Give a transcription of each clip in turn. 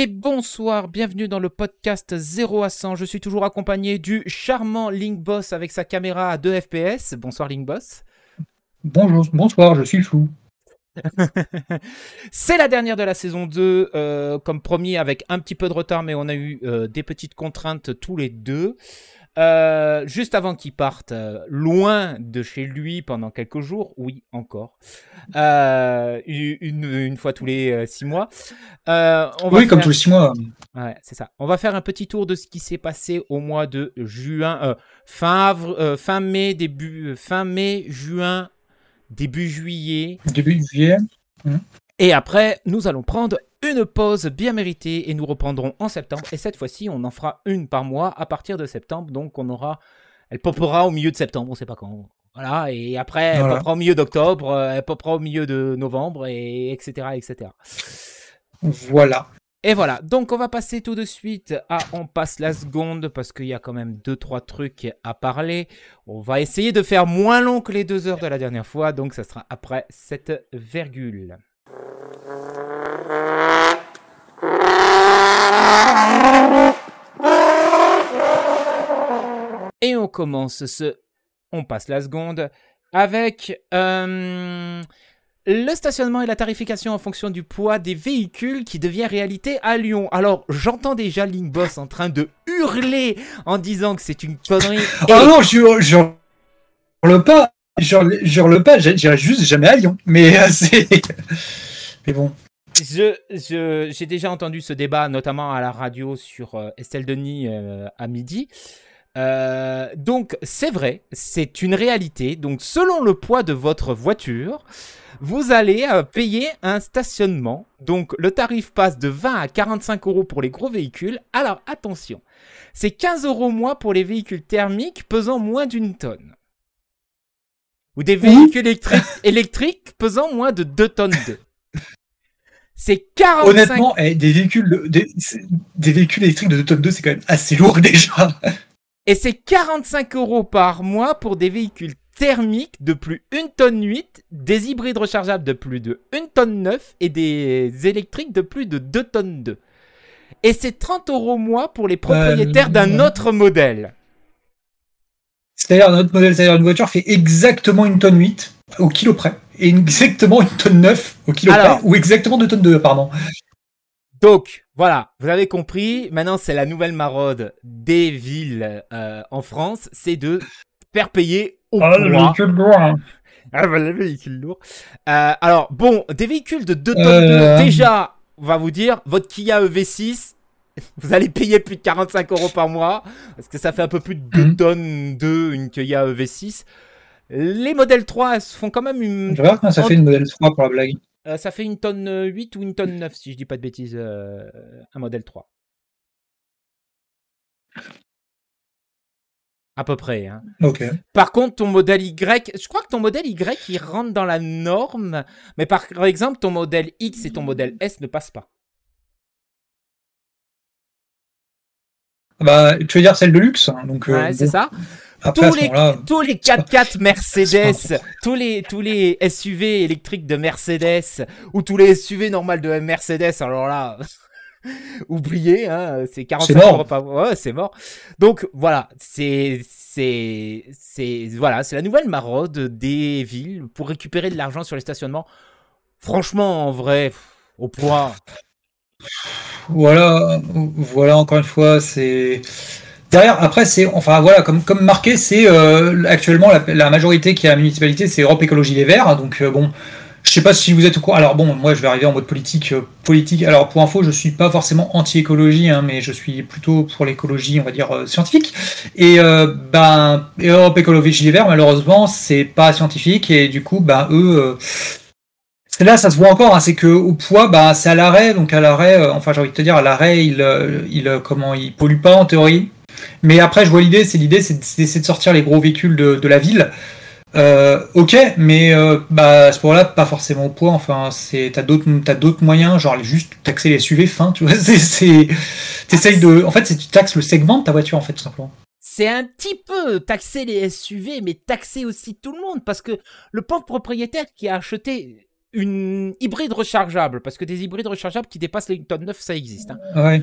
Et bonsoir, bienvenue dans le podcast 0 à 100. Je suis toujours accompagné du charmant Link Boss avec sa caméra à 2 FPS. Bonsoir Link Boss. Bonjour, bonsoir, je suis flou. C'est la dernière de la saison 2, euh, comme promis avec un petit peu de retard, mais on a eu euh, des petites contraintes tous les deux. Euh, juste avant qu'il parte euh, loin de chez lui pendant quelques jours, oui, encore, euh, une, une, fois tous les six mois. On oui, va comme faire... tous les six mois. Ouais, c'est ça. On va faire un petit tour de ce qui s'est passé au mois de juin, fin, fin mai, début, fin mai, juin, début juillet. Début juillet. Mmh. Et après, nous allons prendre une pause bien méritée et nous reprendrons en septembre. Et cette fois-ci, on en fera une par mois à partir de septembre. Donc, on aura. Elle popera au milieu de septembre, on sait pas quand. Voilà, et après, elle voilà. popera au milieu d'octobre, euh, elle popera au milieu de novembre, et etc., etc. Voilà. Et voilà, donc on va passer tout de suite à On passe la seconde parce qu'il y a quand même deux trois trucs à parler. On va essayer de faire moins long que les deux heures de la dernière fois, donc ça sera après cette virgule. Et on commence ce... On passe la seconde avec euh, le stationnement et la tarification en fonction du poids des véhicules qui devient réalité à Lyon. Alors, j'entends déjà Link Boss en train de hurler en disant que c'est une connerie. Oh non, je, je hurle pas. Je hurle pas, j'irai juste jamais à Lyon. Mais euh, c'est... Mais bon. Je, je, j'ai déjà entendu ce débat, notamment à la radio sur euh, Estelle Denis euh, à midi. Euh, donc c'est vrai, c'est une réalité. Donc selon le poids de votre voiture, vous allez euh, payer un stationnement. Donc le tarif passe de 20 à 45 euros pour les gros véhicules. Alors attention, c'est 15 euros moins pour les véhicules thermiques pesant moins d'une tonne. Ou des véhicules électriques, électriques pesant moins de 2 tonnes 2. C'est 45... Honnêtement, eh, des, véhicules, des, des, véhicules électriques de 2 tonnes 2, c'est quand même assez lourd déjà. Et c'est 45 euros par mois pour des véhicules thermiques de plus 1 tonne 8, des hybrides rechargeables de plus de 1 tonne 9 et des électriques de plus de 2 tonnes 2. Et c'est 30 euros mois pour les propriétaires euh, d'un autre modèle. C'est-à-dire, notre modèle, c'est-à-dire une voiture fait exactement 1 tonne 8 au kilo près, exactement 1 tonne 9 au kilo Alors, près, ou exactement 2 tonnes 2, pardon. Donc, voilà, vous avez compris. Maintenant, c'est la nouvelle maraude des villes euh, en France, c'est de faire payer au ah, poids. Le véhicule lourd. Ah, bah, le véhicule lourd. Euh, alors, bon, des véhicules de 2 tonnes euh... 2, déjà, on va vous dire, votre Kia EV6, vous allez payer plus de 45 euros par mois, parce que ça fait un peu plus de 2 mmh. tonnes 2, une Kia EV6. Les modèles 3, elles font quand même une... Je vais voir comment ça fait une modèle 3 pour la blague. Euh, ça fait une tonne 8 ou une tonne 9, si je dis pas de bêtises, euh, un modèle 3. À peu près. Hein. Okay. Par contre, ton modèle Y, je crois que ton modèle Y, il rentre dans la norme, mais par exemple, ton modèle X et ton modèle S ne passent pas. Bah, tu veux dire celle de luxe hein, donc, Ouais, euh, c'est bon. ça. Après, tous, les, tous les 4x4 Mercedes, tous les, tous les SUV électriques de Mercedes, ou tous les SUV normales de Mercedes, alors là, oubliez, hein, c'est 45 euros par ouais, c'est mort. Donc voilà, c'est, c'est, c'est, voilà, c'est la nouvelle maraude des villes pour récupérer de l'argent sur les stationnements. Franchement, en vrai, au point. Voilà, voilà, encore une fois, c'est Derrière, après, c'est, enfin voilà, comme, comme marqué, c'est euh, actuellement la, majorité qui est à la municipalité, c'est Europe Écologie Les Verts. Donc euh, bon, je sais pas si vous êtes au courant. Alors bon, moi je vais arriver en mode politique. Euh, politique. Alors pour info, je suis pas forcément anti-écologie, hein, mais je suis plutôt pour l'écologie, on va dire scientifique. Et ben Europe Écologie Les Verts, malheureusement, c'est pas scientifique et du coup, ben eux. Là, ça se voit encore, hein, c'est que au poids, bah, c'est à l'arrêt, donc à l'arrêt, enfin j'ai envie de te dire, à l'arrêt, il, il, comment, il pollue pas en théorie, mais après, je vois l'idée, c'est l'idée, c'est d'essayer de sortir les gros véhicules de, de la ville. Euh, ok, mais euh, bah, à ce moment-là, pas forcément au poids. Enfin, c'est t'as d'autres t'as d'autres moyens, genre juste taxer les SUV fin, tu vois. C'est t'essayes de, en fait, c'est tu taxes le segment de ta voiture en fait tout simplement. C'est un petit peu taxer les SUV, mais taxer aussi tout le monde parce que le pauvre propriétaire qui a acheté une hybride rechargeable, parce que des hybrides rechargeables qui dépassent les tonnes 9, ça existe. hein. Ouais.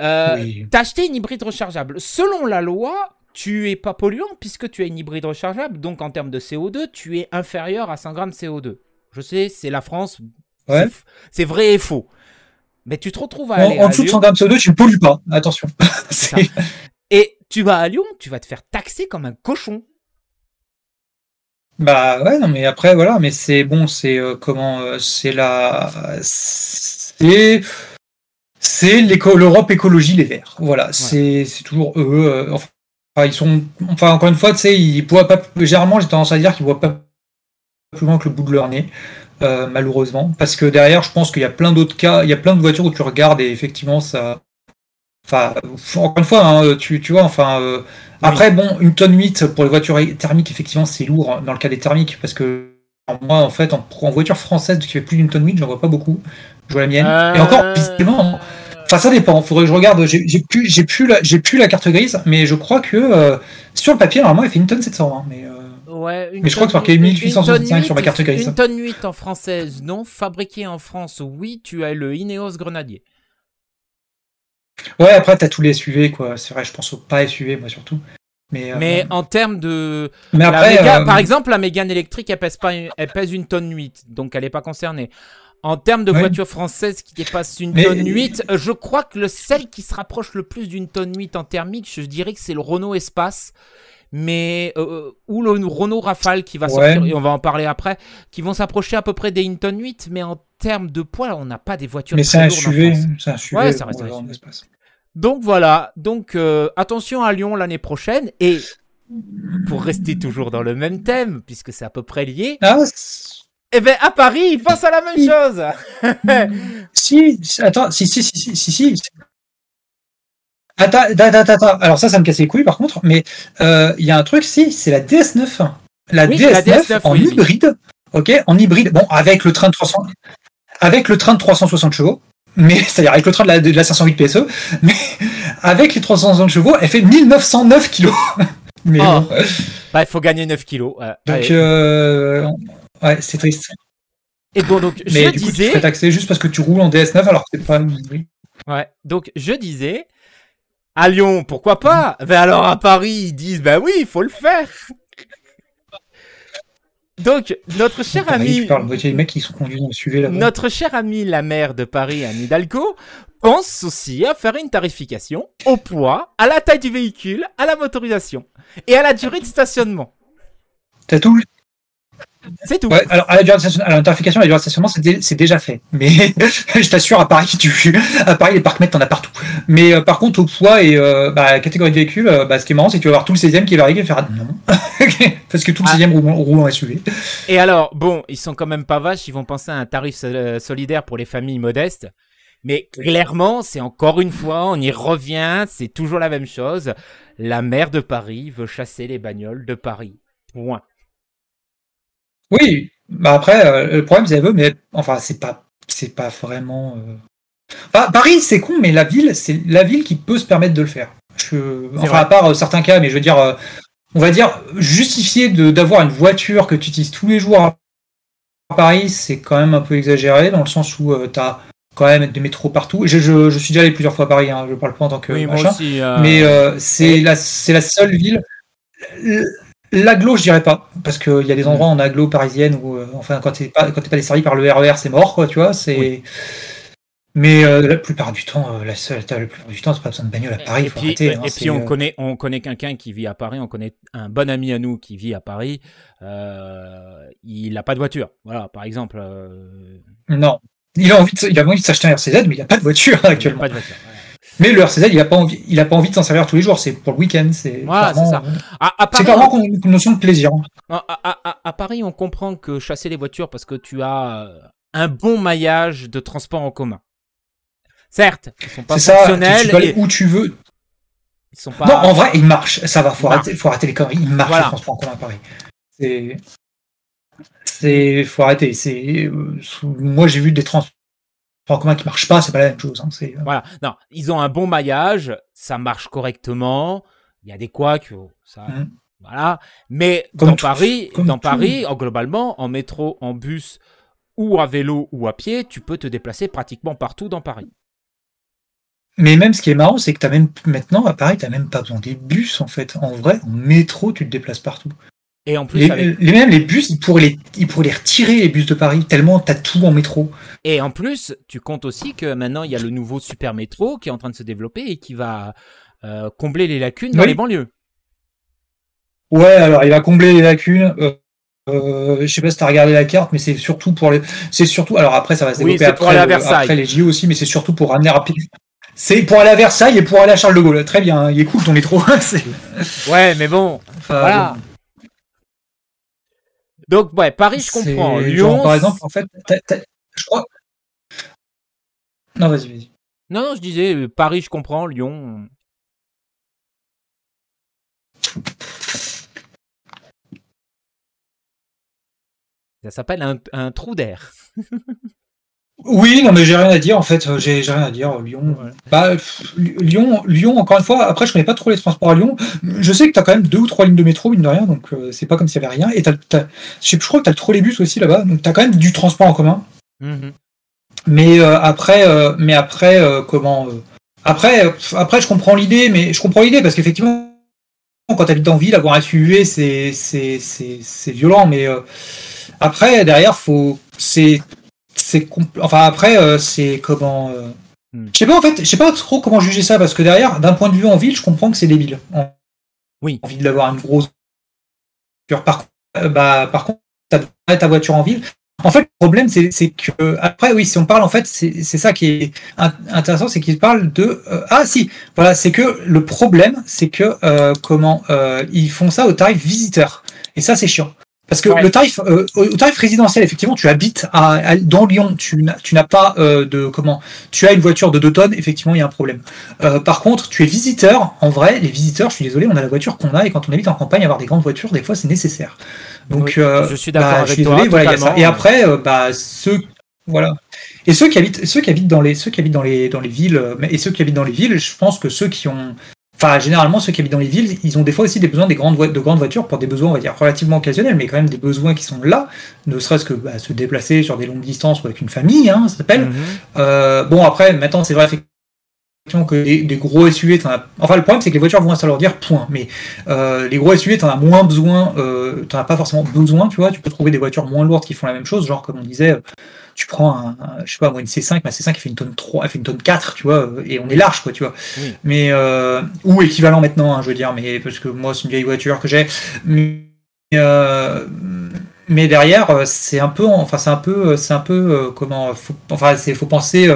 Euh, Oui. T'as acheté une hybride rechargeable. Selon la loi, tu es pas polluant puisque tu as une hybride rechargeable. Donc en termes de CO2, tu es inférieur à 100 grammes CO2. Je sais, c'est la France. Ouais. c'est vrai et faux. Mais tu te retrouves à En, aller en dessous de Lyon, 100 grammes de CO2, tu ne pollues pas. Attention. Et tu vas à Lyon, tu vas te faire taxer comme un cochon. Bah ouais, non, mais après, voilà, mais c'est bon, c'est euh, comment, euh, c'est la, c'est, c'est l'Europe écologie les Verts. Voilà, c'est, c'est toujours eux. euh, enfin, ils sont, enfin, encore une fois, tu sais, ils voient pas, généralement, j'ai tendance à dire qu'ils voient pas plus loin que le bout de leur nez, euh, malheureusement, parce que derrière, je pense qu'il y a plein d'autres cas, il y a plein de voitures où tu regardes et effectivement, ça, enfin, encore une fois, hein, tu, tu vois, enfin. euh, après, bon, une tonne 8 pour les voitures thermiques, effectivement, c'est lourd hein, dans le cas des thermiques, parce que moi, en fait, en, en voiture française qui fait plus d'une tonne 8, j'en vois pas beaucoup. Je vois la mienne. Et encore, Euh, visiblement, enfin, ça dépend. Faudrait que je regarde. J'ai plus, j'ai plus, la, j'ai plus la carte grise, mais je crois que euh, sur le papier, normalement, elle fait une tonne 700. hein, mais, euh, Ouais, une Mais je crois que c'est marqué une- une 1865 tonne sur ma carte grise. Une tonne 8 en française, non. Fabriquée en France, oui. Tu as le Ineos Grenadier. Ouais, après, t'as tous les SUV, quoi. C'est vrai, je pense au pas SUV, moi, surtout. Mais, euh, Mais en termes de. mais La après, Mégane- euh, Par exemple, la Mégane électrique, elle pèse, pas, une- elle pèse une tonne 8, donc elle n'est pas concernée. En termes de voitures françaises qui dépassent une Mais- tonne 8, euh, je crois que le celle qui se rapproche le plus d'une tonne 8 en thermique, je dirais que c'est le Renault Espace. Mais euh, ou le Renault Rafale qui va Ouais. sortir et on va en parler après, qui vont s'approcher à peu près des une tonne 8, mais en termes de poids, on n'a pas des voitures mais c'est un SUV. France. C'est un SUV. Ouais, ça reste un SUV. Donc voilà, donc euh, attention à Lyon l'année prochaine et pour rester toujours dans le même thème puisque c'est à peu près lié, Ah, eh ben à Paris, ils pensent à la même chose. Si, attends, si, si, si, si, si, si. Attends, attends, attends. Alors ça, ça me casse les couilles par contre, mais euh, il y a un truc, si, c'est la DS9. La Oui, DS9, la DS9, en oui, oui. hybride, ok, en hybride, bon, avec le train de 300, avec le train de 360 chevaux, mais c'est-à-dire avec le train de la, de la 508 PSE, mais avec les 360 chevaux, elle fait 1909 kilos. mais Oh. bon, bah il faut gagner 9 kilos. donc, euh, ouais, c'est triste. Et bon donc Mais je du coup, tu te disais, fais taxer juste parce que tu roules en DS9 alors que c'est pas ouais, donc je disais à Lyon, pourquoi pas? Ben alors à Paris, ils disent bah oui, il faut le faire. Donc notre cher Pareil, ami mecs qui sont conduits SUV. Notre cher ami la maire de Paris, Anne Hidalgo, pense aussi à faire une tarification au poids, à la taille du véhicule, à la motorisation et à la durée de stationnement. T'as tout. C'est tout. Ouais, alors à station- à l'interfication, la durée de stationnement, c'est dé- c'est déjà fait. Mais je t'assure, à Paris, tu, à Paris, les parcs t'en as partout. Mais euh, par contre, au poids et euh, bah, la catégorie de véhicule, euh, bah, ce qui est marrant, c'est que tu vas avoir tout le 16e qui va arriver et faire ah, non. Parce que tout le Ah. 16e roule, roule en SUV. Et alors, bon, ils sont quand même pas vaches, ils vont penser à un tarif sol- solidaire pour les familles modestes. Mais clairement, c'est encore une fois, on y revient, c'est toujours la même chose. La maire de Paris veut chasser les bagnoles de Paris. Point. Oui, bah après, euh, le problème, c'est mais enfin, c'est pas, c'est pas vraiment. euh, Enfin, Paris, c'est con, mais la ville, c'est la ville qui peut se permettre de le faire. Je... Enfin, vrai. à part euh, certains cas, mais je veux dire, on va dire, justifier de- d'avoir une voiture que tu utilises tous les jours à Paris, c'est quand même un peu exagéré, dans le sens où tu as quand même des métros partout. Je, je, je suis déjà allé plusieurs fois à Paris, hein, je parle pas en tant que oui, machin. aussi. Mais euh, c'est la, c'est la seule ville. L'aglo, je dirais pas, parce qu'il y a des endroits en aglo parisienne où, euh, enfin, quand t'es pas, quand t'es pas desservi par le RER, c'est mort, quoi, tu vois. C'est. Oui. Mais euh, la plupart du temps, euh, la seule, la plupart du temps, c'est pas besoin de bagnole à Paris, et faut puis, arrêter. et hein, puis on euh, connaît, on connaît quelqu'un qui vit à Paris, on connaît un bon ami à nous qui vit à Paris. euh, il n'a pas de voiture. Voilà, par exemple. euh, Non. Il a envie de, il a envie de s'acheter un RCZ, mais il a pas de voiture il n'a actuellement. pas de voiture. Mais le RCZ, il a pas envie, il a pas envie de s'en servir tous les jours. C'est pour le week-end. C'est Voilà, c'est ça. À, à une une notion de plaisir. À, à- Paris, on comprend que chasser les voitures parce que tu as euh, un bon maillage de transport en commun. Certes, ils sont pas C'est ça. Tu, fonctionnels, peux aller et où tu veux. ils sont pas. Non, en vrai, il marche. Ça va. Faut Il arrêter, faut arrêter les conneries. Il marche Voilà. le transport en commun à Paris. C'est, c'est, faut arrêter. C'est, euh, moi, j'ai vu des transports commun qui marchent pas. C'est pas la même chose. hein. Euh, Voilà, non, ils ont un bon maillage, ça marche correctement. Il y a des couacs, oh, ça, Mhm. voilà. Mais Comme dans tout- Paris, dans. Paris, en, globalement, en métro, en bus ou à vélo ou à pied, tu peux te déplacer pratiquement partout dans Paris. Mais même ce qui est marrant, c'est que as même maintenant à Paris, t'as même pas besoin des bus en fait. En vrai, en métro, tu te déplaces partout. Et en plus, les, avec- les- même les bus, ils pourraient les, ils pourraient les retirer les bus de Paris tellement t'as tout en métro. et en plus, tu comptes aussi que maintenant il y a le nouveau super métro qui est en train de se développer et qui va euh, combler les lacunes dans Oui. les banlieues. Ouais, alors il va combler les lacunes. Euh, euh, je sais pas si t'as regardé la carte, mais c'est surtout pour les, c'est surtout. Alors après, ça va se développer c'est pour après, aller à le- Versailles. après les JO aussi, mais c'est surtout pour ramener rapidement. C'est pour aller à Versailles et pour aller à Charles de Gaulle. Très bien, il est cool ton métro. Ouais, mais bon, enfin, voilà. bon. Donc ouais, Paris, je comprends. genre, Lyon, par exemple, en fait, je crois. Non, vas-y, vas-y. Non, non, je disais euh, Paris, je comprends. Lyon. Ça s'appelle un, un trou d'air. Oui, non, mais j'ai rien à dire en fait. J'ai rien à dire. Lyon. Ouais. Bah, Lyon, Lyon. Encore une fois. Après, je connais pas trop les transports à Lyon. Je sais que t'as quand même deux ou trois lignes de métro, mine de rien. Donc, euh, c'est pas comme s'il y avait rien. Et t'as, t'as- je, sais- je crois que t'as le trolleybus aussi là-bas. Donc, t'as quand même du transport en commun. Mhm. Mais euh, après, euh, mais après, euh, comment euh, Après, euh, après, je comprends l'idée, mais je comprends l'idée parce qu'effectivement, quand t'habites en ville, avoir un SUV, c'est c'est c'est c'est violent. Mais euh, après, derrière, faut c'est c'est compl- enfin après, euh, c'est comment euh, Hmm. Je sais pas en fait, je sais pas trop comment juger ça parce que derrière, d'un point de vue en ville, je comprends que c'est débile. En- Oui. Envie d'avoir une grosse voiture. Par, euh, bah, par contre, t'as ta voiture en ville. En fait, le problème, c'est c'est que après, oui, si on parle, en fait, c'est c'est ça qui est in- intéressant, c'est qu'il parle de euh, ah si, voilà, c'est que le problème, c'est que euh, comment euh, ils font ça au tarif visiteur, et ça, c'est chiant. Parce que Ouais. le tarif, euh, au tarif résidentiel, effectivement, tu habites à, à- dans Lyon, tu n'as pas euh, de comment, tu as une voiture de 2 tonnes, effectivement, il y a un problème. Euh, par contre, tu es visiteur. En vrai, les visiteurs, je suis désolé, on a la voiture qu'on a, et quand on habite en campagne, avoir des grandes voitures, des fois, c'est nécessaire. Donc, Oui, euh, je suis d'accord bah, avec je suis toi, désolé, voilà, il y a ça. Et après, euh, bah, ceux, voilà. Et ceux qui habitent, ceux qui habitent dans les, ceux qui habitent dans les, dans les villes, euh, et ceux qui habitent dans les villes, je pense que ceux qui ont, enfin, généralement, ceux qui habitent dans les villes, ils ont des fois aussi des besoins des grandes, de grandes voitures pour des besoins, on va dire, relativement occasionnels, mais quand même des besoins qui sont là, ne serait-ce que bah, se déplacer sur des longues distances ou avec une famille, hein, ça s'appelle. Mhm. Euh, bon, après, maintenant, c'est vrai que des, des gros SUV, as... enfin, le problème, c'est que les voitures vont s'alourdir, point. Mais euh, les gros SUV, t'en as moins besoin, euh, t'en as pas forcément besoin, tu vois. Tu peux trouver des voitures moins lourdes qui font la même chose, genre, comme on disait, tu prends un, un- je sais pas, moi, une C5, ma C5, elle fait une tonne 3, elle fait une tonne 4, tu vois, euh, et on est large, quoi, tu vois. Oui. Mais, euh, ou équivalent maintenant, hein, je veux dire, mais parce que moi, c'est une vieille voiture que j'ai. Mais, mais derrière, c'est un peu, enfin, c'est un peu, c'est un peu, comment, faut, enfin, c'est, faut penser,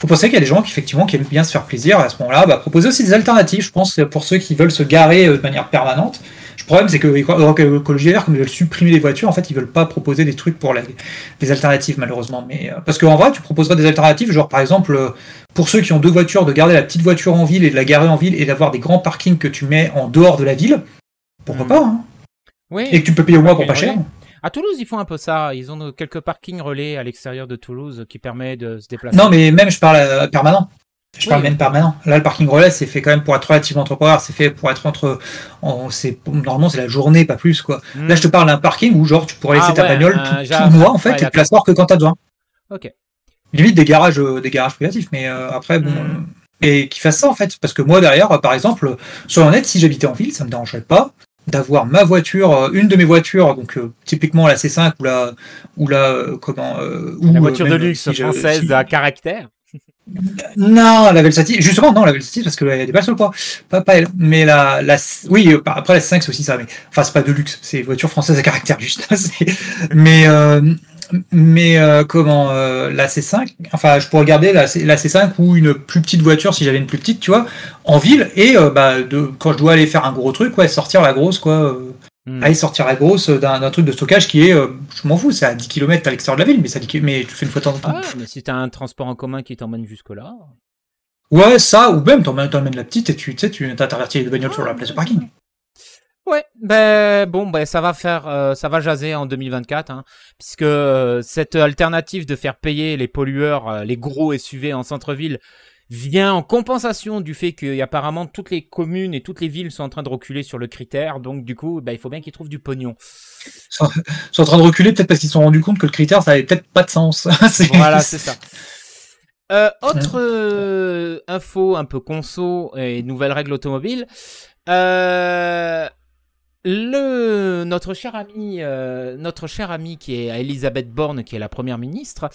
faut penser qu'il y a des gens qui effectivement qui aiment bien se faire plaisir à ce moment-là, bah, proposer aussi des alternatives, je pense, pour ceux qui veulent se garer euh, de manière permanente. Le problème, c'est que Europe Écologie Vert, comme ils veulent supprimer les voitures, en fait, ils veulent pas proposer des trucs pour des alternatives, malheureusement. Mais, euh, parce qu'en vrai, tu proposerais des alternatives, genre par exemple, euh, pour ceux qui ont deux voitures, de garder la petite voiture en ville et de la garer en ville et d'avoir des grands parkings que tu mets en dehors de la ville. Pourquoi Mhm. pas, hein Oui. Et que tu peux payer au mois pour pas cher. À Toulouse, ils font un peu ça. Ils ont euh, quelques parkings relais à l'extérieur de Toulouse qui permet de se déplacer. Non, mais même, je parle euh, permanent. Je Oui. parle même permanent. Là, le parking relais, c'est fait quand même pour être relativement temporaire. C'est fait pour être entre. en- c'est Normalement, c'est la journée, pas plus, quoi. Hmm. Là, je te parle d'un parking où, genre, tu pourrais Ah laisser ta ouais, bagnole un tout, le mois, en fait, ouais, et te l'asseoir que quand t'as besoin. Ok. Limite des garages, euh, des garages privatifs, mais euh, après, bon. Hmm. euh, et qu'ils fassent ça, en fait. Parce que moi, derrière, euh, par exemple, sur honnête, si j'habitais en ville, ça me dérangerait pas d'avoir ma voiture, euh, une de mes voitures, donc euh, typiquement la C5 ou la, ou la, euh, comment, euh, ou, La euh, voiture de luxe si française si- à caractère. Non, la Velsati, justement, non, la Velsati, parce qu'il y a des balles sur le poids. Pas, pas elle. Mais la, la, oui, après la 5 c'est aussi ça, mais, enfin, c'est pas de luxe, c'est voiture française à caractère, juste. Mais, mais, euh, comment, euh, la C5, enfin, je pourrais garder la, C- la C5 ou une plus petite voiture, si j'avais une plus petite, tu vois, en ville, et, euh, bah, de, quand je dois aller faire un gros truc, ouais, sortir la grosse, quoi, Hmm. aller sortir la grosse d'un truc de stockage qui est, je m'en fous, c'est à 10 km à l'extérieur de la ville, mais ça, mais tu fais une fois de temps en temps. Ah, mais si t'as un transport en commun qui t'emmène jusque-là. Ouais, ça, ou même t'emmènes t'emmènes la petite et tu sais, tu t'intervertis les bagnoles sur la place de parking. Ouais, ben bon, ben ça va faire, euh, ça va jaser en 2024, hein, puisque euh, cette alternative de faire payer les pollueurs, euh, les gros SUV en centre-ville, vient en compensation du fait que apparemment toutes les communes et toutes les villes sont en train de reculer sur le critère, donc du coup, ben, il faut bien qu'ils trouvent du pognon. sont en train de reculer peut-être parce qu'ils se sont rendus compte que le critère ça avait peut-être pas de sens. voilà, c'est ça. Euh, autre euh, info un peu conso et nouvelle règle automobile. Euh, le notre cher ami, notre cher ami qui est Elisabeth Borne, qui est la première ministre,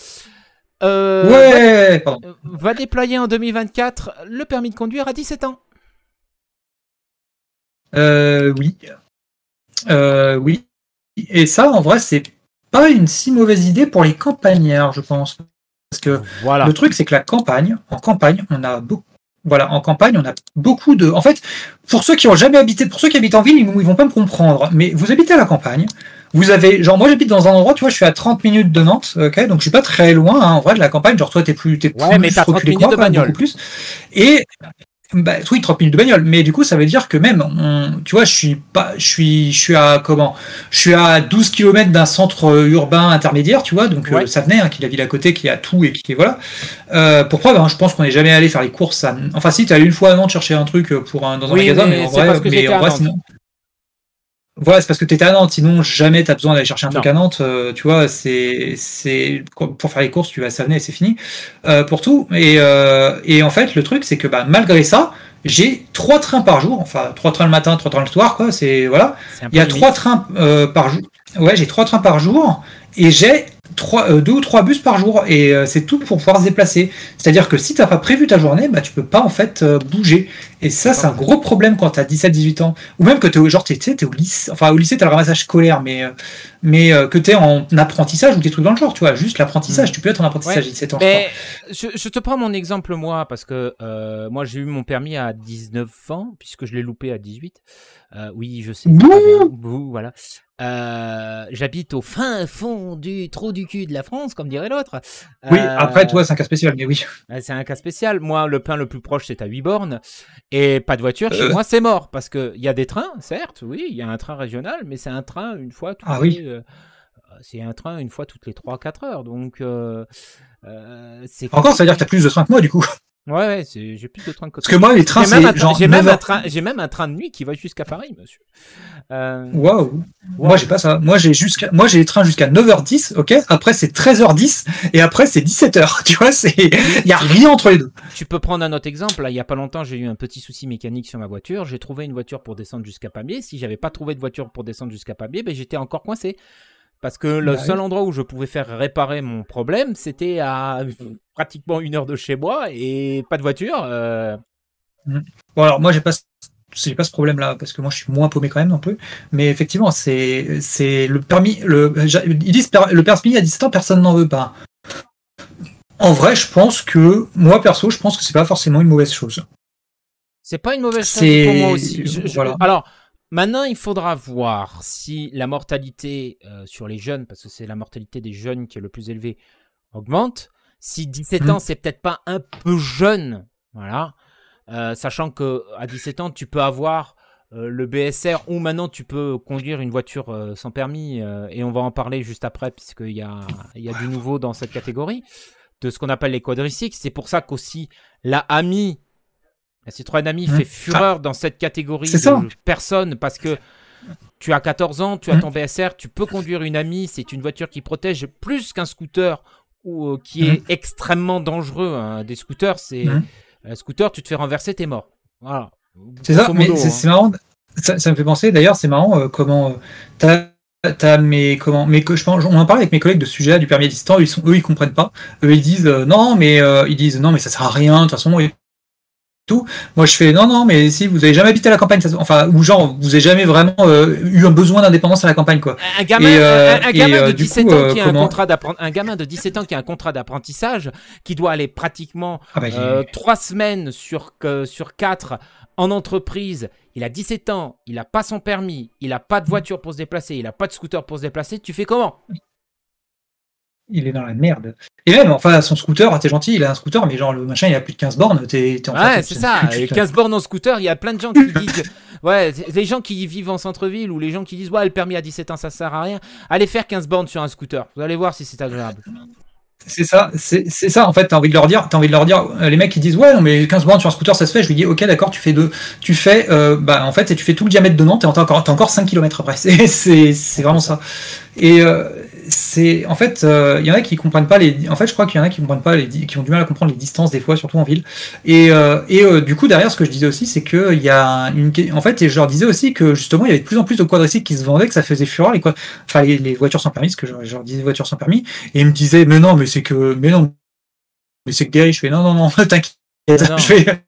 ouais, va, va, déployer en 2024 le permis de conduire à 17 ans. oui, oui. Et ça, en vrai, c'est pas une si mauvaise idée pour les campagnards, je pense. Parce que le truc, c'est que la campagne, en campagne, on a beaucoup. Voilà, en campagne, on a beaucoup de. En fait, pour ceux qui ont jamais habité, pour ceux qui habitent en ville, ils, ils vont pas me comprendre. Mais vous habitez à la campagne, vous avez, genre, moi j'habite dans un endroit, tu vois, je suis à 30 minutes de Nantes, ok, donc je suis pas très loin, hein, en vrai, de la campagne. Genre, toi, t'es plus, t'es ouais, mais t'as 30 minutes de bagnole. Plus. Et bah, oui, 30 minutes de bagnole, mais du coup, ça veut dire que même, tu vois, je suis pas, je suis, je suis à comment? Je suis à 12 km d'un centre euh, urbain intermédiaire, tu vois, donc euh, ça venait, hein, qu'il a ville à côté, qui a tout et qui voilà. Euh, pour preuve, hein, je pense qu'on n'est jamais allé faire les courses. À... Enfin, si, tu allé une fois à Nantes chercher un truc pour un, dans un magasin, mais, en vrai, mais en vrai, sinon, voilà, c'est parce que tu étais à Nantes, sinon jamais tu as besoin d'aller chercher un truc à Nantes, euh, tu vois, c'est c'est pour faire les courses, tu vas à Savenay et c'est fini euh, pour tout. Et, euh, et en fait, le truc c'est que bah, malgré ça, j'ai trois trains par jour, enfin trois trains le matin, trois trains le soir, quoi. C'est voilà, il y a trois trains par jour. Ouais, j'ai trois trains par jour et j'ai trois, euh, deux ou trois bus par jour et euh, c'est tout pour pouvoir se déplacer. C'est-à-dire que si tu n'as pas prévu ta journée, bah, tu peux pas en fait euh, bouger. Et ça, c'est un gros problème quand tu as 17-18 ans. Ou même que tu es, genre, es, au lycée, enfin au lycée, tu as le ramassage scolaire, mais, mais que tu es en apprentissage ou des trucs dans le genre, tu vois, juste l'apprentissage. Mm. Tu peux être en apprentissage à 17 ans. Mais je, je, te prends mon exemple, moi, parce que moi, j'ai eu mon permis à 19 ans, puisque je l'ai loupé à 18. oui, je sais. Bouh voilà. Euh, j'habite au fin fond du trou du cul de la France, comme dirait l'autre. Oui, euh, après, toi, c'est un cas spécial, mais oui. C'est un cas spécial. Moi, le pain le plus proche, c'est à 8 bornes. Et pas de voiture, chez euh. moi, c'est mort. Parce qu'il y a des trains, certes, oui, il y a un train régional, mais c'est un train une fois toutes ah, les, oui. c'est un train une fois toutes les 3-4 heures. Donc, c'est. Encore, ça veut dire que tu as plus de trains que moi, du coup. Ouais, ouais j'ai plus de trains que Parce que moi, les trains, c'est genre. J'ai même, un train, j'ai même un train de nuit qui va jusqu'à Paris, monsieur. Euh... Waouh! Moi, j'ai pas ça. Moi, j'ai jusqu'à, moi, j'ai les trains jusqu'à 9h10, ok? Après, c'est 13h10, et après, c'est 17h. Tu vois, c'est, il y a rien entre les deux. Tu peux prendre un autre exemple. Là, il y a pas longtemps, j'ai eu un petit souci mécanique sur ma voiture. J'ai trouvé une voiture pour descendre jusqu'à Pamiers. Si j'avais pas trouvé de voiture pour descendre jusqu'à Pamiers, ben, j'étais encore coincé. Parce que le bah seul endroit où je pouvais faire réparer mon problème, c'était à pratiquement une heure de chez moi et pas de voiture. Euh. Mmh. Bon, alors moi, j'ai pas j'ai pas ce problème là parce que moi je suis moins paumé quand même un peu mais effectivement c'est c'est le permis le ils disent le permis à 17 ans personne n'en veut pas en vrai je pense que moi perso je pense que c'est pas forcément une mauvaise chose c'est pas une mauvaise chose pour moi aussi voilà. alors Maintenant, il faudra voir si la mortalité euh, sur les jeunes, parce que c'est la mortalité des jeunes qui est le plus élevée, augmente. Si 17 mmh. ans, c'est peut-être pas un peu jeune, voilà. Euh, sachant que à 17 ans, tu peux avoir euh, le BSR ou maintenant tu peux conduire une voiture sans permis, et on va en parler juste après, puisqu'il y a, il y a du nouveau dans cette catégorie, de ce qu'on appelle les quadricycles. C'est pour ça qu'aussi la AMI la Citroën Ami mmh. fait fureur dans cette catégorie de personnes parce que tu as 14 ans, tu as mmh. ton BSR, tu peux conduire une Ami, c'est une voiture qui protège plus qu'un scooter ou euh, qui est mmh. extrêmement dangereux. Hein. Des scooters, c'est un scooter, tu te fais renverser, t'es mort. Voilà. C'est ça, mais hein. c'est marrant. Ça, me fait penser, d'ailleurs, c'est marrant euh, comment euh, t'as mes comment mais que je pense on en parle avec mes collègues de ce sujet du permis à ils sont eux ils comprennent pas eux ils disent non mais ils disent non mais ça sert à rien de toute façon tout. Moi, je fais non, non, mais si vous avez jamais habité à la campagne, enfin, ou genre, vous avez jamais vraiment euh, eu un besoin d'indépendance à la campagne, quoi. Un gamin, euh, un, gamin de 17 ans qui a un contrat un gamin de 17 ans qui a un contrat d'apprentissage, qui doit aller pratiquement ah bah, euh, trois semaines sur sur quatre en entreprise. Il a 17 ans, il a pas son permis, il a pas de voiture pour se déplacer, il a pas de scooter pour se déplacer. Tu fais comment? Il est dans la merde. Et même, enfin, son scooter, t'es gentil, il a un scooter, mais genre, le machin, il a plus de 15 bornes, t'es, en Ouais, c'est ça, 15 bornes en scooter, il y a plein de gens qui disent, ouais, les gens qui vivent en centre-ville, ou les gens qui disent, ouais, le permis à 17 ans, ça sert à rien, allez faire 15 bornes sur un scooter, vous allez voir si c'est agréable. C'est ça, c'est ça en fait. T'as envie de leur dire, as envie de leur dire, euh, les mecs qui disent ouais non mais 15 bornes sur un scooter ça se fait. Je lui dis ok d'accord, tu fais deux, tu fais, euh, bah en fait tu fais tout le diamètre de Nantes et t'as encore, as encore 5 km après. C'est vraiment ça. Et euh, c'est en fait, il euh, y en a qui comprennent pas les. En fait, je crois qu'il y en a qui comprennent pas les, qui ont du mal à comprendre les distances des fois, surtout en ville. Et, euh, et euh, du coup, derrière, ce que je disais aussi, c'est que il y a une. En fait, et je leur disais aussi que justement, il y avait de plus en plus de quadricycles qui se vendaient, que ça faisait fureur les quoi. Enfin, les, voitures sans permis, ce que je, leur disais voitures sans permis, et ils me disaient, mais non, mais c'est que, mais non, mais c'est que Gary, je fais non, non, non, t'inquiète. Je fais,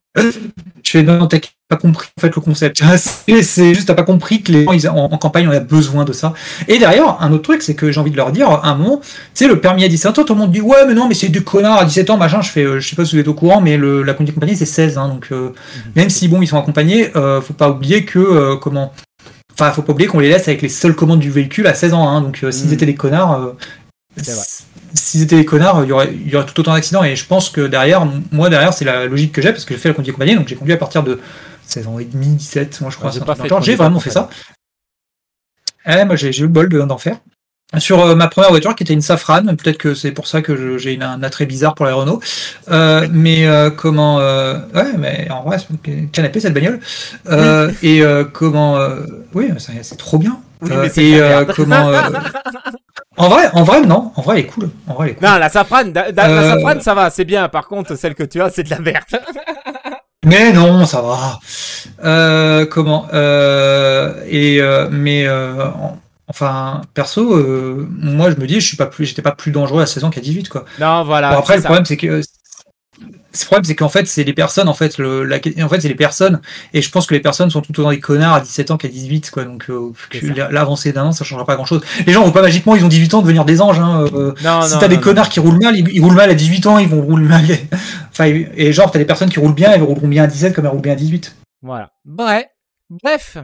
je fais non, t'as pas compris en fait le concept. C'est juste t'as pas compris que les gens ils, en, campagne on a besoin de ça. Et derrière, un autre truc, c'est que j'ai envie de leur dire, à un moment, tu sais, le permis à 17 ans, tout le monde dit ouais mais non mais c'est du connard à 17 ans, machin. Je fais, euh, je sais pas si vous êtes au courant, mais le, la conduite compagnie c'est 16, hein, donc euh, mhm. même si bon ils sont accompagnés, euh, faut pas oublier que comment. Enfin, faut pas oublier qu'on les laisse avec les seules commandes du véhicule à 16 ans, hein, donc s'ils mhm. étaient des connards, s'ils étaient des connards, il y, aurait, il y aurait tout autant d'accidents. Et je pense que derrière, moi derrière, c'est la logique que j'ai, parce que j'ai fait la conduite compagnie, donc j'ai conduit à partir de 16 ans et demi, 17, moi je crois. j'ai vraiment fait ça. Eh, moi j'ai eu le bol d'en faire. Sur euh, ma première voiture qui était une Safran, peut-être que c'est pour ça que j'ai un attrait bizarre pour les Renault. Euh, mais euh, comment Ouais, mais en vrai, c'est canapé cette bagnole. et comment Oui, c'est trop bien. et comment En vrai, en vrai, non. En vrai, elle est cool. En vrai, elle est cool. Non, la Safran, la Safran, ça va, c'est bien. Par contre, celle que tu as, c'est de la merde. Mais non, ça va. Euh, comment euh, Et euh, mais enfin perso, moi je me dis, je suis pas plus, j'étais pas plus dangereux à 16 ans qu'à 18 quoi. Non, voilà. après, le problème c'est que le problème, c'est qu'en fait, c'est les personnes, en fait, le, la, en fait, c'est les personnes, et je pense que les personnes sont tout autant des connards à 17 ans qu'à 18, quoi. Donc, euh, l'avancée d'un an, ça changera pas grand chose. Les gens vont pas magiquement, ils ont 18 ans, devenir des anges, hein. Euh, si t'as des connards qui roulent mal, ils, roulent mal à 18 ans, ils vont rouler mal. enfin, et genre, t'as des personnes qui roulent bien, elles rouleront bien à 17 comme elles roulent bien à 18. Voilà. Bref. Bref.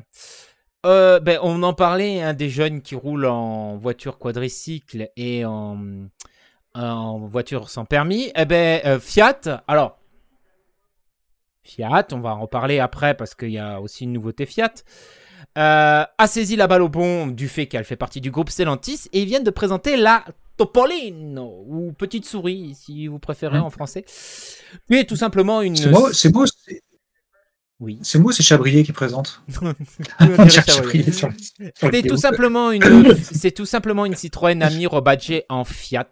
Euh, ben, on en parlait, hein, des jeunes qui roulent en voiture quadricycle et en en voiture sans permis, eh ben euh, Fiat, alors Fiat, on va en reparler après parce qu'il y a aussi une nouveauté Fiat, euh, a saisi la balle au bon du fait qu'elle fait partie du groupe Stellantis et ils viennent de présenter la Topolino ou petite souris si vous préférez en français. Mais tout simplement une. C'est beau, c'est beau. Oui. C'est moi, c'est Chabrier qui présente. c'est tout simplement une, c'est tout simplement une Citroën Ami rebadgée en Fiat.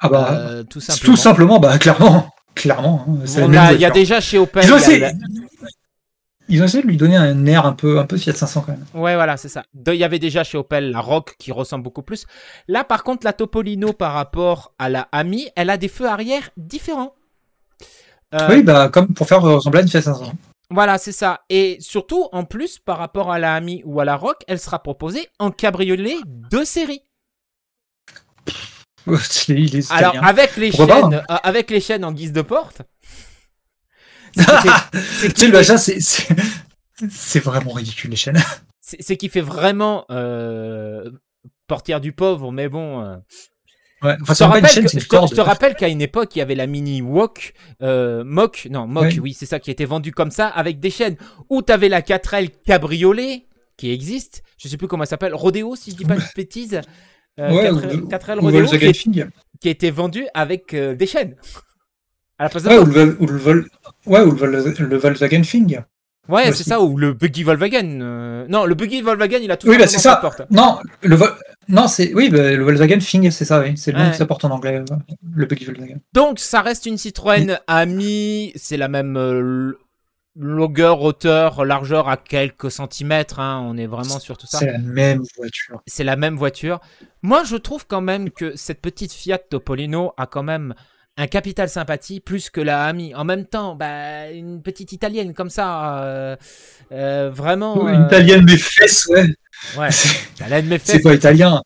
Ah bah, euh, tout simplement. Tout simplement, bah clairement, clairement. Hein, il y a déjà chez Opel. Ils ont, essayé, ils ont, essayé, de lui donner un air un peu, un peu Fiat 500 quand même. Ouais, voilà, c'est ça. Il y avait déjà chez Opel la Rock qui ressemble beaucoup plus. Là, par contre, la Topolino par rapport à la Ami, elle a des feux arrière différents. Euh, oui, bah comme pour faire ressembler à une Fiat 500. Voilà, c'est ça. Et surtout, en plus, par rapport à la Ami ou à la Rock, elle sera proposée en cabriolet de série. Alors, avec les, chaînes, euh, avec les chaînes en guise de porte. tu sais, le machin, c'est vraiment ridicule, les chaînes. C'est qui fait vraiment euh, portière du pauvre, mais bon. Euh, Ouais, enfin, je, te rappelle, chaîne, je, te, je te rappelle qu'à une époque, il y avait la mini Wok, euh, Mock, non, Mock, oui, c'est ça qui était vendu comme ça, avec des chaînes, où tu avais la 4L cabriolet, qui existe, je sais plus comment elle s'appelle, Rodeo, si je dis pas de bêtises. Euh, ouais, 4, l Rodeo, qui, est, qui, était vendu avec euh, des chaînes. À la place de ouais, ou le, ou le, ouais, ou le, le Volkswagen Fing. Ouais, c'est ça, ou le buggy Volkswagen. Euh, non, le buggy Volkswagen, il a tout Oui, bah c'est ça. Non, le non, c'est oui, bah, le Volkswagen Fing, c'est ça, oui. C'est le nom qui s'apporte en anglais, euh, le buggy Volkswagen. Donc, ça reste une Citroën Ami, c'est la même euh, longueur, hauteur, largeur à quelques centimètres. Hein. On est vraiment sur tout ça. C'est la même voiture. C'est la même voiture. Moi, je trouve quand même que cette petite Fiat Topolino a quand même un capital sympathie plus que la amie. En même temps, bah, une petite italienne comme ça, euh, euh, vraiment. Une euh, italienne des fesses, ouais. Ouais, italienne mes fesses. C'est pas italien?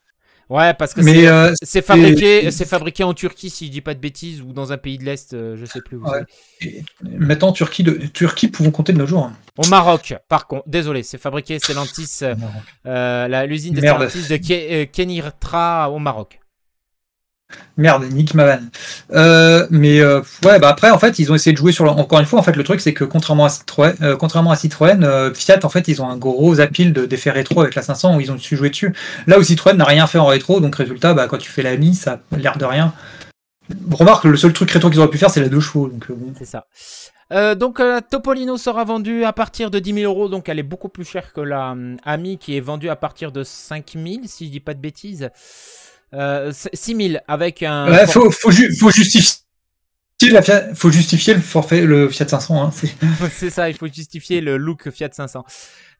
Ouais, parce que c'est c'est fabriqué, c'est fabriqué en Turquie, si je dis pas de bêtises, ou dans un pays de l'Est, je sais plus où ouais. Maintenant, Turquie, de, Turquie pouvons compter de nos jours. Hein. Au Maroc, par contre, désolé, c'est fabriqué Stellantis, l'usine de Stellantis de Kenitra au Maroc. Merde, Nick Mavan. Euh, mais euh, ouais, bah après, en fait, ils ont essayé de jouer sur. Encore une fois, en fait, le truc, c'est que contrairement à Citroën, euh, contrairement à Citroën Fiat, en fait, ils ont un gros appeal d'effets rétro avec la 500 où ils ont su jouer dessus. Là où Citroën n'a rien fait en rétro, donc résultat, bah, quand tu fais la mise, ça a l'air de rien. remarque, le seul truc rétro qu'ils auraient pu faire, c'est la deux chevaux. Donc. C'est ça. Donc la Topolino sera vendue à partir de 10 000 euros, donc elle est beaucoup plus chère que la Ami qui est vendue à partir de 5 000, si je dis pas de bêtises. Euh, 6 000 avec un. Ouais, faut, faut, ju- faut justifier. La Fiat- faut justifier le forfait, le Fiat 500. Hein, c'est- ça, il faut justifier le look Fiat 500.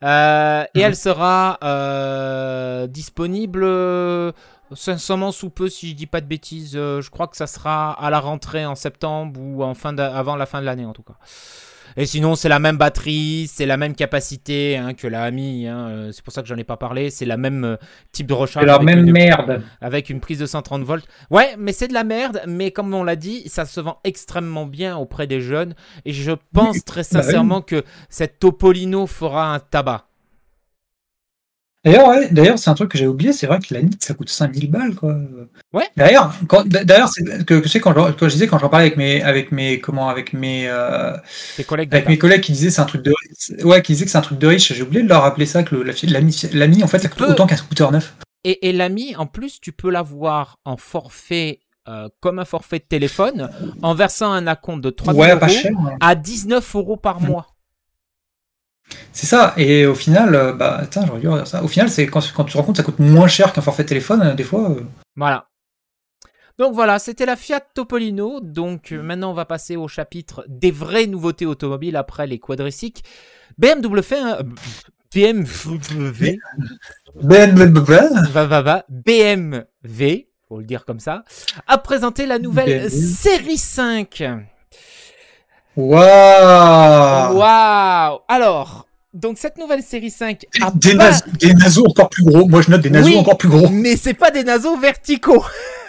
Euh, et elle sera euh, disponible euh, sincèrement sous peu, si je dis pas de bêtises. Euh, je crois que ça sera à la rentrée en septembre ou en fin avant la fin de l'année en tout cas. Et sinon, c'est la même batterie, c'est la même capacité hein, que la Ami. hein, euh, c'est pour ça que j'en ai pas parlé. C'est la même euh, type de recharge. C'est la avec même une- merde. avec une prise de 130 volts. Ouais, mais c'est de la merde, mais comme on l'a dit, ça se vend extrêmement bien auprès des jeunes. Et je pense très bah sincèrement que cette Topolino fera un tabac. D'ailleurs, ouais, d'ailleurs, c'est un truc que j'ai oublié, c'est vrai que la ça coûte 5000 balles, quoi. Ouais. D'ailleurs, quand, d'ailleurs, c'est que, que quand, je- quand je disais, quand j'en parlais avec mes, avec mes, comment, avec mes, euh, collègues avec mes collègues qui disaient c'est un truc de, ouais, qui disaient que c'est un truc de riche, j'ai oublié de leur rappeler ça, que le, la, l'ami, l'ami, en fait, ça coûte peux- autant qu'un scooter neuf. Et, et l'ami, en plus, tu peux l'avoir en forfait, euh, comme un forfait de téléphone, en versant un acompte de 3 Ouais, euros cher. hein. à 19 euros par Mm. mois. C'est ça. Et au final, euh, bah, attends, j'aurais dû redire ça. Au final, c'est quand, quand tu te rends compte, ça coûte moins cher qu'un forfait téléphone, euh, des fois. euh, Voilà. Donc voilà, c'était la Fiat Topolino. Donc euh, maintenant, on va passer au chapitre des vraies nouveautés automobiles après les quadricycles. BMW fait un... BMW... Va, va, va, BMW, faut le dire comme ça, a présenté la nouvelle BMW. série 5. Waouh Waouh Alors, donc cette nouvelle série 5 a des, pas- des naseaux encore plus gros. Moi, je note des naseaux Oui. encore plus gros. Mais c'est pas des naseaux verticaux.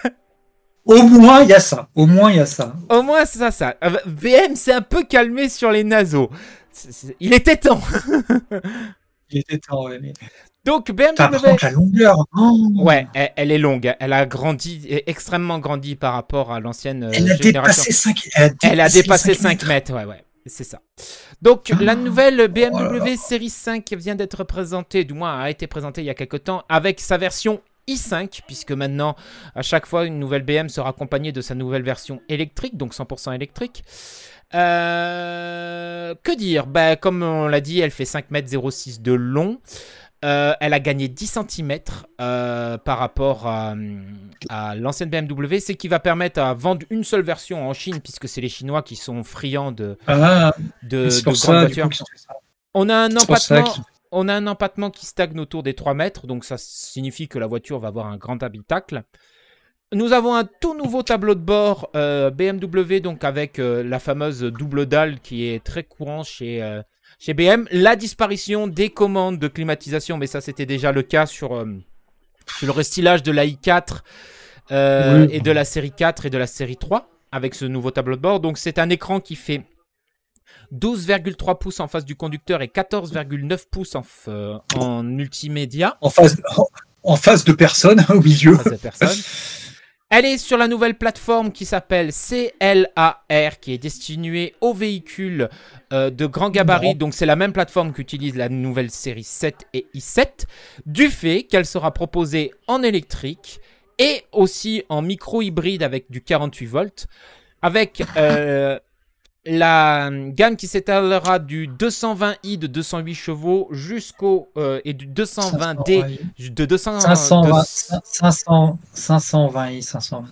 Au moins, il y a ça. Au moins, il y a ça. Au moins, c'est ça, ça. Euh, VM s'est un peu calmé sur les naseaux. Il était temps. Il était temps, ouais. mais- Donc Putain, par BMW... contre, la longueur. oh. Ouais, elle, elle est longue. Elle a grandi, extrêmement grandi par rapport à l'ancienne euh, Elle a génération. dépassé 5 Elle a dépassé, Elle a dépassé 5 mètres. mètres, ouais, ouais. C'est ça. Donc, la nouvelle BMW Oh série 5 vient d'être présentée, du moins a été présentée il y a quelques temps, avec sa version i5, puisque maintenant, à chaque fois, une nouvelle BM sera accompagnée de sa nouvelle version électrique, donc 100% électrique. Euh, que dire? Ben, Comme on l'a dit, elle fait 5 mètres 06 de long. Euh, elle a gagné 10 cm par rapport à, à l'ancienne BMW, ce qui va permettre à vendre une seule version en Chine, puisque c'est les Chinois qui sont friands de, Ah, de, de grandes ça, voitures. coup. On a un empattement, qu'ils- on a un empattement qui stagne autour des 3 mètres, donc ça signifie que la voiture va avoir un grand habitacle. Nous avons un tout nouveau tableau de bord euh, BMW, donc avec euh, la fameuse double dalle qui est très courant chez, euh, chez BM. La disparition des commandes de climatisation, mais ça c'était déjà le cas sur, euh, sur le restylage de la i4 euh, Oui. et de la série 4 et de la série 3 avec ce nouveau tableau de bord. Donc c'est un écran qui fait 12,3 pouces en face du conducteur et 14,9 pouces en, euh, en multimédia. En face, en, en face de personne au milieu. personne. Elle est sur la nouvelle plateforme qui s'appelle CLAR, qui est destinée aux véhicules euh, de grand gabarit. Donc c'est la même plateforme qu'utilise la nouvelle série 7 et i7, du fait qu'elle sera proposée en électrique et aussi en micro-hybride avec du 48 volts, avec euh, la gamme qui s'étalera du 220i de 208 chevaux jusqu'au euh, et du 220d de 200 520, de- 500, 520 i, 520.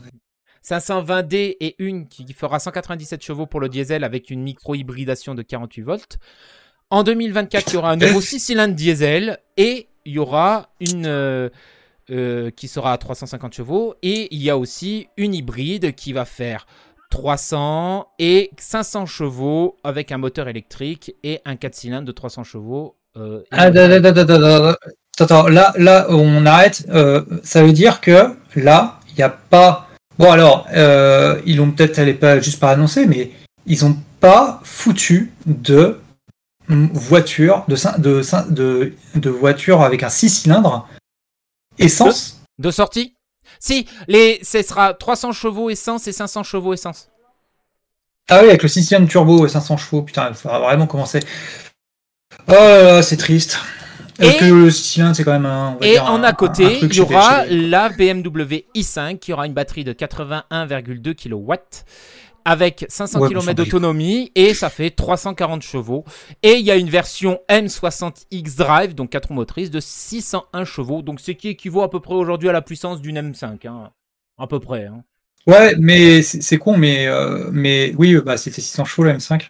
520D et une qui fera 197 chevaux pour le diesel avec une micro-hybridation de 48 volts. En 2024, il y aura un nouveau 6 cylindres diesel et il y aura une euh, euh, qui sera à 350 chevaux et il y a aussi une hybride qui va faire 300 et 500 chevaux avec un moteur électrique et un 4 cylindres de 300 chevaux. euh, Ah. Attends, là, là, on arrête. Euh, ça veut dire que là, il n'y a pas. Bon, alors, euh, ils l'ont peut-être, elle pas juste pas annoncé, mais ils ont pas foutu de voiture, de, de, de, de voiture avec un 6 cylindres essence. De sortie Si, les, ce sera 300 chevaux essence et 500 chevaux essence. Ah oui, avec le 6 cylindres turbo et 500 chevaux, putain, il faudra vraiment commencer. Oh là là, c'est triste. Parce que le cylindre, c'est quand même un. on va Et dire, en un- à côté, il y aura chez- la BMW i5 qui aura une batterie de 81,2 kW avec 500 Ouais, km d'autonomie et ça fait 340 chevaux. Et il y a une version M60X Drive, donc 4 roues motrices, de 601 chevaux, donc ce qui équivaut à peu près aujourd'hui à la puissance d'une M5. hein. À peu près. hein. Ouais, mais c'est con, mais, euh, mais oui, bah, c'était 600 chevaux la M5.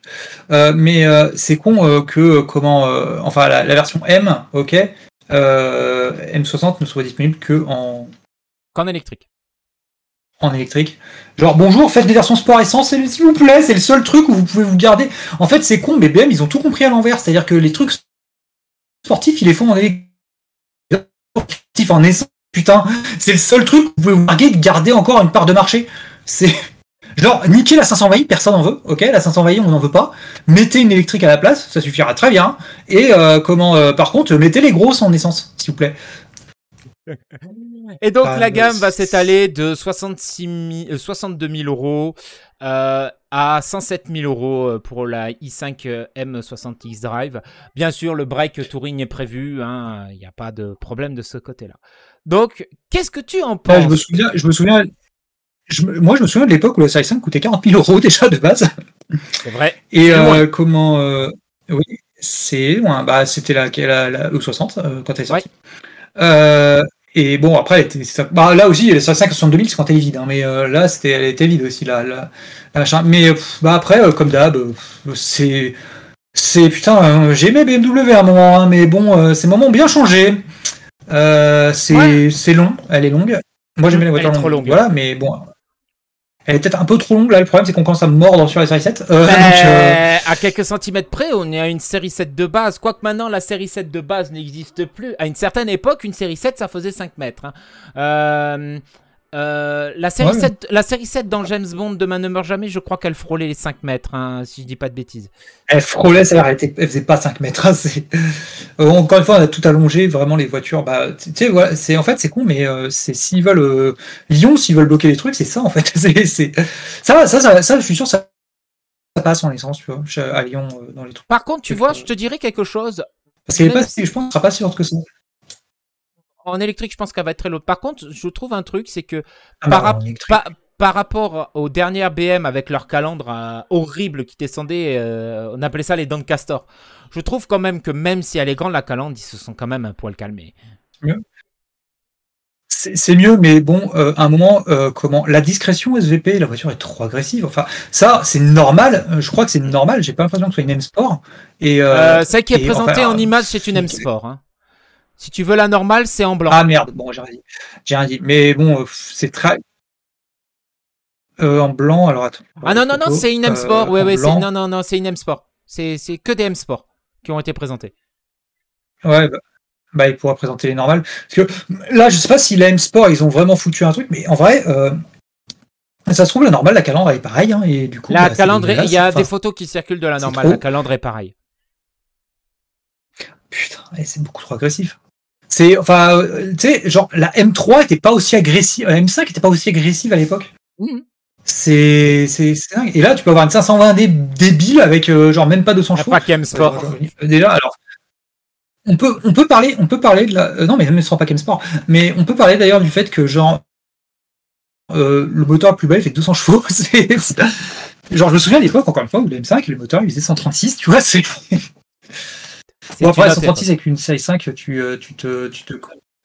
Euh, mais euh, c'est con que comment, enfin la, la version M, ok, euh, M60 ne soit disponible que en, Qu'en électrique. En électrique. Genre bonjour, faites des versions sport essence, s'il vous plaît, c'est le seul truc où vous pouvez vous garder. En fait, c'est con, mais BM ils ont tout compris à l'envers, c'est-à-dire que les trucs sportifs, ils les font en électrique, en essence. Putain, c'est le seul truc où vous pouvez vous larguer de garder encore une part de marché. C'est genre niquer la 520i, personne en veut. Ok, la 520i, on n'en veut pas. Mettez une électrique à la place, ça suffira très bien. Et euh, comment, euh, par contre, mettez les grosses en essence, s'il vous plaît. Et donc Ah, la gamme va s'étaler de 66 000 euh, 62 000 euros euh, à 107 000 euros euh, pour la i5 euh, M60X Drive. Bien sûr, le break touring est prévu, hein, il n'y a pas de problème de ce côté-là. Donc, qu'est-ce que tu en Ouais, penses je me souviens, je me souviens, je me- moi je me souviens de l'époque où la série 5 coûtait 40 000 euros déjà de base. C'est vrai. Et euh, comment, euh, oui, c'est loin. Bah, c'était la, la, la E60 euh, quand elle est sortie. Euh, et bon, après, bah, là aussi, la série 5 62 000, c'est quand elle est vide. hein, mais euh, là, c'était, elle était vide aussi, la, la machin. Mais pff, bah, après, euh, comme d'hab, euh, c'est. C'est putain, euh, j'ai aimé BMW à un moment, hein, mais bon, euh, ces moments ont bien changé. Euh, c'est Ouais. c'est long, elle est longue. Moi j'aimais la Elle est voiture trop longue. longue. Voilà, mais bon. Elle est peut-être un peu trop longue là, le problème c'est qu'on commence à mordre sur la série 7. Euh, donc, euh, Euh, à quelques centimètres près, on est à une série 7 de base. Quoique maintenant, la série 7 de base n'existe plus. À une certaine époque, une série 7, ça faisait 5 mètres. hein. Euh, euh, la, série Ouais. 7, la série 7 dans James Bond, Demain ne meurt jamais, je crois qu'elle frôlait les 5 mètres, hein, si je dis pas de bêtises. Elle frôlait, ça était- elle faisait pas 5 mètres. hein, Euh, encore une fois, on a tout allongé, vraiment les voitures. Bah, voilà, c'est en fait c'est con, mais euh, c'est s'ils veulent euh, Lyon, s'ils veulent bloquer les trucs, c'est ça en fait. C'est ça, ça, ça, ça, je suis sûr ça, ça passe en essence, tu vois, à Lyon dans les trucs. Par contre, tu vois, je te dirais quelque chose. Parce qu'elle est pas, je pense, sera pas si que ça. En électrique, je pense qu'elle va être très lourde. Par contre, je trouve un truc, c'est que Ah, par, rap- rapport aux dernières BM avec leur calandre euh, horrible qui descendait, euh, on appelait ça les dents de castor. Je trouve quand même que même si elle est grande, la calandre, ils se sont quand même un poil calmés. C'est c'est mieux, mais bon, euh, à un moment, euh, comment la discrétion SVP, la voiture est trop agressive. Enfin, ça, c'est normal. Je crois que c'est normal. J'ai pas l'impression que ce soit une M Sport. Et Euh, celle qui est et présentée enfin, en image, c'est une M Sport. hein. Si tu veux la normale, c'est en blanc. ah merde, bon, j'ai rien dit. J'ai rien dit. Mais bon, euh, c'est très Euh, en blanc. Alors attends. Ah non, non, non, c'est une M euh, ouais, ouais, non, non, non, c'est une M Sport. C'est que des M Sport qui ont été présentés. Ouais, bah, bah, il pourra présenter les normales. Parce que là, je sais pas si la M Sport, ils ont vraiment foutu un truc, mais en vrai, euh, ça se trouve, la normale, la calandre, est pareille. Hein, et du coup, La bah, calandre, il y a Enfin, des photos qui circulent de la normale. La calandre est pareille. Putain, c'est beaucoup trop agressif. C'est, enfin, euh, tu sais, genre, la M3 était pas aussi agressive, la M5 était pas aussi agressive à l'époque. Mhm. C'est, c'est, dingue. Et là, tu peux avoir une 520D débile avec, euh, genre, même pas 200 Il y a chevaux. pas qu'M Sport. Euh, Déjà, alors, on peut, on peut parler, on peut parler de la, euh, non, mais même ne sera pas qu'M Sport, mais on peut parler d'ailleurs du fait que, genre, euh, le moteur le plus bas, il fait 200 chevaux. Genre, je me souviens à l'époque, encore une fois, où le M5, le moteur, il faisait 136, tu vois, C'est Bon, après, une 136 avec une série 5, tu, euh, tu te. Tu te...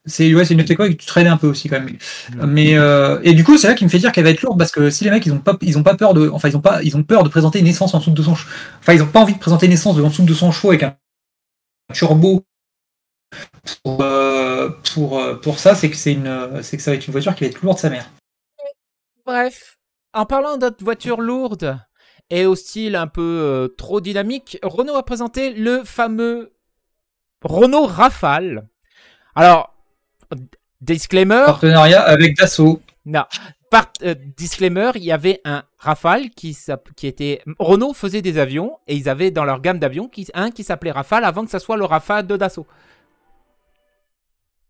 C'est ouais, c'est une quoi que tu traînes un peu aussi quand même. Mais euh, et du coup, c'est là qui me fait dire qu'elle va être lourde parce que si les mecs ils ont pas ils ont pas peur de enfin ils ont pas ils ont peur de présenter une essence en dessous de 200 chevaux. Enfin, ils ont pas envie de présenter une essence de en dessous de 200 chevaux avec un turbo pour euh, pour, pour ça, c'est que c'est une c'est que ça va être une voiture qui va être lourde sa mère. Bref, en parlant d'autres voitures lourdes et au style un peu euh, trop dynamique, Renault a présenté le fameux Renault Rafale. Alors, disclaimer, Partenariat avec Dassault. non, par- euh, disclaimer, il y avait un Rafale qui, était Renault faisait des avions et ils avaient dans leur gamme d'avions qui, un qui s'appelait Rafale avant que ça soit le Rafale de Dassault.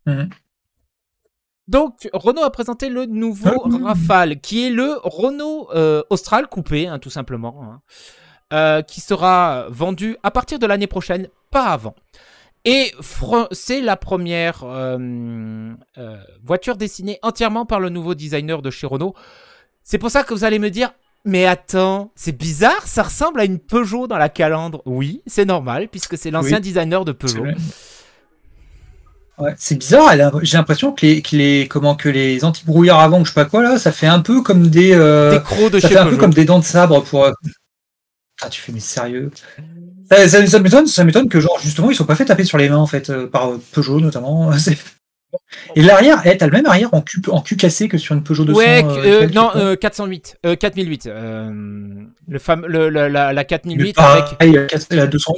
Mhm. Donc, Renault a présenté le nouveau Ah. Rafale, qui est le Renault euh, Austral coupé, hein, tout simplement, hein, euh, qui sera vendu à partir de l'année prochaine, pas avant. Et c'est la première voiture dessinée entièrement par le nouveau designer de chez Renault. C'est pour ça que vous allez me dire, mais attends, c'est bizarre, ça ressemble à une Peugeot dans la calandre. Oui, c'est normal, puisque c'est l'ancien designer de Peugeot. Ouais, c'est bizarre, j'ai l'impression que les, que les, comment, que les anti-brouillards avant, je sais pas quoi, là, ça fait un peu comme des. Euh, des crocs de ça fait un peu comme des dents de sabre pour. Euh, ah, tu fais, mais sérieux? Ça, ça, m'étonne, ça m'étonne que, genre, justement, ils sont pas fait taper sur les mains, en fait, euh, par Peugeot notamment. Et l'arrière, elle, t'as le même arrière en cul, en cul cassé que sur une Peugeot 200. Ouais, euh, non, 408, 4008. le le, la, la 4008 avec. La 200,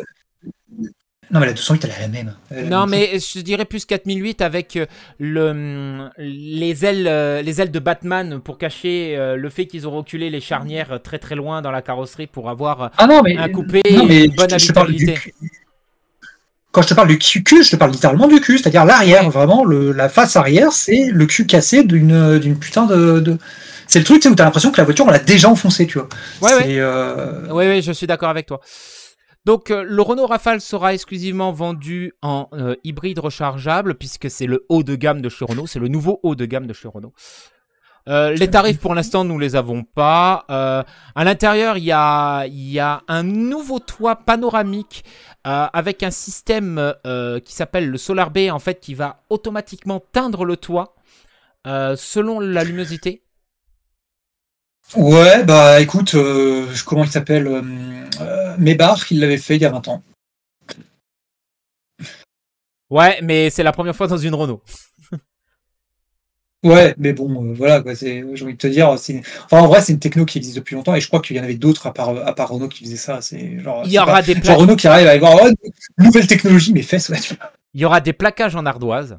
non, mais la 208, elle est la même. non, mais je dirais plus 4008 avec euh, le, les, ailes, euh, les ailes de Batman pour cacher euh, le fait qu'ils ont reculé les charnières très très loin dans la carrosserie pour avoir ah non, mais, un coupé et une bonne habitabilité. Quand je te parle du cul, je te parle littéralement du cul, c'est-à-dire l'arrière, vraiment, le, la face arrière, c'est le cul cassé d'une putain de... de... C'est le truc où t'as l'impression que la voiture, on l'a déjà enfoncée, tu vois. Ouais, ouais. Euh... ouais, ouais, je suis d'accord avec toi. Donc euh, le Renault Rafale sera exclusivement vendu en euh, hybride rechargeable puisque c'est le haut de gamme de chez Renault, c'est le nouveau haut de gamme de chez Renault. Euh, les tarifs pour l'instant nous les avons pas. à l'intérieur il y a, y a un nouveau toit panoramique avec un système qui s'appelle le Solar B en fait qui va automatiquement teindre le toit selon la luminosité. Ouais, bah écoute, euh, comment il s'appelle euh, euh Mébar, il l'avait fait il y a 20 ans. Ouais, mais c'est la première fois dans une Renault. ouais, mais bon, euh, voilà, quoi, j'ai envie de te dire, enfin, en vrai, c'est une techno qui existe depuis longtemps et je crois qu'il y en avait d'autres à part, à part Renault qui faisait ça. C'est genre, il y aura des genre Renault qui arrive à avoir oh, nouvelle technologie, mais fesses, ouais. Il y aura des plaquages en ardoise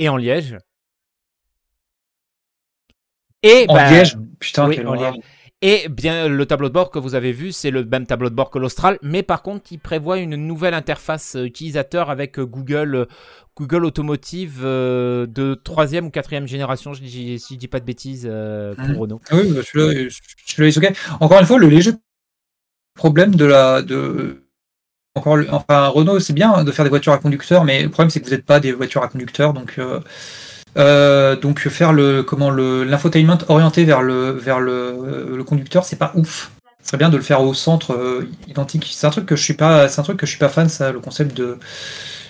et en liège et en bah, liège, putain, Et bien, le tableau de bord que vous avez vu, c'est le même tableau de bord que l'Austral, mais par contre, il prévoit une nouvelle interface euh, utilisateur avec euh, Google, euh, Google Automotive de troisième ou quatrième génération, si je dis pas de bêtises, pour. Renault. Oui, celui-là. Encore une fois, le léger problème de la, de, encore, enfin, Renault, c'est bien de faire des voitures à conducteurs, mais le problème, c'est que vous n'êtes pas des voitures à conducteurs, donc. Euh, donc faire le comment le l'infotainment orienté vers le vers le, le conducteur, c'est pas ouf. Ce serait bien de le faire au centre euh, identique. C'est un truc que je suis pas, c'est un truc que je suis pas fan, ça, le concept de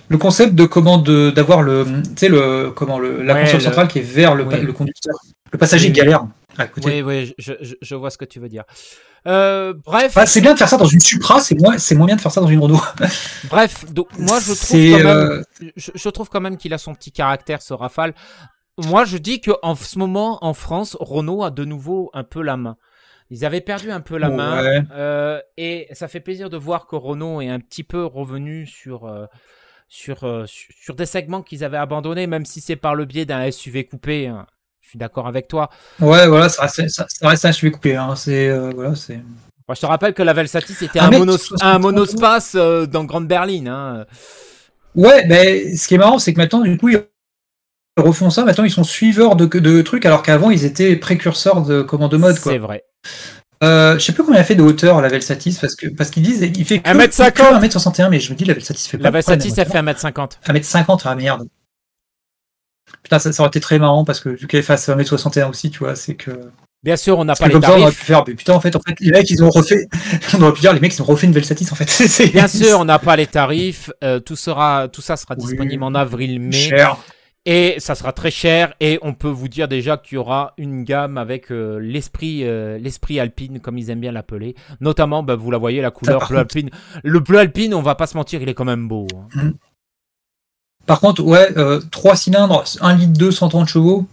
le concept de comment d'avoir le, tu sais le comment le, la console centrale qui est vers le, le conducteur. Le passager galère à côté. Oui, oui, je, je, vois ce que tu veux dire. Euh, bref. c'est bien de faire ça dans une Supra, c'est moins, c'est moins bien de faire ça dans une Renault. bref, donc moi je trouve, quand même, euh, je, trouve quand même qu'il a son petit caractère, ce Rafale. Moi je dis que en ce moment en France, Renault a de nouveau un peu la main. Ils avaient perdu un peu la main euh, et ça fait plaisir de voir que Renault est un petit peu revenu sur sur, sur des segments qu'ils avaient abandonnés, même si c'est par le biais d'un SUV coupé. Hein je suis d'accord avec toi. Ouais, voilà, ça reste, ça, reste un sujet coupé. Hein. C'est, euh, voilà, c'est... je te rappelle que la Velsatis c'était un, un, monospace euh, dans Grande Berline. Hein. Ouais, mais ce qui est marrant, c'est que maintenant, du coup, ils refont ça. Maintenant, ils sont suiveurs de, de trucs, alors qu'avant, ils étaient précurseurs de commandes de mode. C'est vrai. Euh, je sais plus combien il a fait de hauteur la Velsatis parce que parce qu'ils disent il fait que 1m50 1m61 mais je me dis la Velsatis fait pas La Velsatis elle fait 1m50. 1m50 ah merde. Putain, ça, aurait été très marrant parce que vu qu'elle fasse 1m61 aussi, tu vois, c'est que. Bien sûr, on n'a pas les comme tarifs. Ça, on aurait pu faire, mais putain, en fait, en fait, les mecs, ils ont refait. on aurait pu dire, les mecs, ils ont refait une Velsatis, en fait. Bien sûr, on n'a pas les tarifs. Euh, tout sera, tout ça sera disponible en avril-mai. Cher. Et ça sera très cher. Et on peut vous dire déjà qu'il y aura une gamme avec euh, l'esprit, euh, l'esprit alpine, comme ils aiment bien l'appeler. Notamment, bah, vous la voyez, la couleur bleu alpine. Le bleu alpine, on va pas se mentir, il est quand même beau. Hein. Mmh. Par contre, ouais, euh, 3 cylindres, 1 litre 2, 130 chevaux.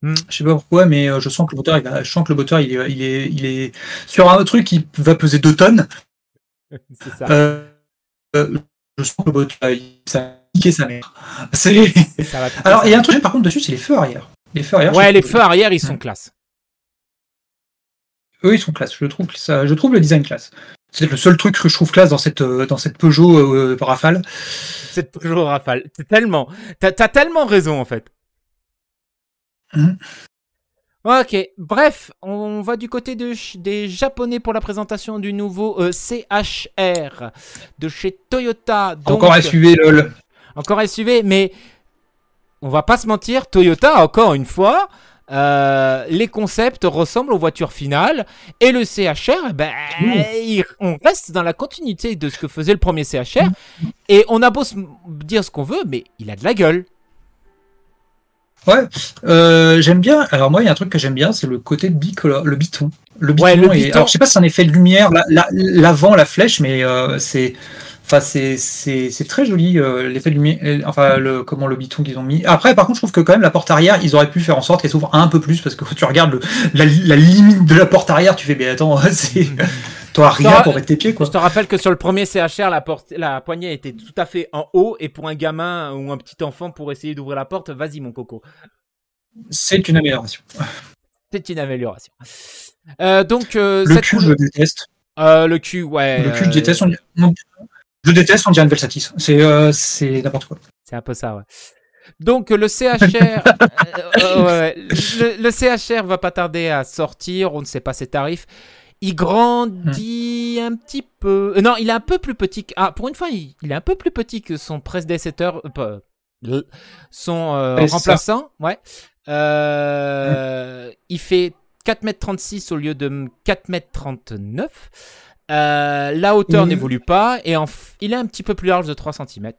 Hmm. Je sais pas pourquoi, mais euh, je sens que le moteur, il, je sens que le moteur, il est, il est, il est sur un truc qui va peser 2 tonnes. C'est ça. Euh, euh, je sens que le moteur, il, ça a sa mère. C'est... Alors, il y a un truc, par contre, dessus, c'est les feux arrière. Les feux arrière. Ouais, les feux arrière, ils sont classe. Eux, ils sont classe. Je trouve, ça, je trouve le design classe. C'est le seul truc que je trouve classe dans cette, euh, dans cette Peugeot euh, Rafale. Cette Peugeot Rafale. C'est tellement. T'as as tellement raison, en fait. Mmh. Ok, bref, on va du côté de, des Japonais pour la présentation du nouveau euh, CHR de chez Toyota. encore SUV, lol. Encore SUV, mais on va pas se mentir, Toyota, encore une fois, euh, les concepts ressemblent aux voitures finales et le CHR, ben, on reste dans la continuité de ce que faisait le premier CHR et on a beau dire ce qu'on veut, mais il a de la gueule. Ouais, euh, j'aime bien. Alors moi, il y a un truc que j'aime bien, c'est le côté bicolore, le biton. Le biton. Alors je sais pas si c'est un effet de lumière, l'avant, la, flèche, mais euh, c'est, enfin c'est très joli euh, l'effet de lumière. Enfin le comment le biton qu'ils ont mis. Après, par contre, je trouve que quand même la porte arrière, ils auraient pu faire en sorte qu'elle s'ouvre un peu plus parce que quand tu regardes la, limite de la porte arrière, tu fais mais attends, c'est Toi, rien pour mettre tes pieds, quoi. Je te rappelle que sur le premier CHR, la, porte, la poignée était tout à fait en haut. Et pour un gamin ou un petit enfant, pour essayer d'ouvrir la porte, vas-y, mon coco. C'est une amélioration. C'est une amélioration. Euh, donc, euh, le cul, je déteste. Euh, le cul, ouais. Le cul, je déteste. Je déteste, on dirait une Velsatis. C'est n'importe quoi. C'est un peu ça, ouais. Donc le CHR, le, le, CHR va pas tarder à sortir. On ne sait pas ses tarifs. Il grandit un petit peu. Euh, non, il est un peu plus petit. Que... Ah, pour une fois, il, est un peu plus petit que son prédécesseur. Euh, son euh, remplaçant. Ouais. Il fait 4m36 au lieu de 4m39. La hauteur n'évolue pas et il est un petit peu plus large de 3 cm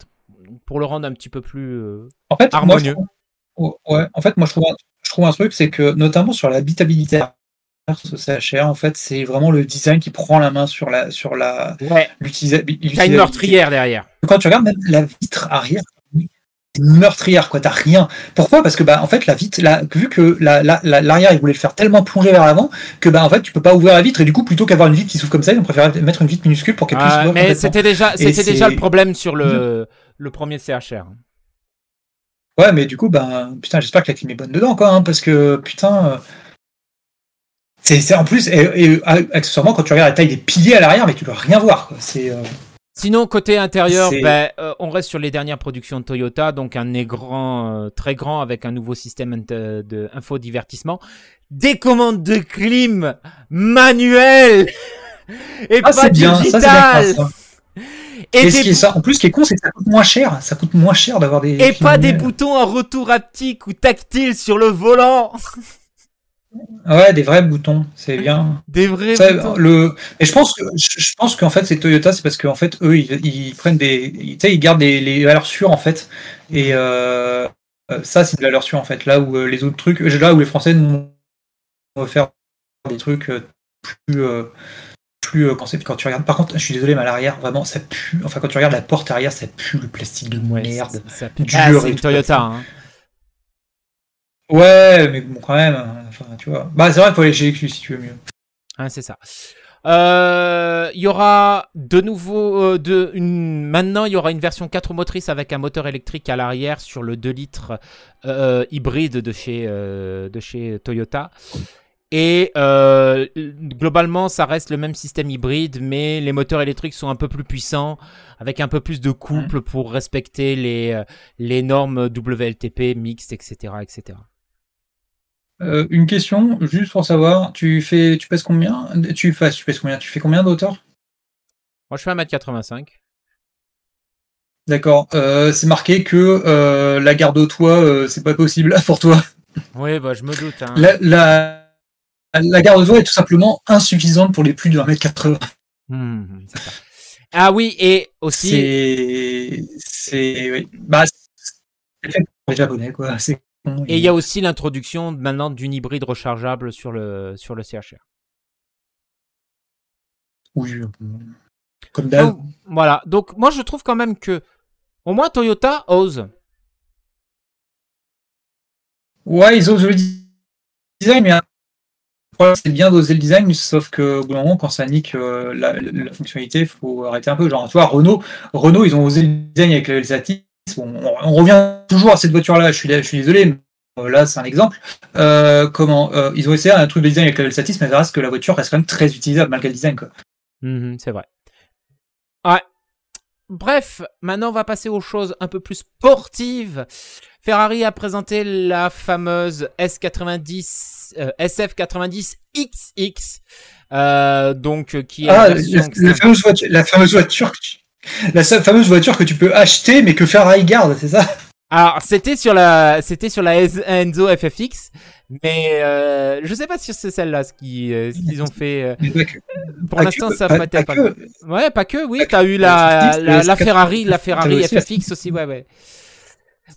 pour le rendre un petit peu plus en fait, harmonieux. ouais, en fait, moi je trouve, je trouve un truc, c'est que notamment sur l'habitabilité ce CHR, en fait, c'est vraiment le design qui prend la main sur la sur la ouais. l'utilisabilité. T'as une meurtrière derrière. Quand tu regardes même la vitre arrière, meurtrière quoi, t'as rien. Pourquoi? Parce que bah en fait la vitre, la, vu que l'arrière la, il voulait le faire tellement plonger vers l'avant que bah en fait tu peux pas ouvrir la vitre et du coup plutôt qu'avoir une vitre qui s'ouvre comme ça, ils ont préféré mettre une vitre minuscule pour qu'elle puisse ah, Mais c'était déjà c'était déjà le problème sur le le premier CHR. Ouais, mais du coup, bah, putain, j'espère que la clim est bonne dedans, quoi, hein, parce que, putain, euh, c'est en plus, et, accessoirement, quand tu regardes la taille des piliers à l'arrière, mais tu peux rien voir. C'est. Euh, Sinon, côté intérieur, ben, euh, on reste sur les dernières productions de Toyota, donc un nez grand, euh, très grand, avec un nouveau système de, infodivertissement. Des commandes de clim manuelles et ah, pas bien, digitales. Ça, et, ce qui est ça, en plus, ce qui est con, c'est que ça coûte moins cher. Ça coûte moins cher d'avoir des. Et pas des boutons en retour haptique ou tactile sur le volant. Ouais, des vrais boutons, c'est bien. Des vrais boutons. Le... Et je pense que je pense qu'en fait c'est Toyota, c'est parce qu'en fait eux ils, prennent des, tu sais, ils gardent des, les valeurs sûres en fait. Et euh, ça c'est des valeurs sûres en fait. Là où euh, les autres trucs, là où les Français nous vont faire des trucs euh, plus plus quand, quand tu regardes. Par contre, je suis désolé, mais à l'arrière vraiment ça pue. Enfin quand tu regardes la porte arrière, ça pue le plastique de merde. Ça, pue. Ah, c'est Toyota. Hein. Ouais, mais bon, quand même. Enfin, tu vois. Bah, c'est vrai qu'il faut aller chez si tu veux mieux. Ah, c'est ça. Euh, il y aura de nouveau, euh, de, une, maintenant il y aura une version 4 motrices avec un moteur électrique à l'arrière sur le 2 litres euh, hybride de chez, de chez Toyota. Et globalement, ça reste le même système hybride, mais les moteurs électriques sont un peu plus puissants, avec un peu plus de couple pour respecter les, les normes WLTP, mixtes, etc., etc. Euh, une question, juste pour savoir, tu fais, tu pèses combien? Tu, fais, tu pèses combien? Tu fais combien d'auteur Moi, je fais 1m85. D'accord. Euh, c'est marqué que euh, la garde au toit, c'est pas possible pour toi. Oui, bah, je me doute. Hein. La, garde au toit est tout simplement insuffisante pour les plus de 1m80. Mmh, ah oui, et aussi. C'est. C'est. Oui. Bah, c'est pour les japonais, quoi. C'est et il y a aussi l'introduction maintenant d'une hybride rechargeable sur le, sur le CHR. Oui, comme d'hab. Voilà, donc moi je trouve quand même que au moins Toyota ose. Ouais, ils osent le design, mais c'est bien d'oser le design, sauf que au bout d'un moment, quand ça nique euh, la, fonctionnalité, il faut arrêter un peu. Genre, tu vois, Renault, Renault, ils ont osé le design avec le Elsatis, on, revient toujours à cette voiture-là, je suis, je suis désolé, euh, là c'est un exemple. Euh, comment euh, Ils ont essayé un truc de design avec le Satis, mais ça reste que la voiture reste quand même très utilisable malgré le design. Quoi. Mhm, c'est vrai. Ouais. Bref, maintenant on va passer aux choses un peu plus sportives. Ferrari a présenté la fameuse S90, euh, SF90 XX, donc qui est Ah, la la, la fameuse voiture, la fameuse la seule fameuse voiture que tu peux acheter mais que Ferrari garde, c'est ça Alors c'était sur la, c'était sur la Enzo FFX, mais euh, je sais pas si c'est celle-là ce euh, qu'ils ont fait. euh, Mais pas que- Pour l'instant, ça pas- pas être pas. que. Ouais, pas que. Oui, t'as eu la, S10, la, la S4, Ferrari, la Ferrari aussi la FFX aussi. Ouais, ouais.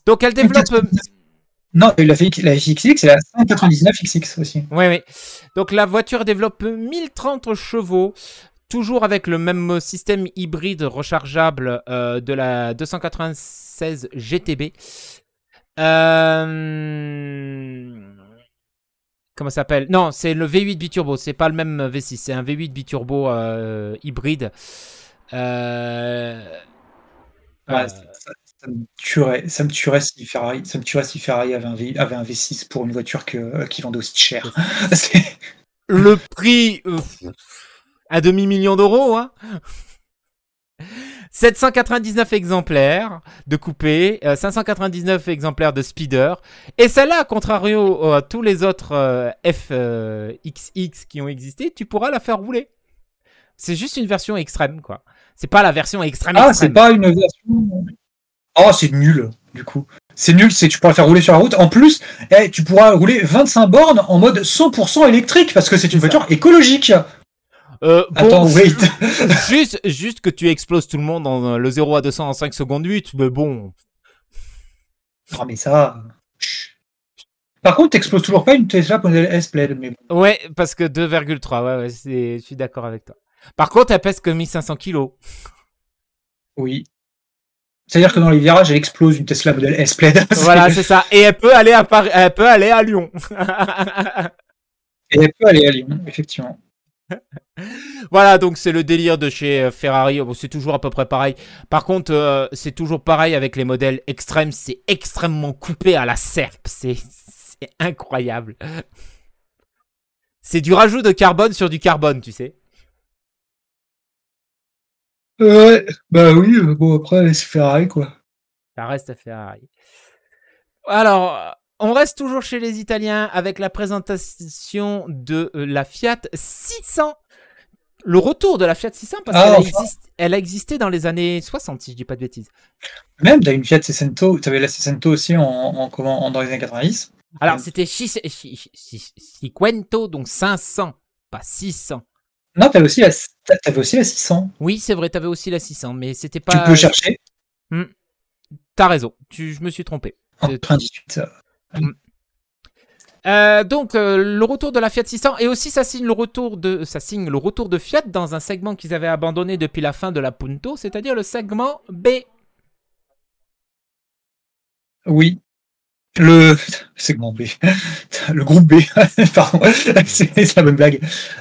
Donc elle développe. Non, il a fait la FXX et la 199 XX aussi. Oui, oui. Donc la voiture développe 1030 chevaux, toujours avec le même système hybride rechargeable euh, de la 296 GTB. Euh... Comment ça s'appelle? Non, c'est le V8 biturbo. C'est pas le même V6. C'est un V8 biturbo euh, hybride. Ouais, ça, me tuerait, ça me tuerait si Ferrari, ça me tuerait si Ferrari avait un, V, avait un V6 pour une voiture que, euh, qui vendait aussi cher. Le prix à demi million d'euros hein 799 exemplaires de coupé, euh, 599 exemplaires de speeder, et celle-là, contrario à tous les autres euh, FXX qui ont existé, tu pourras la faire rouler. C'est juste une version extrême, quoi. C'est pas la version extrême ah, c'est pas une version. Oh, c'est nul, du coup. C'est nul, c'est que tu pourras faire rouler sur la route. En plus, eh, tu pourras rouler 25 bornes en mode 100% électrique parce que c'est une voiture écologique. Euh, bon, Attends, wait. juste, juste que tu exploses tout le monde dans le 0 à 200 en 5 secondes 8, mais bon, Ah, mais ça. Par contre, t'exploses toujours pas une Tesla Model S Plaid, mais bon. Ouais, parce que 2,3, ouais, ouais, c'est- je suis d'accord avec toi. Par contre, elle pèse que 1500 kilos. oui. C'est-à-dire que dans les virages, elle explose une Tesla Model S Plaid. Voilà, c'est ça. Et elle peut aller à Paris, elle peut aller à Lyon. Et elle peut aller à Lyon, effectivement. voilà, donc c'est le délire de chez euh, Ferrari. Bon, c'est toujours à peu près pareil. Par contre, euh, c'est toujours pareil avec les modèles extrêmes. C'est extrêmement coupé à la serpe. C'est incroyable. C'est du rajout de carbone sur du carbone, tu sais. Ouais, bah oui, euh, bon après, c'est Ferrari, quoi. Ça reste Ferrari. Alors, euh, on reste toujours chez les Italiens avec la présentation de euh, la Fiat 600. Le retour de la Fiat 600 parce ah, qu'elle enfin. a, exist... a, existé dans les années 60, si je dis pas de bêtises. Même, tu une Fiat 600, tu avais la 600 aussi en, en, en, dans les années 90. Alors, c'était 50, donc 500, pas 600. Non, t'avais aussi, la... avais aussi la 600. Oui, c'est vrai, t'avais aussi la 600, mais c'était pas. Tu peux chercher. Hmm. T'as raison, tu... je me suis trompé. En euh, 98. Mm. Euh, donc euh, le retour de la Fiat 600 et aussi ça signe le retour de ça signe le retour de Fiat dans un segment qu'ils avaient abandonné depuis la fin de la Punto, c'est-à-dire le segment B. Oui. Le segment B, le groupe B, pardon, c'est la bonne blague.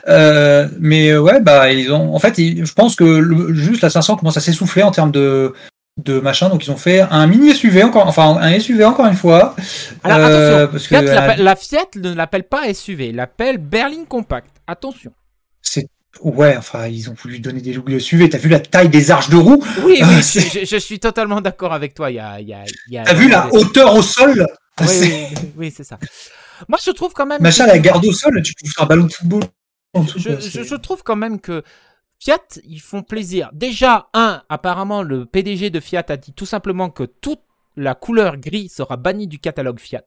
Euh, mais ouais, bah ils ont, en fait, je pense que juste la 500 commence à s'essouffler en termes de de machin donc ils ont fait un mini SUV encore enfin un SUV encore une fois Alors Euh, attention, parce que la- Fiat ne l'appelle pas SUV, l'appelle berline compact. Attention. c'est ouais enfin ils ont voulu donner des looks de SUV t'as vu la taille des arches de roue? Oui, oui, c'est- je, je suis totalement d'accord avec toi. Il y a, il y a, il y a- t'as vu la hauteur au sol? Oui, C'est- oui, oui, oui, c'est ça. Moi, je trouve quand même. machin que- la garde au sol tu peux faire un ballon de football je, je trouve quand même que Fiat, ils font plaisir. Déjà, un, apparemment, le PDG de Fiat a dit tout simplement que toute la couleur gris sera bannie du catalogue Fiat.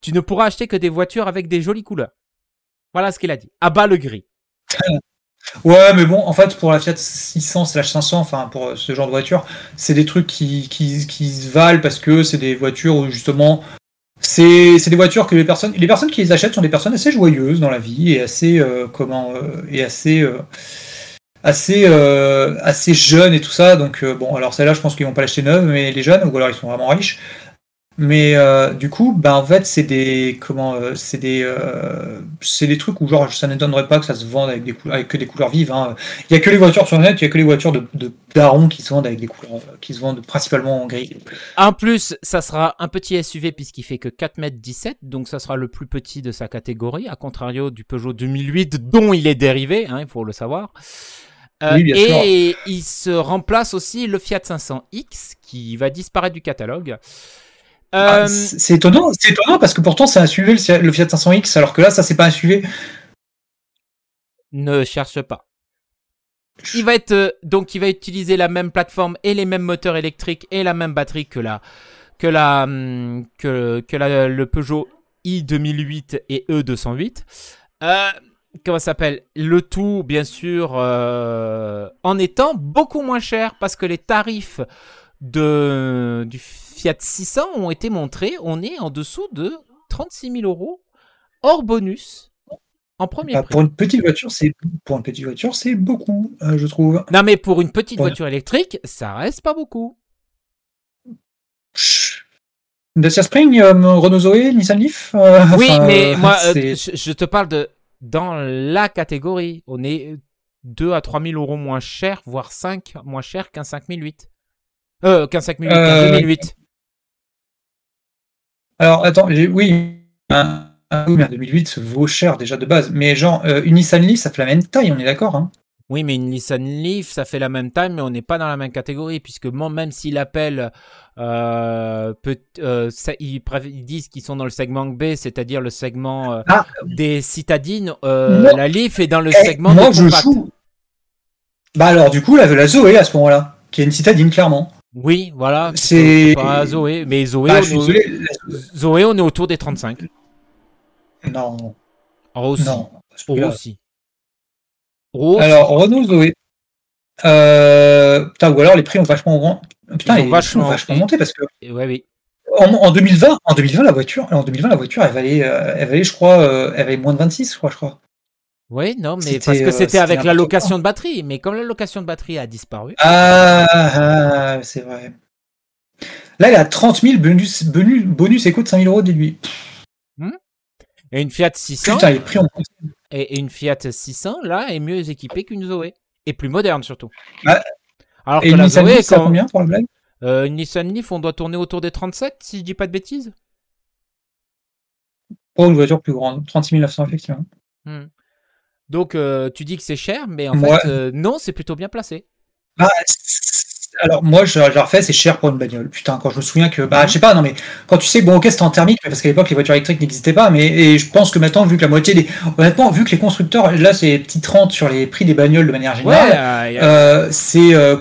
Tu ne pourras acheter que des voitures avec des jolies couleurs. Voilà ce qu'il a dit. À bas le gris. Ouais, mais bon, en fait, pour la Fiat 600 slash 500, enfin, pour euh, ce genre de voiture, c'est des trucs qui, qui, qui se valent parce que c'est des voitures où, justement, c'est des voitures que les personnes, les personnes qui les achètent sont des personnes assez joyeuses dans la vie et assez, euh, comment, euh, et assez, euh, assez, euh, assez jeunes et tout ça. Donc, bon, alors celle-là, je pense qu'ils vont pas l'acheter neuve, mais les jeunes, ou alors ils sont vraiment riches. Mais euh, du coup, bah en fait, c'est des comment, euh, c'est des, euh, c'est des trucs où genre ça n'étonnerait pas que ça se vende avec des couleurs, avec que des couleurs vives. hein. Il y a que les voitures sur le net, il y a que les voitures de, de darons qui se vendent avec des couleurs, qui se vendent principalement en gris. En plus, ça sera un petit SUV puisqu'il fait que 4,17 m, donc ça sera le plus petit de sa catégorie, à contrario du Peugeot 2008 dont il est dérivé, hein, il faut le savoir. Euh, Oui, et il se remplace aussi le Fiat 500X qui va disparaître du catalogue. Ah, Euh, c'est étonnant, c'est étonnant parce que pourtant c'est un SUV le, Fiat 500X, alors que là ça c'est pas un SUV. ne cherche pas. Il va être euh, donc il va utiliser la même plateforme et les mêmes moteurs électriques et la même batterie que la que la hum, que, que la- le Peugeot i 2008 et E 208. Euh, comment ça s'appelle? Le tout bien sûr euh, en étant beaucoup moins cher parce que les tarifs de du Fiat 600 ont été montrés. On est en dessous de 36 000 euros hors bonus en premier Bah, prix. pour une petite voiture, c'est pour une petite voiture, c'est beaucoup, euh, je trouve. Non, mais pour une petite voiture électrique, ça reste pas beaucoup. Dacia Spring, euh, Renault Zoé, Nissan Leaf. euh, Oui, enfin, mais euh, moi, euh, je, je te parle de dans la catégorie. On est 2 à 3 000 euros moins cher, voire 5 moins cher qu'un 5008. Euh, qu'un 5008, qu'un Euh, 2008. Alors attends, j'ai- oui, un, un, oui, mais un 2008 se vaut cher déjà de base, mais genre euh, une Nissan Leaf, ça fait la même taille, on est d'accord. Hein? Oui, mais une Nissan Leaf, ça fait la même taille, mais on n'est pas dans la même catégorie, puisque moi, même s'il appelle, euh, peut- euh, ça- ils, disent qu'ils sont dans le segment B, c'est-à-dire le segment euh, Ah. des citadines, euh, la Leaf est dans le Eh, segment moi des je joue. Bah alors du coup la, la Zoé à ce moment-là, qui est une citadine clairement. Oui, voilà. C'est- pas Zoé, mais Zoé, Bah, on je suis est Zoé, on est autour des 35. Non, aussi. non. aussi. Aussi. Alors Renault Zoé. Euh, putain, ou alors les prix ont vachement Putain, Ils ont vachement- ont vachement monté parce que ouais, oui. en, en 2020, en 2020 la voiture, en 2020 la voiture elle valait, euh, elle valait je crois, euh, elle valait moins de 26, je crois, je crois. Oui, non, mais C'était, parce que euh, c'était avec la location de batterie. Mais comme la location de batterie a disparu. Ah, ah, c'est vrai. Là, il a 30 000 bonus, bonus, bonus éco de 5 000 euros déduits. Et une Fiat 600, Putain, les prix ont. et et une Fiat 600, là, est mieux équipée qu'une Zoé. Et plus moderne, surtout. Bah, Alors Et que une la Nissan Zoé, Leaf, quand- combien pour la blague euh, une Nissan Leaf, on doit tourner autour des 37, si je dis pas de bêtises? Pour une voiture plus grande, 36 900 effectivement. Hmm. Donc, euh, tu dis que c'est cher, mais en Ouais. fait, euh, non, c'est plutôt bien placé. Bah, alors moi, je, je refais, c'est cher pour une bagnole. Putain, quand je me souviens que, bah, je sais pas, non mais quand tu sais, bon, ok, c'était en thermique, mais parce qu'à l'époque les voitures électriques n'existaient pas, mais et je pense que maintenant, vu que la moitié des, honnêtement, vu que les constructeurs, là, c'est petites rentes sur les prix des bagnoles de manière générale. Euh, c'est euh,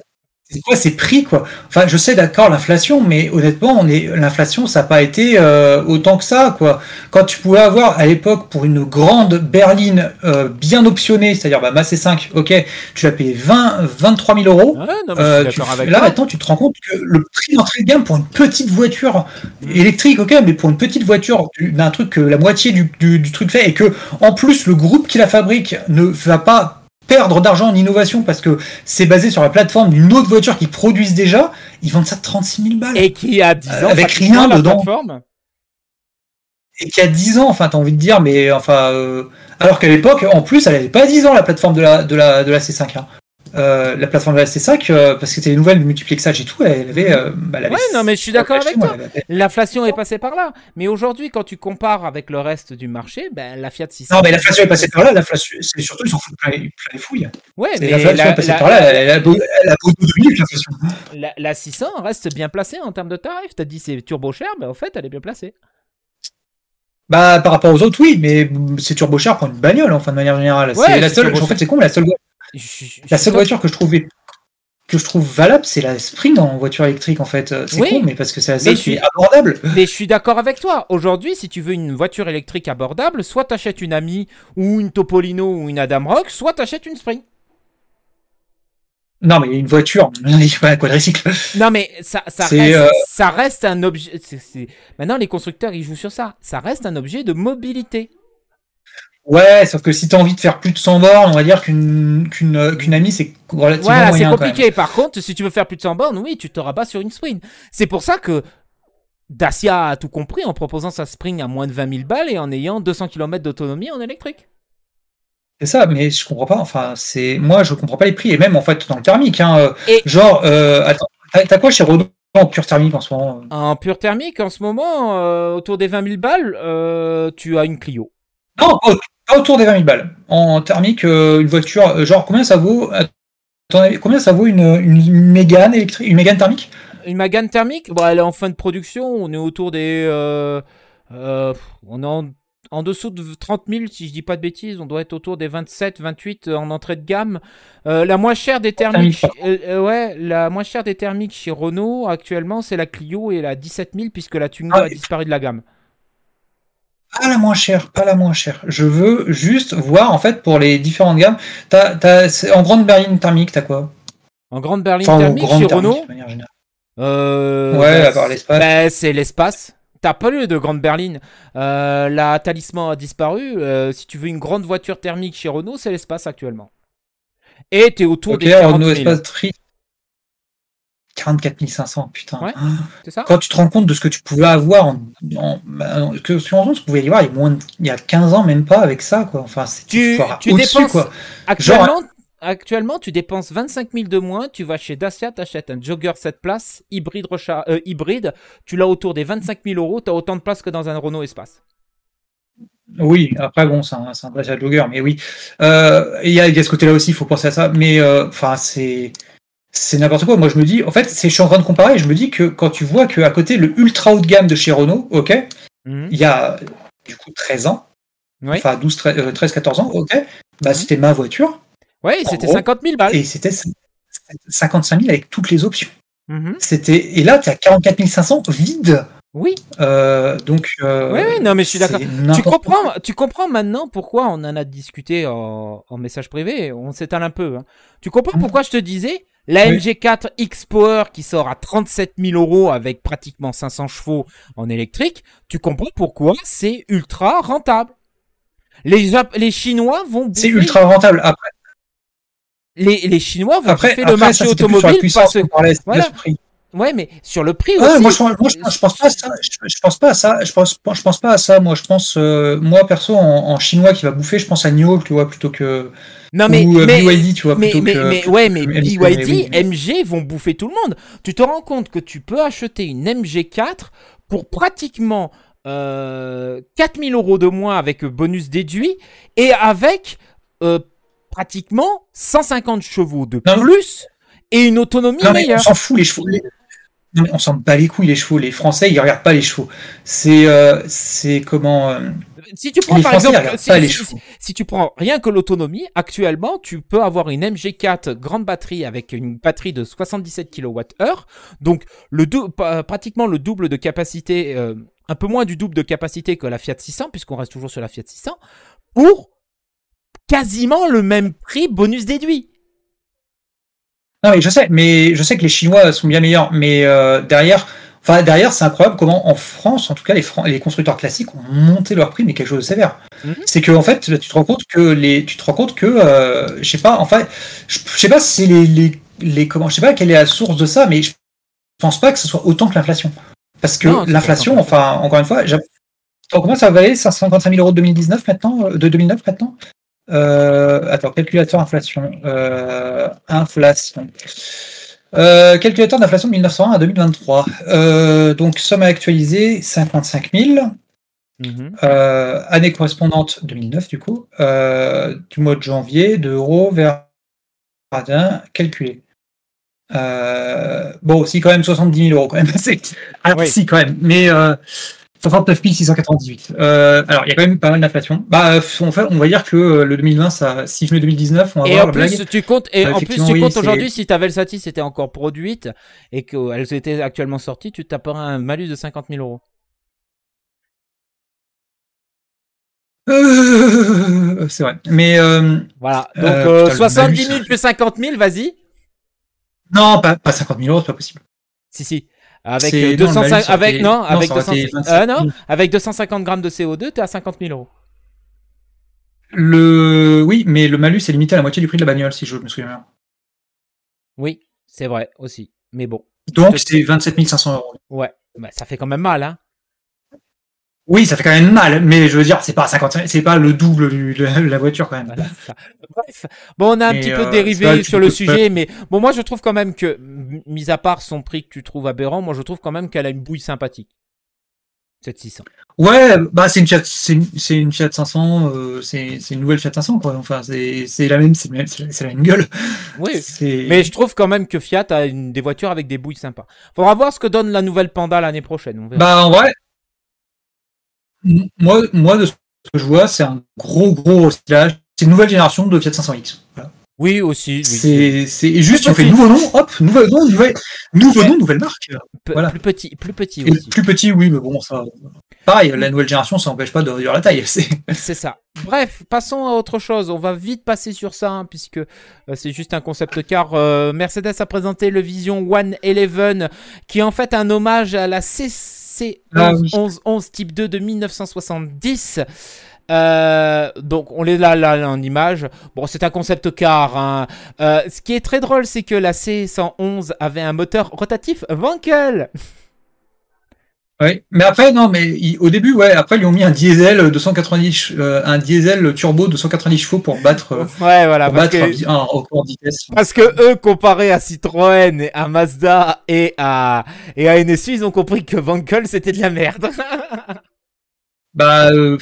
c'est quoi ces prix quoi? Enfin, je sais d'accord l'inflation, mais honnêtement, on est l'inflation, ça n'a pas été euh, autant que ça quoi. Quand tu pouvais avoir à l'époque pour une grande berline euh, bien optionnée, c'est-à-dire bah, ma C5, ok, tu l'as payé 20, 23 000 euros. Ouais, non, mais Euh, tu- avec là maintenant, tu te rends compte que le prix d'entrée de gamme pour une petite voiture électrique, ok, mais pour une petite voiture du- d'un truc que la moitié du, du- du truc fait et que en plus le groupe qui la fabrique ne va pas perdre d'argent en innovation parce que c'est basé sur la plateforme d'une autre voiture qu'ils produisent déjà, ils vendent ça 36 000 balles. Et, Et qui a 10 ans, Avec rien la dedans. plateforme. qui a 10 ans, enfin t'as envie de dire, mais enfin, euh, alors qu'à l'époque, en plus, elle avait pas 10 ans la plateforme de la de la de la C5. Euh, la plateforme de la C5, euh, parce que c'était les nouvelles de multiplexage et tout, elle avait. euh, bah, elle avait Ouais, non, mais je suis d'accord avec toi. L'inflation est passée par là. Mais aujourd'hui, quand tu compares avec le reste du marché, ben, la Fiat 600. Non, mais l'inflation est passée par là, l'inflation, c'est surtout, ils s'en foutent plein, les- plein les fouilles. Ouais, mais L'inflation la, est passée la- par là, elle, a beau, elle a beau dominer l'inflation. la- la 600 reste bien placée en termes de tarifs. T'as dit c'est turbo cher, mais en fait, elle est bien placée. Bah, par rapport aux autres, oui, mais c'est turbo cher pour une bagnole, enfin, de manière générale. Ouais, c'est la seule, en fait, c'est con, mais la seule, Je- la seule voiture que je trouvais que je trouve valable, c'est la Spring en voiture électrique, en fait. C'est Oui. con, mais parce que c'est la seule qui est abordable. Mais je suis d'accord avec toi. Aujourd'hui, si tu veux une voiture électrique abordable, soit t'achètes une Ami ou une Topolino ou une Adam Rock, soit t'achètes une Spring. Non, mais une voiture, pas un quadricycle. Non, mais ça, ça, reste, euh, ça reste un objet. Maintenant, les constructeurs, ils jouent sur ça. Ça reste un objet de mobilité. Ouais, sauf que si t'as envie de faire plus de 100 bornes, on va dire qu'une qu'une euh, qu'une amie, c'est relativement Voilà, c'est compliqué. Par contre, si tu veux faire plus de 100 bornes, oui, tu te rabats sur une Spring. C'est pour ça que Dacia a tout compris en proposant sa Spring à moins de 20 000 balles et en ayant 200 km d'autonomie en électrique. C'est ça, mais je comprends pas. Enfin, c'est moi, je comprends pas les prix et même en fait dans le thermique. Hein, euh, Et- Genre, euh, attends, t'as quoi chez Renault en pure thermique en ce moment euh? En pure thermique, en ce moment, euh, autour des 20 000 balles, euh, tu as une Clio. Non, pas pas autour des 20 000 balles. En thermique, euh, une voiture, euh, genre combien ça vaut combien ça vaut une, une Mégane électrique, une Mégane thermique? Une Mégane thermique? Bon, Elle est en fin de production. On est autour des. Euh, euh, on est en, en, dessous de 30 000, si je dis pas de bêtises. On doit être autour des 27, 28 en entrée de gamme. Euh, la moins chère des thermiques. ouais, la moins chère des thermiques chez Renault actuellement, c'est la Clio et la 17 000 puisque la Twingo ah, a disparu de la gamme. Pas la moins chère, pas la moins chère. Je veux juste voir, en fait, pour les différentes gammes. en grande berline thermique, t'as quoi? En grande berline thermique chez Renault euh, Ouais, à part l'espace. Bah, c'est l'espace. T'as pas eu de grande berline. Euh, la talisman a disparu. Euh, si tu veux une grande voiture thermique chez Renault, c'est l'espace actuellement. Et t'es autour des 40 000. Espace 44 500, putain. Quand tu te rends compte de ce que tu pouvais avoir, en, bah, que tu pouvais y avoir il y, a 15 ans, même pas avec ça, quoi. Enfin, tu, tu dépenses, quoi. Actuellement, actuellement, tu dépenses 25 000 de moins, tu vas chez Dacia, t'achètes un jogger 7 places, hybride, euh, hybride tu l'as autour des 25 000 euros, tu as autant de place que dans un Renault Espace. Oui, après, bon, c'est un, un Dacia Jogger, mais oui. Euh, il y, a ce côté-là aussi, il faut penser à ça. Mais, euh, enfin, c'est c'est n'importe quoi. Moi, je me dis, en fait, je suis en train de comparer. Je me dis que quand tu vois qu'à côté, le ultra haut de gamme de chez Renault, ok, mhm. il y a du coup 13 ans, enfin 12, 13, 14 ans, ok, bah mhm. c'était ma voiture. Oui, c'était 50 000 balles. Et c'était 55 000 avec toutes les options. Mhm. C'était et là, tu as 44 500 vide. Oui. Euh, donc. Euh, oui, oui, non, mais je suis d'accord. Tu comprends, tu comprends maintenant pourquoi on en a discuté en, message privé. On s'étale un peu. Hein. Tu comprends pourquoi je te disais la MG4 X-Power qui sort à 37 000 euros avec pratiquement 500 chevaux en électrique, tu comprends pourquoi c'est ultra rentable. Les, les Chinois vont C'est ultra rentable. Après, les, les Chinois vont après, le marché automobile parce que voilà. Ouais, mais sur le prix aussi. Moi, je, moi, je, pense pas à ça. Je, pense pas à ça. Je pense, je pense pas à ça. Moi, je pense, euh, moi perso, en, chinois qui va bouffer, je pense à NIO, tu vois, plutôt que. Non mais, ou, euh, BYD, tu vois, mais, plutôt mais, que, mais ouais, mais BYD, MG vont bouffer tout le monde. Tu te rends compte que tu peux acheter une MG4 pour pratiquement euh, 4000 euros de moins avec bonus déduit et avec euh, pratiquement 150 chevaux de plus et une autonomie meilleure. On s'en fout les chevaux on s'en bat les couilles les chevaux. Les Français, ils regardent pas les chevaux. C'est, euh, c'est comment. Si tu prends par exemple, si, tu prends rien que l'autonomie, actuellement, tu peux avoir une MG4 grande batterie avec une batterie de 77 kWh, donc le pratiquement le double de capacité, euh, un peu moins du double de capacité que la Fiat 600, puisqu'on reste toujours sur la Fiat 600, pour quasiment le même prix bonus déduit. Non, mais je sais, mais je sais que les Chinois sont bien meilleurs, mais euh, derrière, enfin derrière, c'est incroyable comment en France, en tout cas, les, les constructeurs classiques ont monté leur prix, mais quelque chose de sévère. Mhm. C'est que en fait, tu te rends compte que les, tu te rends compte que, euh, je sais pas, enfin, je, sais pas si les, les, les, comment, je sais pas quelle est la source de ça, mais je pense pas que ce soit autant que l'inflation, parce que l'inflation, enfin, encore une fois, comment ça valait 555 000 euros de 2019 maintenant, euh, de 2009 maintenant euh, attends, calculateur inflation. Euh, inflation. Euh, calculateur d'inflation de 1901 à 2023. donc, somme à actualiser 55 000. Mhm. année correspondante 2009 du coup, du mois de janvier, de euros vers radin calculé. bon, si quand même 70 000 euros quand même. Alors si quand même, mais 69 698. Euh, alors, il y a quand même pas mal d'inflation. Bah, en fait, on va dire que euh, le 2020, ça, si je mets 2019, on va et voir en plus, Tu comptes, et en plus, tu comptes aujourd'hui, si ta Velsatis était encore produite et qu'elle était actuellement sortie, tu taperas un malus de 50 000 euros. Euh, c'est vrai. Mais voilà. Donc 70 000 plus 50 000, vas-y. Non, pas, pas 50 000 euros, c'est pas possible. Si, si. Avec, 250, avec, non, avec, euh, non, avec 250 grammes de CO2, tu es à 50 000 euros. Le... Oui, mais le malus est limité à la moitié du prix de la bagnole, si je me souviens bien. Oui, c'est vrai aussi. Mais bon. Donc c'est 27 500 euros. Ouais, bah, ça fait quand même mal, hein. Oui, ça fait quand même mal, mais je veux dire, c'est pas 50, c'est pas le double de la voiture quand même. Bref, bon, on a un petit peu euh, dérivé sur le sujet, mais bon, moi je trouve quand même que, mis à part son prix que tu trouves aberrant, moi je trouve quand même qu'elle a une bouille sympathique. Cette 600. Ouais, bah c'est une Fiat, c'est une, Fiat 500, euh, c'est c'est une nouvelle Fiat 500 quoi. Enfin, c'est c'est la même, c'est le même- c'est la- c'est la même gueule. Oui. Mais je trouve quand même que Fiat a une, des voitures avec des bouilles sympas. Faudra voir ce que donne la nouvelle Panda l'année prochaine. On verra. Bah en vrai, moi, moi de ce que je vois, c'est un gros gros recyclage. C'est une nouvelle génération de Fiat 500X. Voilà. oui, aussi. oui. C'est juste, on fait nouveau nom, hop, nouveau nom, nouvelle, nouveau nom, nouvelle marque. Voilà. Plus petit, plus petit Et aussi. plus petit, oui, mais bon, ça. Pareil, la nouvelle génération, ça n'empêche pas de réduire la taille. C'est ça. Bref, passons à autre chose. On va vite passer sur ça, hein, puisque euh, c'est juste un concept car euh, Mercedes a présenté le Vision 111, qui est en fait un hommage à la CC Ah oui. 1111 Type 2 de 1970. Euh, donc on est là, là, là en image. Bon, c'est un concept car. hein. Euh, ce qui est très drôle, c'est que la C111 avait un moteur rotatif Wankel. Oui, mais après, non, mais au début, ouais, après, ils lui ont mis un diesel de 190, ch- euh, un diesel turbo de 190 chevaux pour battre, euh, Ouais, voilà. pour parce battre que- un record vitesse. Parce que eux, comparé à Citroën, et à Mazda et à, et à NSU, ils ont compris que Wankel c'était de la merde. Bah, euh,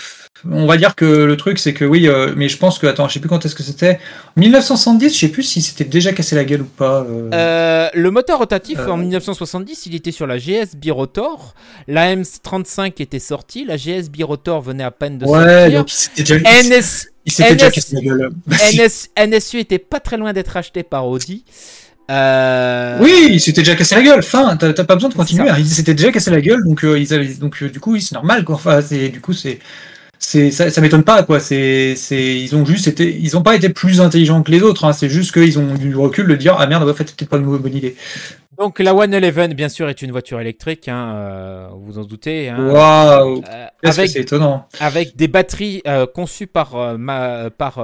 on va dire que le truc, c'est que oui, euh, mais je pense que, attends, je sais plus quand est-ce que c'était. 1970, je sais plus si c'était déjà cassé la gueule ou pas. euh. Le moteur rotatif en 1970, il était sur la GS Birotor. La M35 était sortie, la GS Birotor venait à peine de ouais, sortir. donc déjà, NS, il s'était déjà NS cassé la gueule. NS NSU était pas très loin d'être acheté par Audi. Euh, Oui, il s'était déjà cassé la gueule. Fin, t'as pas besoin de continuer. hein. Il s'était déjà cassé la gueule, donc euh, ils avaient, donc euh, du coup, oui, c'est normal, quoi. Enfin, c'est du coup, c'est, c'est, ça, ça m'étonne pas, quoi. C'est, c'est, ils ont juste été, ils ont pas été plus intelligents que les autres. Hein. C'est juste qu'ils ont eu du recul de dire, ah merde, en fait, c'est peut-être pas une bonne idée. Donc la 111, bien sûr, est une voiture électrique, hein, euh, vous en doutez. Hein, Waouh, avec c'est étonnant. avec des batteries euh, conçues par, euh, ma- par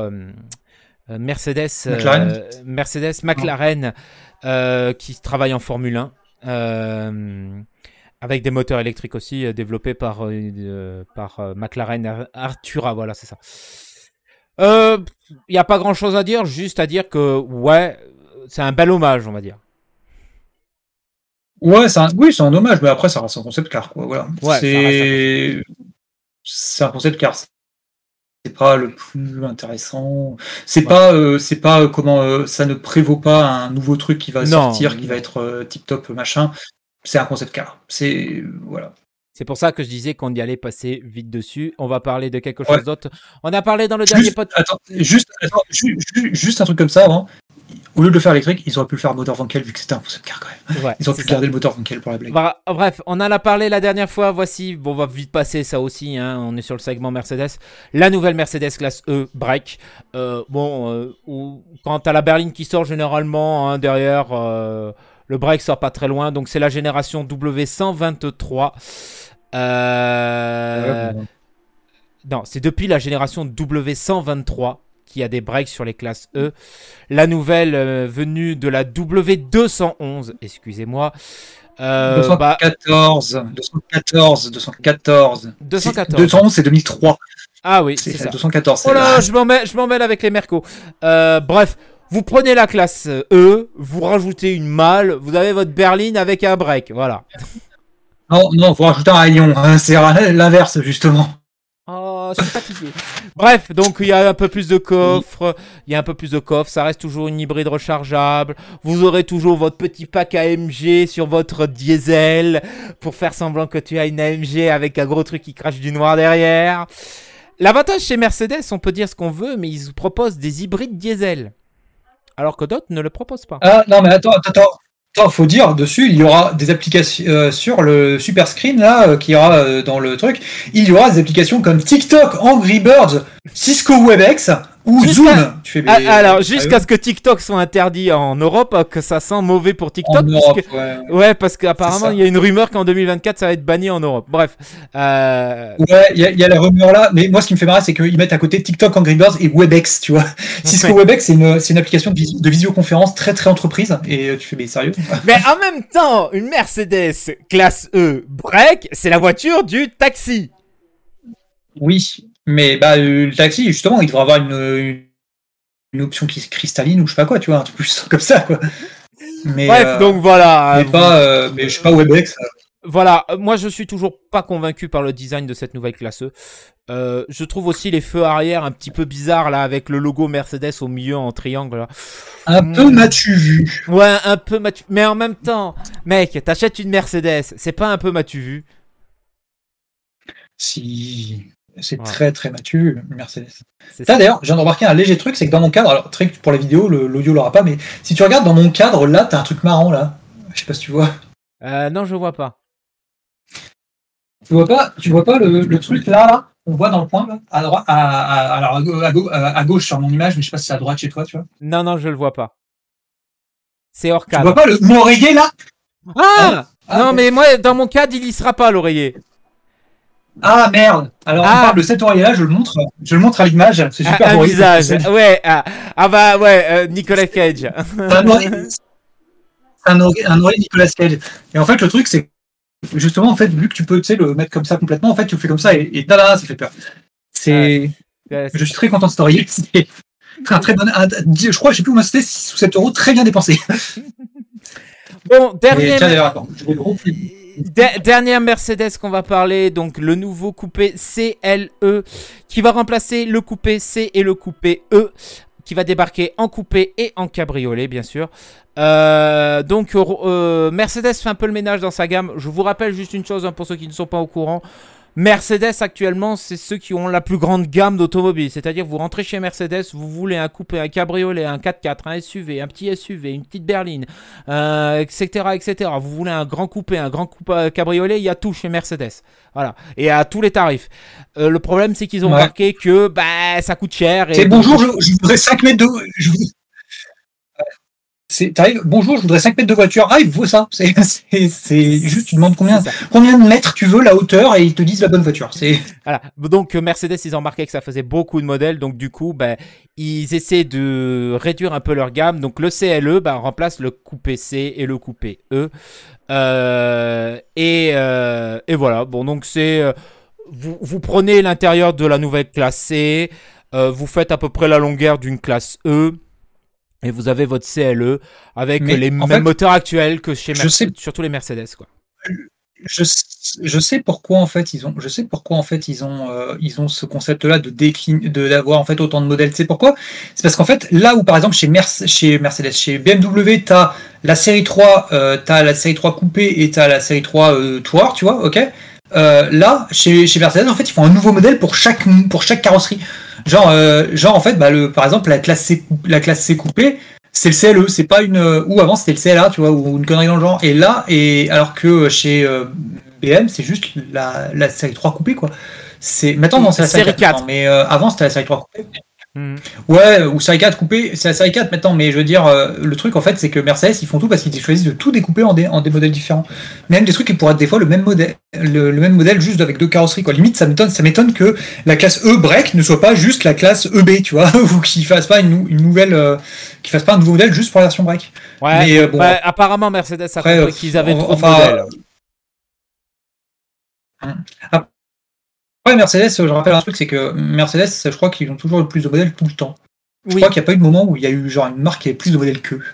Mercedes, euh, McLaren Mercedes McLaren, euh, qui travaille en Formule 1, euh, avec des moteurs électriques aussi euh, développés par, euh, euh, par euh, McLaren Ar- Artura, voilà, c'est ça. Il n'y a pas grand chose à dire, juste à dire que, ouais, c'est un bel hommage, on va dire. Ouais, c'est un, oui, c'est un hommage, mais après, ça reste un concept car, quoi. Voilà. Ouais, c'est un concept car. C'est pas le plus intéressant. C'est Ouais. pas, euh, c'est pas euh, comment, euh, ça ne prévaut pas un nouveau truc qui va Non. sortir, qui va être tip top machin. C'est un concept car. C'est voilà. C'est pour ça que je disais qu'on y allait passer vite dessus. On va parler de quelque chose Ouais. d'autre. On a parlé dans le dernier podcast. attends, juste, attends, ju- ju- juste un truc comme ça avant. Au lieu de le faire électrique, ils auraient pu le faire moteur Vankel vu que c'était un concept car quand même. Ouais, Ils auraient pu ça. garder le moteur Vankel pour la blague. Bra- Bref, on en a parlé la dernière fois. Voici, bon, on va vite passer ça aussi. hein, On est sur le segment Mercedes. La nouvelle Mercedes classe E break. Euh, bon, euh, où- quand t'as la berline qui sort généralement hein, derrière, euh, le break sort pas très loin. Donc c'est la génération W123. Euh, Ouais, bon. Non, c'est depuis la génération W123 qu'il y a des breaks sur les classes E. La nouvelle euh, venue de la W211, excusez-moi. Euh, bah, 214, 214, 214. 214. 211, c'est 2003. ah oui, C'est ça. 214. c'est Oh là, je m'en mêle, je m'en mêle avec les Mercos. Euh, bref, vous prenez la classe E, vous rajoutez une malle, vous avez votre berline avec un break, voilà. Non, non, faut rajouter un rayon. hein, C'est l'inverse, justement. Oh, je suis fatigué. Bref, donc il y a un peu plus de coffres, il y a un peu plus de coffres, ça reste toujours une hybride rechargeable. Vous aurez toujours votre petit pack AMG sur votre diesel pour faire semblant que tu as une AMG avec un gros truc qui crache du noir derrière. L'avantage chez Mercedes, on peut dire ce qu'on veut, mais ils proposent des hybrides diesel. Alors que d'autres ne le proposent pas. Ah, non, mais attends, attends, Attends, faut dire, dessus, il y aura des applications euh, sur le super screen, là, euh, qui ira euh, dans le truc. Il y aura des applications comme TikTok, Angry Birds, Cisco WebEx ou Zoom. Tu fais, Ah, alors, euh, jusqu'à ce que TikTok soit interdit en Europe, que ça sent mauvais pour en TikTok. Europe, puisque- ouais. Ouais, parce qu'apparemment, il y a une rumeur qu'en 2024, ça va être banni en Europe. Bref. Euh, Ouais, il y, a- il y a la rumeur là, mais moi ce qui me fait marrer, c'est qu'ils mettent à côté TikTok, Angry Birds et WebEx, tu vois. Cisco Ouais. WebEx, c'est une, application de, de visioconférence très très entreprise, et euh, tu fais, mais sérieux? Mais en même temps, une Mercedes classe E break, c'est la voiture du taxi. Oui, mais bah, euh, le taxi, justement, il devrait avoir une, une, option qui cristalline ou je sais pas quoi, tu vois, un truc plus comme ça, quoi. Mais, Bref, euh, donc voilà. mais vous- pas, euh, mais je sais pas, WebEx. euh, Voilà, euh, moi je suis toujours pas convaincu par le design de cette nouvelle classe E. Euh, je trouve aussi les feux arrière un petit peu bizarres là avec le logo Mercedes au milieu en triangle. Là. Un peu m'as-tu vu Ouais, un peu m'as-tu. Mais en même temps, mec, t'achètes une Mercedes, c'est pas un peu m'as-tu vu Si. C'est très très mature, Mercedes. Ça d'ailleurs, de remarquer un léger truc, c'est que dans mon cadre, alors très pour la vidéo, l'audio l'aura pas, mais si tu regardes dans mon cadre, là, t'as un truc marrant là. Je sais pas si tu vois. Euh, non, je vois pas. Tu vois pas, tu vois pas le, truc là, là On voit dans le point, là, à droite, à, alors à, gauche sur mon image, mais je sais pas si c'est à droite chez toi, tu vois. Non, non, je le vois pas. C'est hors cadre. Tu vois pas le, mon oreiller là? Ah, ah, Non, mais moi, dans mon cadre, il y sera pas l'oreiller. Ah merde Alors on ah. parle de cet oreiller-là, je le montre, je le montre à l'image. C'est super un, un visage. Ouais. Ah, ah, bah ouais, euh, Nicolas Cage. un oreiller, un, oreiller, Nicolas Cage. Et en fait, le truc, c'est justement, en fait, vu que tu peux, le mettre comme ça complètement, en fait, tu le fais comme ça et, et ça fait peur. C'est, je suis très content de cet oreiller. C'est un très bon, je crois, je sais plus où c'était, 6 ou 7 euros, très bien dépensé. Bon, dernier. Dernière Mercedes qu'on va parler, donc le nouveau coupé CLE qui va remplacer le coupé C et le coupé E qui va débarquer en coupé et en cabriolet bien sûr. Euh, donc euh, Mercedes fait un peu le ménage dans sa gamme. Je vous rappelle juste une chose hein, pour ceux qui ne sont pas au courant. Mercedes actuellement, c'est ceux qui ont la plus grande gamme d'automobiles. C'est-à-dire, vous rentrez chez Mercedes, vous voulez un coupé, un cabriolet, un 4x4, un SUV, un petit SUV, une petite berline, euh, etc., etc. Vous voulez un grand coupé, un grand coupé euh, cabriolet, il y a tout chez Mercedes. Voilà. Et à tous les tarifs. Euh, le problème, c'est qu'ils ont marqué que bah, ça coûte cher. C'est bonjour, je, voudrais 5 mètres de bonjour, je voudrais 5 mètres de voiture. Ah, il faut ça. C'est juste, tu demandes combien, combien de mètres tu veux, la hauteur, et ils te disent la bonne voiture. Voilà. Donc, Mercedes, ils ont remarqué que ça faisait beaucoup de modèles. Donc, du coup, ben, ils essaient de réduire un peu leur gamme. Donc, le CLE ben, remplace le coupé C et le coupé E. Euh, et, euh, et, voilà. Bon, donc, c'est. Euh, vous, vous, prenez l'intérieur de la nouvelle classe C. vous faites à peu près la longueur d'une classe E et vous avez votre CLE avec les mêmes moteurs actuels que chez Mercedes, surtout les Mercedes quoi. Je, je, sais pourquoi en fait ils ont je sais pourquoi en fait ils ont euh, ils ont ce concept là de décliner de d'avoir en fait autant de modèles. C'est pourquoi? C'est parce qu'en fait là où par exemple chez, chez Mercedes chez BMW tu as la série 3 euh, tu as la série 3 coupée et tu as la série 3 euh, tu vois OK? Euh, là chez, chez Mercedes en fait ils font un nouveau modèle pour chaque pour chaque carrosserie Genre, euh, genre en fait, bah, le, par exemple, la classe C, la classe C coupée, c'est le CLE, c'est pas une. Ou avant c'était le CLA, tu vois, ou une connerie dans le genre. Et là, et alors que chez euh, BM, c'est juste la, la série 3 coupée, quoi. C'est maintenant non, c'est la série 4, mais euh, avant c'était la série 3 coupée. Hmm. Ouais, ou série 4 coupé, c'est la série 4 maintenant, mais je veux dire, euh, le truc en fait, c'est que Mercedes ils font tout parce qu'ils choisissent de tout découper en des, en des modèles différents. Même des trucs qui pourraient être des fois le même modèle, le, même modèle juste avec deux carrosseries quoi. Limite, ça m'étonne, ça m'étonne que la classe E break ne soit pas juste la classe EB, tu vois, ou qu'ils fassent pas une, une nouvelle, euh, qu'ils fassent pas un nouveau modèle juste pour la version break. Ouais. Mais, euh, bon, bah, apparemment Mercedes a compris qu'ils avaient trop de modèles. Hein. Ouais, Mercedes, je rappelle un truc, c'est que Mercedes, je crois qu'ils ont toujours le plus de modèles tout le temps. Je crois qu'il n'y a pas eu de moment où il y a eu genre une marque qui avait plus de modèles qu'eux.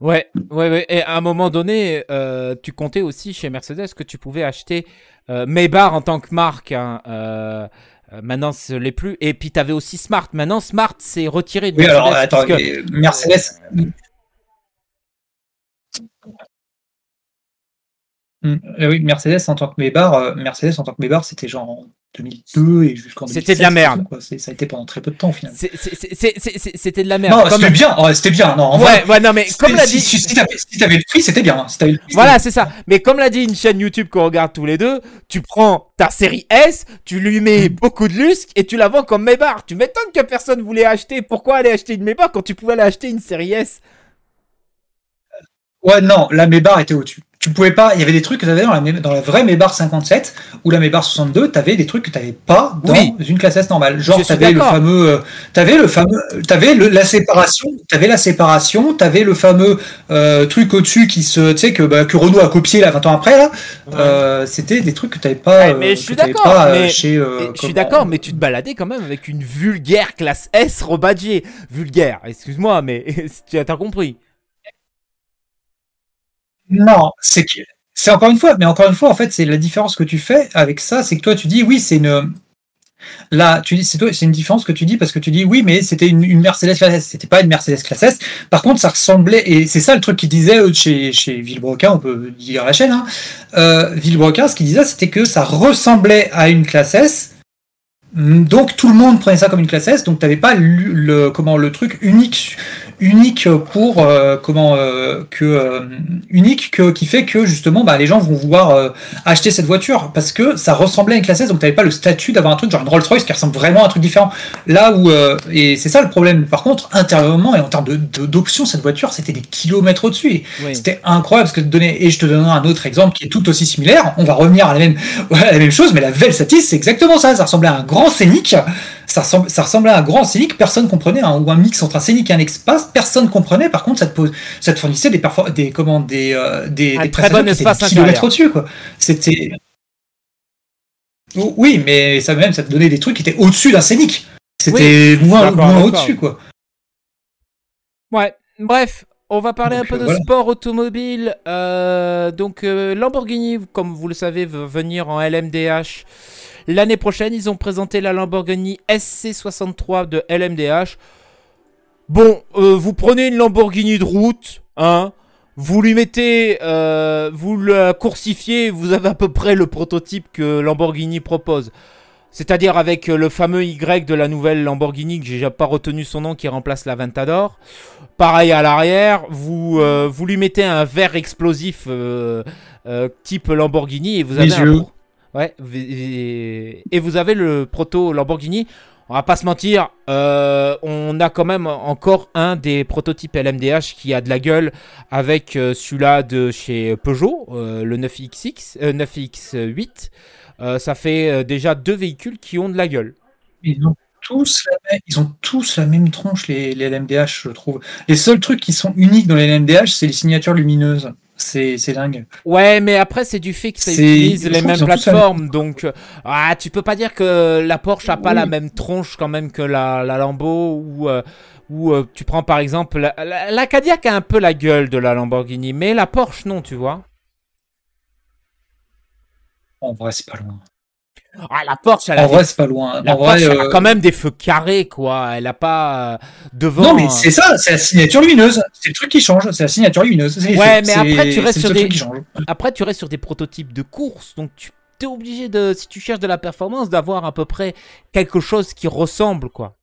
Ouais, ouais, ouais, Et à un moment donné, euh, tu comptais aussi chez Mercedes que tu pouvais acheter euh, Maybach en tant que marque. Hein, euh, euh maintenant, ce n'est plus. Et puis, tu avais aussi Smart. Maintenant, Smart s'est retiré de oui, Mercedes. alors, attends, Mercedes. Mm. oui, Mercedes en tant que Maybach, Mercedes en tant que Maybach, c'était genre 2002 et jusqu'en C'était de la merde. Ça a été pendant très peu de temps au final. C'était de la merde. Non, c'était bien. c'était bien. Non, en ouais, vrai, ouais, non, mais comme l'a dit. Si, si t'avais le prix, c'était bien. Si le prix, voilà, c'est ça. Mais comme l'a dit une chaîne YouTube qu'on regarde tous les deux, tu prends ta série S, tu lui mets mm. beaucoup de lustre et tu la vends comme Maybach. Tu m'étonnes que personne voulait acheter. Pourquoi aller acheter une Maybach quand tu pouvais aller acheter une série S? Ouais, non, la Maybach était au-dessus tu pouvais pas, il y avait des trucs que tu avais dans la, dans la vraie Mébar 57 ou la Mébar 62, tu avais des trucs que tu n'avais pas dans une classe S normale. Genre, tu avais le fameux, euh, tu avais le fameux, tu avais le, la séparation, tu avais la séparation, tu avais le fameux euh, truc au-dessus qui se, tu sais, que, bah, que Renault a copié là 20 ans après, là. Euh, c'était des trucs que tu n'avais pas, mais je suis d'accord, mais, chez, je suis d'accord, mais tu te baladais quand même avec une vulgaire classe S rebadgée. Vulgaire, excuse-moi, mais tu as compris. Non, c'est que c'est encore une fois, mais encore une fois, en fait, c'est la différence que tu fais avec ça, c'est que toi, tu dis, oui, c'est une, Là, tu dis, c'est une différence que tu dis parce que tu dis oui, mais c'était une, Mercedes classe S. C'était pas une Mercedes classe S. Par contre, ça ressemblait, et c'est ça le truc qu'il disait euh, chez, chez Villebroquin, on peut dire la chaîne. Hein. Euh, Villebroquin, ce qu'il disait, c'était que ça ressemblait à une classe S. Donc tout le monde prenait ça comme une classe S, donc tu n'avais pas le, comment, le truc unique unique pour euh, comment euh, que euh, unique que, qui fait que justement bah, les gens vont vouloir acheter cette voiture parce que ça ressemblait à une classe S donc tu n'avais pas le statut d'avoir un truc genre une Rolls Royce qui ressemble vraiment à un truc différent. Là où et c'est ça le problème. Par contre intérieurement et en termes d'options cette voiture c'était des kilomètres au-dessus c'était incroyable parce que donner et je te donnerai un autre exemple qui est tout aussi similaire. On va revenir à la même à la même chose mais la Velsatis c'est exactement ça. Ça ressemblait à un grand scénic ça, ça ressemblait à un grand scénic, personne comprenait, hein, ou un mix entre un scénic et un espace, personne comprenait. Par contre, ça te, ça te fournissait des, des, comment, des, euh, des, un très bon espace kilomètres au-dessus. C'était. Oui, mais ça même, ça te donnait des trucs qui étaient au-dessus d'un scénic. C'était moins, au-dessus, quoi. Ouais, bref, on va parler un peu de sport automobile. Euh, donc, euh, Lamborghini, comme vous le savez, veut venir en LMDH L'année prochaine, ils ont présenté la Lamborghini SC63 de LMDH. Bon, euh, vous prenez une Lamborghini de route, hein, vous lui mettez, euh, vous la coursifiez, vous avez à peu près le prototype que Lamborghini propose. C'est-à-dire avec le fameux Y de la nouvelle Lamborghini, que j'ai pas retenu son nom, qui remplace la Ventador. Pareil à l'arrière, vous, euh, vous lui mettez un verre explosif type Lamborghini et vous avez un, Ouais, et vous avez le proto Lamborghini. On va pas se mentir, euh, on a quand même encore un des prototypes LMDH qui a de la gueule avec euh, celui-là de chez Peugeot, euh, le 9XX, 9X8. Ça fait déjà deux véhicules qui ont de la gueule. Ils ont tous la même, ils ont tous la même tronche, les, les LMDH, je trouve. Les seuls trucs qui sont uniques dans les LMDH, c'est les signatures lumineuses. C'est dingue. Ouais, mais après, c'est du fait que ça utilise les mêmes plateformes. Donc, euh, ah, tu peux pas dire que la Porsche a pas la même tronche quand même que la, la Lambo ou. Euh, ou euh, tu prends par exemple la, la, Cadillac a un peu la gueule de la Lamborghini, mais la Porsche non, tu vois. En vrai, c'est pas loin. Ah, la Porsche, elle a en vrai, c'est pas loin. La Porsche, elle a euh, quand même des feux carrés, quoi. Elle a pas euh, devant. Non, mais c'est ça, c'est la signature lumineuse. C'est le truc qui change. C'est la signature lumineuse. Ouais, mais après tu restes sur des. Après, tu restes sur des prototypes de course, donc tu es obligé de, si tu cherches de la performance, d'avoir à peu près quelque chose qui ressemble, quoi.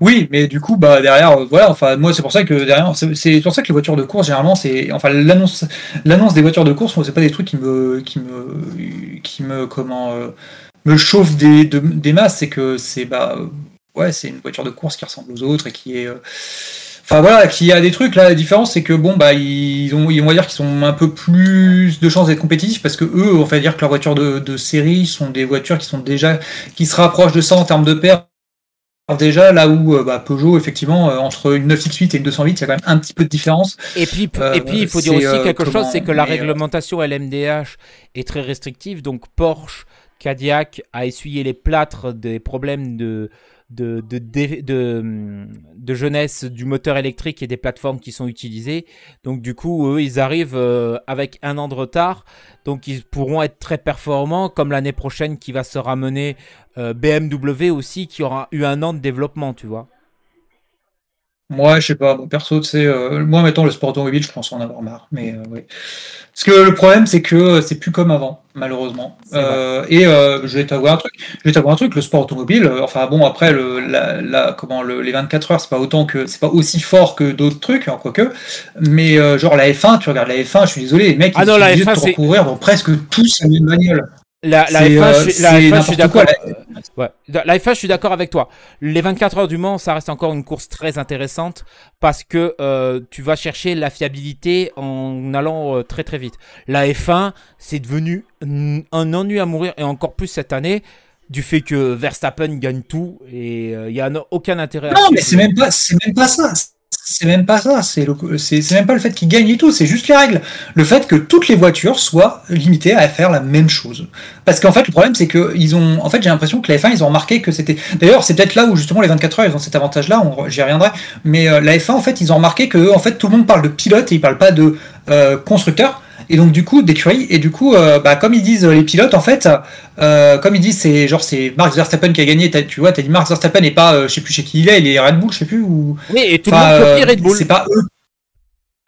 Oui, mais du coup, bah derrière, euh, voilà, enfin moi c'est pour ça que derrière, c'est pour ça que les voitures de course généralement c'est, enfin l'annonce, l'annonce des voitures de course, moi c'est pas des trucs qui me, qui me, qui me, comment, euh, me chauffe des, des masses, c'est que c'est bah, ouais, c'est une voiture de course qui ressemble aux autres et qui est, euh, enfin voilà, qui a des trucs là. La différence c'est que bon bah ils ont, on va dire qu'ils sont un peu plus de chances d'être compétitifs parce que eux, on va dire que leurs voitures de, de série sont des voitures qui sont déjà, qui se rapprochent de ça en termes de paire déjà, là où euh, bah, Peugeot, effectivement, euh, entre une 9X8 et une 208, il y a quand même un petit peu de différence. Et puis, et puis il faut dire aussi euh, quelque chose, c'est que la réglementation LMDH est très restrictive, donc Porsche, Cadillac a essuyé les plâtres des problèmes de, de, de, de, jeunesse du moteur électrique et des plateformes qui sont utilisées. Donc du coup, eux, ils arrivent euh, avec un an de retard. Donc ils pourront être très performants, comme l'année prochaine qui va se ramener euh, BMW aussi, qui aura eu un an de développement, tu vois. Moi, je sais pas, perso, tu sais, euh, moi, mettons le sport automobile, je pense en avoir marre. Mais euh, oui. Parce que le problème, c'est que euh, c'est plus comme avant, malheureusement. et je vais t'avoir un truc. Je vais t'avoir un truc. Le sport automobile. enfin bon, après le, la, comment le, les 24 heures, c'est pas autant que c'est pas aussi fort que d'autres trucs, hein, quoique. Mais genre la F1, tu regardes la F1, je suis désolé, les mecs ah ils non, sont obligés de te recourir dans presque tous la même bagnole. La, la F1, je, suis d'accord. Ouais. La F1, je suis d'accord avec toi. Les 24 heures du Mans, ça reste encore une course très intéressante parce que euh, tu vas chercher la fiabilité en allant euh, très très vite. La F1, c'est devenu un ennui à mourir et encore plus cette année du fait que Verstappen gagne tout et il euh, n'y a aucun intérêt. Non, mais c'est même pas, c'est même pas ça c'est même pas ça. C'est même pas le fait qu'ils gagnent et tout. C'est juste les règles. Le fait que toutes les voitures soient limitées à faire la même chose. Parce qu'en fait, le problème, c'est que ils ont. En fait, j'ai l'impression que la F1, ils ont remarqué que c'était. D'ailleurs, c'est peut-être là où justement les 24 heures, ils ont cet avantage-là. J'y reviendrai. Mais euh, la F1, en fait, ils ont remarqué que en fait, tout le monde parle de pilote et ils parlent pas de euh, constructeur. Et donc du coup d'écurie. Et du coup euh, bah, comme ils disent les pilotes en fait comme ils disent c'est genre c'est Max Verstappen qui a gagné. Tu vois t'as dit Max Verstappen et pas je sais plus chez qui il est. Il est Red Bull je sais plus ou oui et tout le monde copie Red Bull. c'est pas eux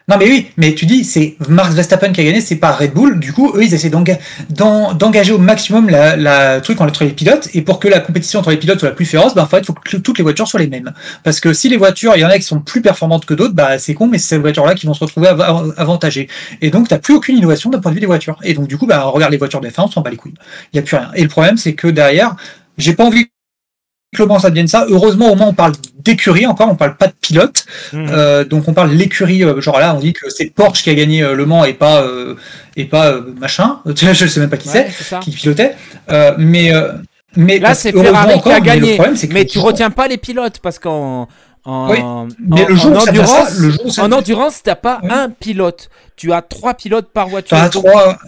non mais oui, mais tu dis c'est Max Verstappen qui a gagné, c'est pas Red Bull. Du coup, eux ils essaient d'engager au maximum la, la truc entre les pilotes et pour que la compétition entre les pilotes soit la plus féroce, bah en fait il faut que toutes les voitures soient les mêmes. Parce que si les voitures, il y en a qui sont plus performantes que d'autres, bah c'est con, mais c'est ces voitures-là qui vont se retrouver avantagées. Et donc t'as plus aucune innovation d'un point de vue des voitures. Et donc du coup, bah regarde les voitures de F1, on s'en bat les couilles. Il y a plus rien. Et le problème c'est que derrière, j'ai pas envie comment ça devienne ça. Heureusement, au moins, on parle d'écurie encore, on parle pas de pilote. Mmh. Euh, donc, on parle de l'écurie. Euh, genre là, on dit que c'est Porsche qui a gagné euh, Le Mans et pas et pas machin. Je sais même pas qui c'est qui pilotait. mais mais là, c'est Ferrari qui a gagné. Mais, tu retiens pas les pilotes parce qu'en en, mais le jour en endurance, le jour en endurance, t'as pas un pilote. Tu as trois pilotes par voiture. T'as trois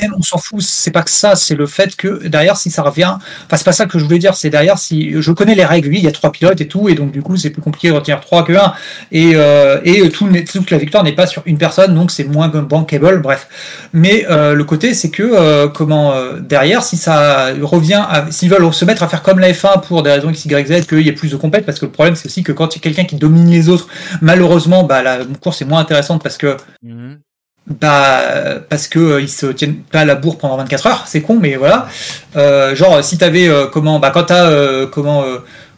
même on s'en fout, c'est pas que ça, c'est le fait que derrière, si ça revient, enfin, c'est pas ça que je voulais dire, c'est derrière, si je connais les règles, oui, il y a trois pilotes et tout, et donc du coup, c'est plus compliqué de retenir trois que un, et, euh, et tout, toute la victoire n'est pas sur une personne, donc c'est moins bankable, bref. Mais euh, le côté, c'est que, euh, comment, derrière, si ça revient, s'ils veulent se mettre à faire comme la F1 pour des raisons X, Y, Z, qu'il y ait plus de compètes, parce que le problème, c'est aussi que quand il y a quelqu'un qui domine les autres, malheureusement, bah, la course est moins intéressante parce que. Mhm. Bah parce que euh, ils se tiennent pas à la bourre pendant 24 heures, c'est con, mais voilà. Euh, genre si t'avais euh, comment bah quand t'as comment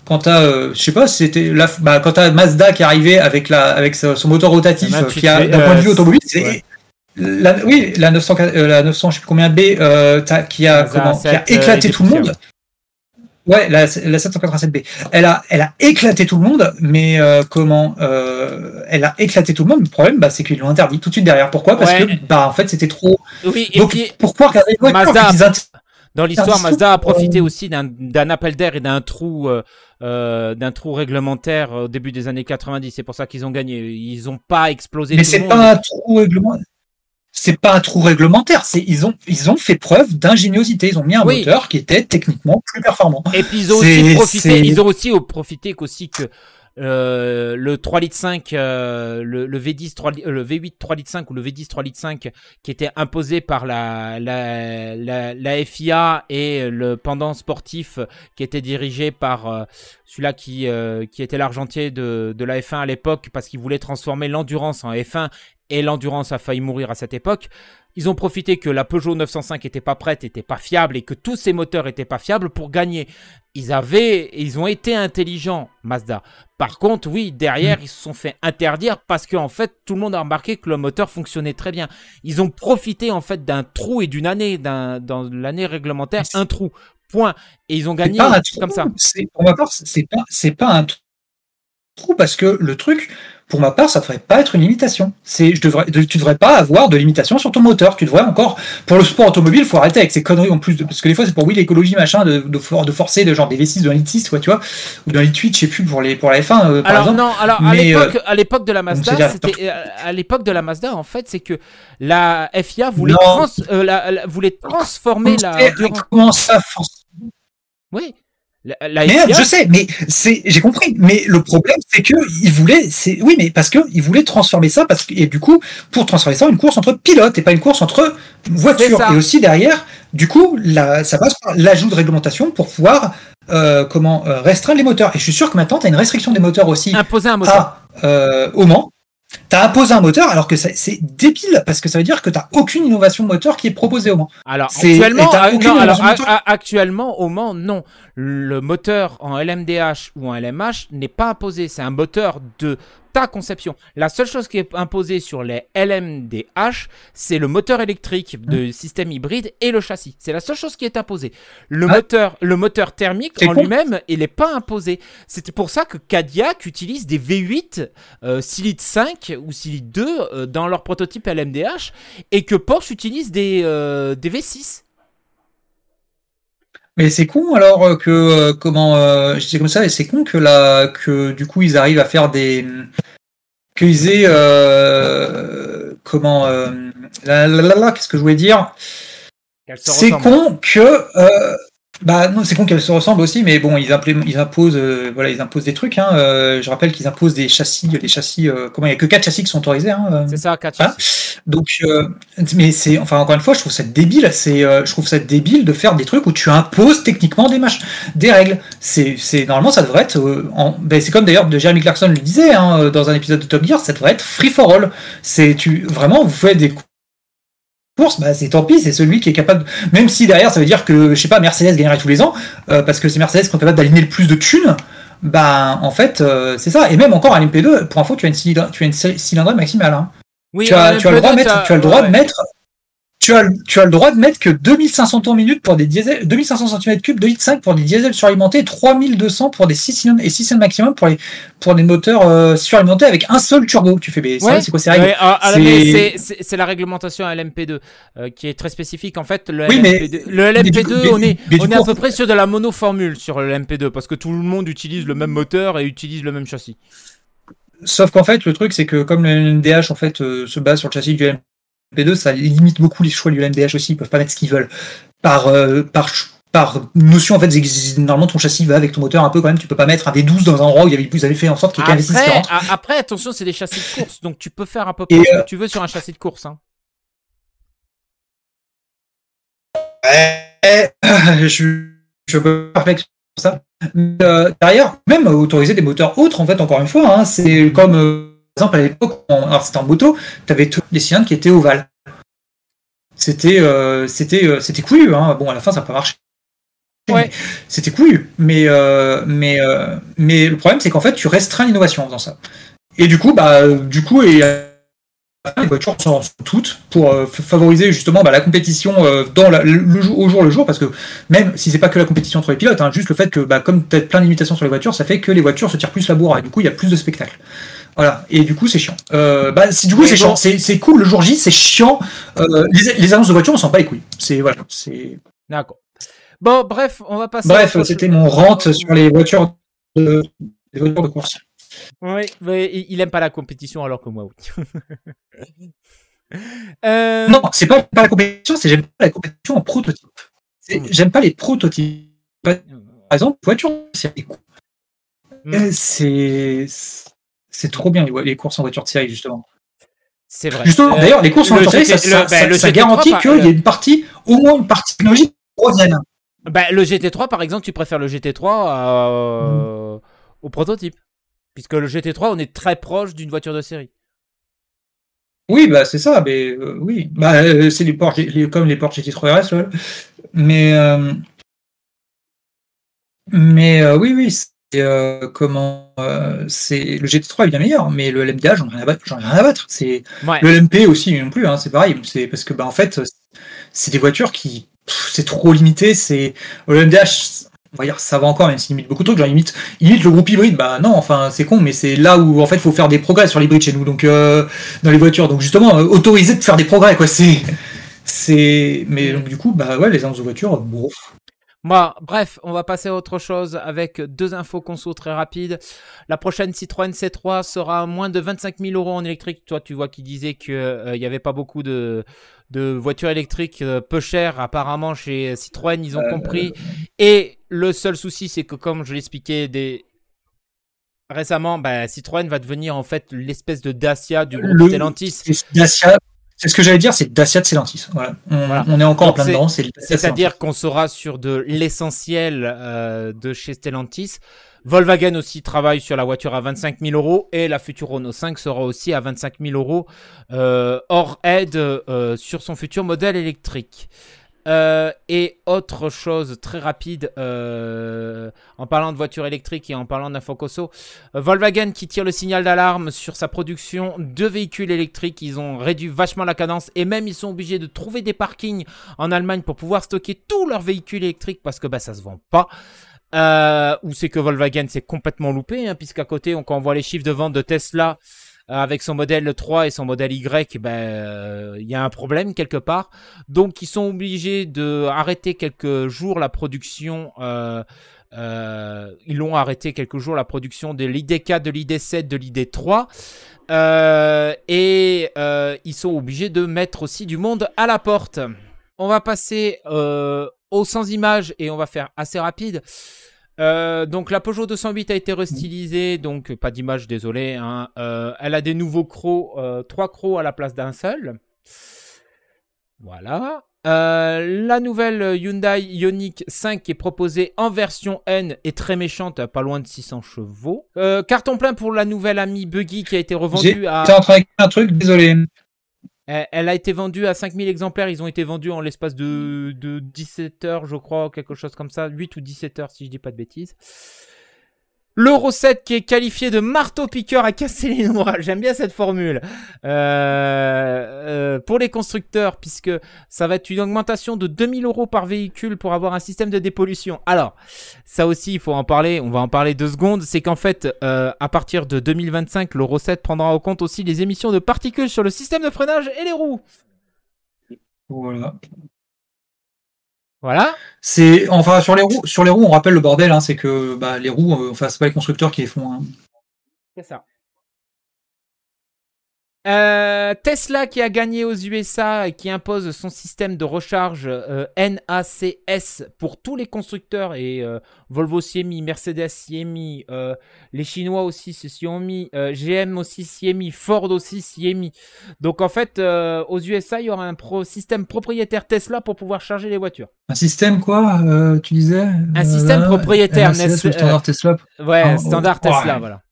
quand t'as je sais pas c'était bah quand t'as Mazda qui est arrivé avec la avec son moteur rotatif qui a d'un point de vue automobile c'est la, oui la 900 la 900 je sais plus combien B qui a comment qui a éclaté tout le monde. Ouais, la, la 787B. Elle a, elle a éclaté tout le monde, mais euh, comment euh, Elle a éclaté tout le monde. Le problème, bah, c'est qu'ils l'ont interdit tout de suite derrière. Pourquoi? Parce que, bah, en fait, c'était trop. Oui, et puis, pourquoi regarder Mazda, Dans l'histoire, Mazda a profité aussi d'un appel d'air et d'un trou, euh, d'un trou réglementaire au début des années 90. C'est pour ça qu'ils ont gagné. Ils n'ont pas explosé. Mais c'est pas un trou réglementaire c'est pas un trou réglementaire, c'est ils ont ils ont fait preuve d'ingéniosité, ils ont mis un moteur qui était techniquement plus performant. Et puis ils ont aussi profité, ils ont aussi profité qu'aussi que euh, le 3 litres 5, euh, le, le, V10 3, le V8 3 litres 5 ou le V10 3 litres 5 qui était imposé par la, la, la, la FIA et le pendant sportif qui était dirigé par euh, celui-là qui, euh, qui était l'argentier de, de la F1 à l'époque parce qu'il voulait transformer l'endurance en F1 et l'endurance a failli mourir à cette époque. Ils ont profité que la Peugeot 905 était pas prête, était pas fiable et que tous ces moteurs étaient pas fiables pour gagner. Ils avaient, ils ont été intelligents, Mazda. Par contre, oui, derrière, mm. ils se sont fait interdire parce qu'en en fait, tout le monde a remarqué que le moteur fonctionnait très bien. Ils ont profité en fait d'un trou et d'une année, d'un, dans l'année réglementaire, un trou. Point. Et ils ont gagné comme ça. Pour ma part, c'est pas, c'est pas un trou parce que le truc, pour ma part, ça devrait pas être une limitation. C'est, je devrais, tu devrais pas avoir de limitation sur ton moteur. Tu devrais encore, pour le sport automobile, il faut arrêter avec ces conneries en plus, de, parce que des fois c'est pour oui l'écologie machin de, de, de, forcer de genre des V6 d'un litre 6, quoi, tu vois, ou d'un litre 8, je sais plus pour les pour la F1 euh, par alors, exemple. Non, alors Mais, à euh, l'époque de la Mazda, c'était euh, à l'époque de la Mazda en fait, c'est que la FIA voulait, trans, la, voulait transformer la. Comment ça Oui, la, je sais, mais c'est, j'ai compris. Mais le problème, c'est que il voulait, c'est, oui, mais parce que il voulait transformer ça, parce que et du coup, pour transformer ça, une course entre pilotes et pas une course entre voitures. Et aussi derrière, du coup, la, ça passe par l'ajout de réglementation pour pouvoir euh, comment euh, restreindre les moteurs. Et je suis sûr que maintenant, tu as une restriction des moteurs aussi. Imposer un moteur. euh, au Mans. T'as imposé un moteur alors que c'est débile parce que ça veut dire que t'as aucune innovation moteur qui est proposée au Mans. Alors actuellement, euh, actuellement au Mans, non. Le moteur en LMDH ou en LMH n'est pas imposé. C'est un moteur de ta conception. La seule chose qui est imposée sur les LMDH, c'est le moteur électrique de mmh. système hybride et le châssis. C'est la seule chose qui est imposée. Le, moteur, le moteur thermique en lui-même, il n'est pas imposé. C'est pour ça que Cadillac utilise des V8 euh, 6 litres 5 ou 6 litres 2 euh, dans leur prototype LMDH et que Porsche utilise des, euh, des V6. Mais c'est con alors euh, que euh, comment euh, je dis comme ça et c'est con que la que du coup ils arrivent à faire des qu'ils aient euh, comment euh, là, là, là, là, qu'est-ce que je voulais dire? C'est con que euh, bah non, c'est con qu'elles se ressemblent aussi, mais bon, ils, imposent euh, voilà, ils imposent des trucs. Hein, euh, je rappelle qu'ils imposent des châssis, des châssis. euh, comment il y a que quatre châssis qui sont autorisés. Hein, euh. C'est ça, Cathy. Hein Donc, euh, mais c'est, enfin, encore une fois, je trouve ça débile. C'est, euh, je trouve ça débile de faire des trucs où tu imposes techniquement des mach- des règles. C'est, c'est normalement, ça devrait être. euh, en- ben, c'est comme d'ailleurs de Jeremy Clarkson le disait hein, dans un épisode de Top Gear, ça devrait être free for all. C'est, tu vraiment, vous faites des bah c'est tant pis, c'est celui qui est capable. Même si derrière, ça veut dire que, je sais pas, Mercedes gagnerait tous les ans, euh, parce que c'est Mercedes qui sont capables d'aligner le plus de thunes. Bah, en fait, euh, c'est ça. Et même encore à l'MP2, pour info, tu as une, cylindre, tu as une cylindrée maximale. Hein Oui, tu as, tu as le droit de mettre, tu as le droit ouais. de mettre, tu as, tu as le droit de mettre que 2500 tours minute pour des diesels, 2500 cm3, 2 litres 5 pour des diesels suralimentés, 3200 pour des 6 cylindres et 6 cylindres maximum pour les, pour des moteurs euh, suralimentés avec un seul turbo. Tu fais, mais Ouais. c'est quoi ces règles Ouais, ah, ah, C'est- la réglementation à l'MP2 euh, qui est très spécifique. En fait, le Oui, mais- LMP2, le mais du LMP2 coup- mais- on est, mais du on est à peu près sur de la monoformule sur le LMP2 parce que tout le monde utilise le même moteur et utilise le même châssis. Sauf qu'en fait, le truc, c'est que comme le LMDH en fait, euh, se base sur le châssis du LMP2, ça limite beaucoup les choix du LMDH aussi. Ils peuvent pas mettre ce qu'ils veulent. Par, euh, par, par notion, en fait, normalement, ton châssis va avec ton moteur un peu quand même. Tu peux pas mettre un V12 dans un endroit où il y avait, vous avez fait en sorte qu'il y ait qu'un V6 qui Après, après, attention, c'est des châssis de course, donc tu peux faire à peu près ce euh, que tu veux sur un châssis de course. Hein. Ouais, je, je peux perplexe sur ça. Mais, euh, derrière, même euh, autoriser des moteurs autres, en fait, encore une fois, hein, c'est comme, euh, exemple, à l'époque, alors c'était en moto, tu avais des cylindres qui étaient ovales. C'était euh, c'était euh, c'était couillu, hein. bon, à la fin, ça n'a pas marché. Ouais. C'était couillu, mais, euh, mais, euh, mais le problème, c'est qu'en fait, tu restreins l'innovation en faisant ça. Et du coup, bah, du coup, et les voitures sont toutes pour favoriser justement bah, la compétition dans la- le, jour, au jour le jour, parce que même si c'est pas que la compétition entre les pilotes, hein, juste le fait que bah, comme tu as plein de limitations sur les voitures, ça fait que les voitures se tirent plus la bourre et du coup il y a plus de spectacles. Voilà, et du coup c'est chiant. Euh, bah, c'est- du coup c'est bon. chiant, c'est cool le jour J, c'est chiant. Euh, les, les annonces de voitures on s'en bat les couilles. C'est voilà, c'est. D'accord. Bon, bref, on va passer. Bref, c'était mon rente sur les voitures de, les voitures de course. Oui, mais il aime pas la compétition alors que moi, oui. Euh, Non, c'est pas, pas la compétition, c'est j'aime pas la compétition en prototype. C'est- Mm. J'aime pas les prototypes. Par exemple, voiture. Mm. C'est c'est trop bien les, courses en voiture de série justement. C'est vrai. Justement, Euh, d'ailleurs, les courses en voiture de série, ça, le- ça- bah, le ça GT3, garantit qu'il y a une partie, au moins une partie technologique qui revienne. Bah, le GT3, par exemple, tu préfères le GT3 à- au prototype. Puisque le GT3, on est très proche d'une voiture de série. Oui, bah c'est ça, mais euh, oui, bah euh, c'est les les, comme les portes GT3 RS, mais euh, mais euh, oui, oui, euh, comment euh, c'est le GT3 est bien meilleur, mais le LMDH j'en ai rien à battre, j'en ai rien à battre. C'est Ouais. le LMP aussi non plus, hein, c'est pareil, c'est parce que bah en fait c'est des voitures qui c'est trop limité, c'est le LMDH on va dire ça va encore même s'il limite beaucoup de trucs, genre limite, il limite le groupe hybride, bah non, enfin c'est con, mais c'est là où en fait faut faire des progrès sur l'hybride chez nous, donc euh, dans les voitures, donc justement euh, autoriser de faire des progrès quoi, c'est c'est mais donc du coup bah ouais les annonces de voitures, bon, Moi, bref, on va passer à autre chose avec deux infos conso très rapides. La prochaine Citroën C3 sera à moins de 25 000 euros en électrique. Toi, tu vois qui disait qu'il n'y avait pas beaucoup de, de voitures électriques euh, peu chères apparemment chez Citroën, ils ont Euh, compris. Et le seul souci, c'est que comme je l'expliquais des... récemment, bah, Citroën va devenir en fait l'espèce de Dacia du groupe Le- Stellantis. c'est Dacia, c'est ce que j'allais dire, c'est Dacia de Stellantis, voilà, on, Voilà. on est encore en plein dedans, C'est-à-dire qu'on sera sur de l'essentiel euh, de chez Stellantis. Volkswagen aussi travaille sur la voiture à 25 000 euros et la future Renault 5 sera aussi à 25 000 euros euh, hors aide euh, sur son futur modèle électrique. Euh, et autre chose très rapide, euh, en parlant de voiture électrique et en parlant d'Infocoso, euh, Volkswagen qui tire le signal d'alarme sur sa production de véhicules électriques. Ils ont réduit vachement la cadence et même ils sont obligés de trouver des parkings en Allemagne pour pouvoir stocker tous leurs véhicules électriques parce que bah, ça se vend pas. Ou c'est que Volkswagen s'est complètement loupé, hein, puisqu'à côté, on, on voit les chiffres de vente de Tesla avec son modèle 3 et son modèle Y, ben, euh, il y a un problème quelque part. Donc, ils sont obligés de arrêter quelques jours la production euh, euh, ils l'ont arrêté quelques jours la production de l'ID4, de l'ID7, de l'ID3. Euh, et euh, ils sont obligés de mettre aussi du monde à la porte. On va passer euh, au sans image et on va faire assez rapide. Euh, donc la Peugeot 208 a été restylisée, donc pas d'image, désolé. Hein. Euh, elle a des nouveaux crocs, euh, trois crocs à la place d'un seul. Voilà. La nouvelle Hyundai Ioniq 5 qui est proposée en version N est très méchante, pas loin de 600 chevaux. Carton plein pour la nouvelle Ami Buggy qui a été revendue J'étais à... en train un truc, désolé. Elle, elle a été vendue à 5000 exemplaires. Ils ont été vendus en l'espace de, de 17 heures, je crois, quelque chose comme ça. 8 ou 17 heures, si je dis pas de bêtises. L'Euro 7 qui est qualifié de marteau-piqueur à casser les noix. J'aime bien cette formule. Euh, euh, pour les constructeurs, puisque ça va être une augmentation de 2000 euros par véhicule pour avoir un système de dépollution. Alors, ça aussi, il faut en parler. On va en parler deux secondes. C'est qu'en fait, euh, à partir de 2025, l'Euro 7 prendra en compte aussi les émissions de particules sur le système de freinage et les roues. Voilà. Voilà. C'est enfin sur les roues, sur les roues, on rappelle le bordel, hein, c'est que bah, les roues, euh, enfin c'est pas les constructeurs qui les font. hein. C'est ça. Euh, Tesla qui a gagné aux USA et qui impose son système de recharge euh, NACS pour tous les constructeurs et euh, Volvo s'y est mis, Mercedes s'y est mis, les Chinois aussi s'y ont mis, GM aussi s'y est mis, Ford aussi s'y est mis. Donc en fait, aux USA, il y aura un pro système propriétaire Tesla pour pouvoir charger les voitures. Un système quoi, tu disais Un système propriétaire, NACS, Tesla. Ouais, Ah, standard. Tesla, voilà.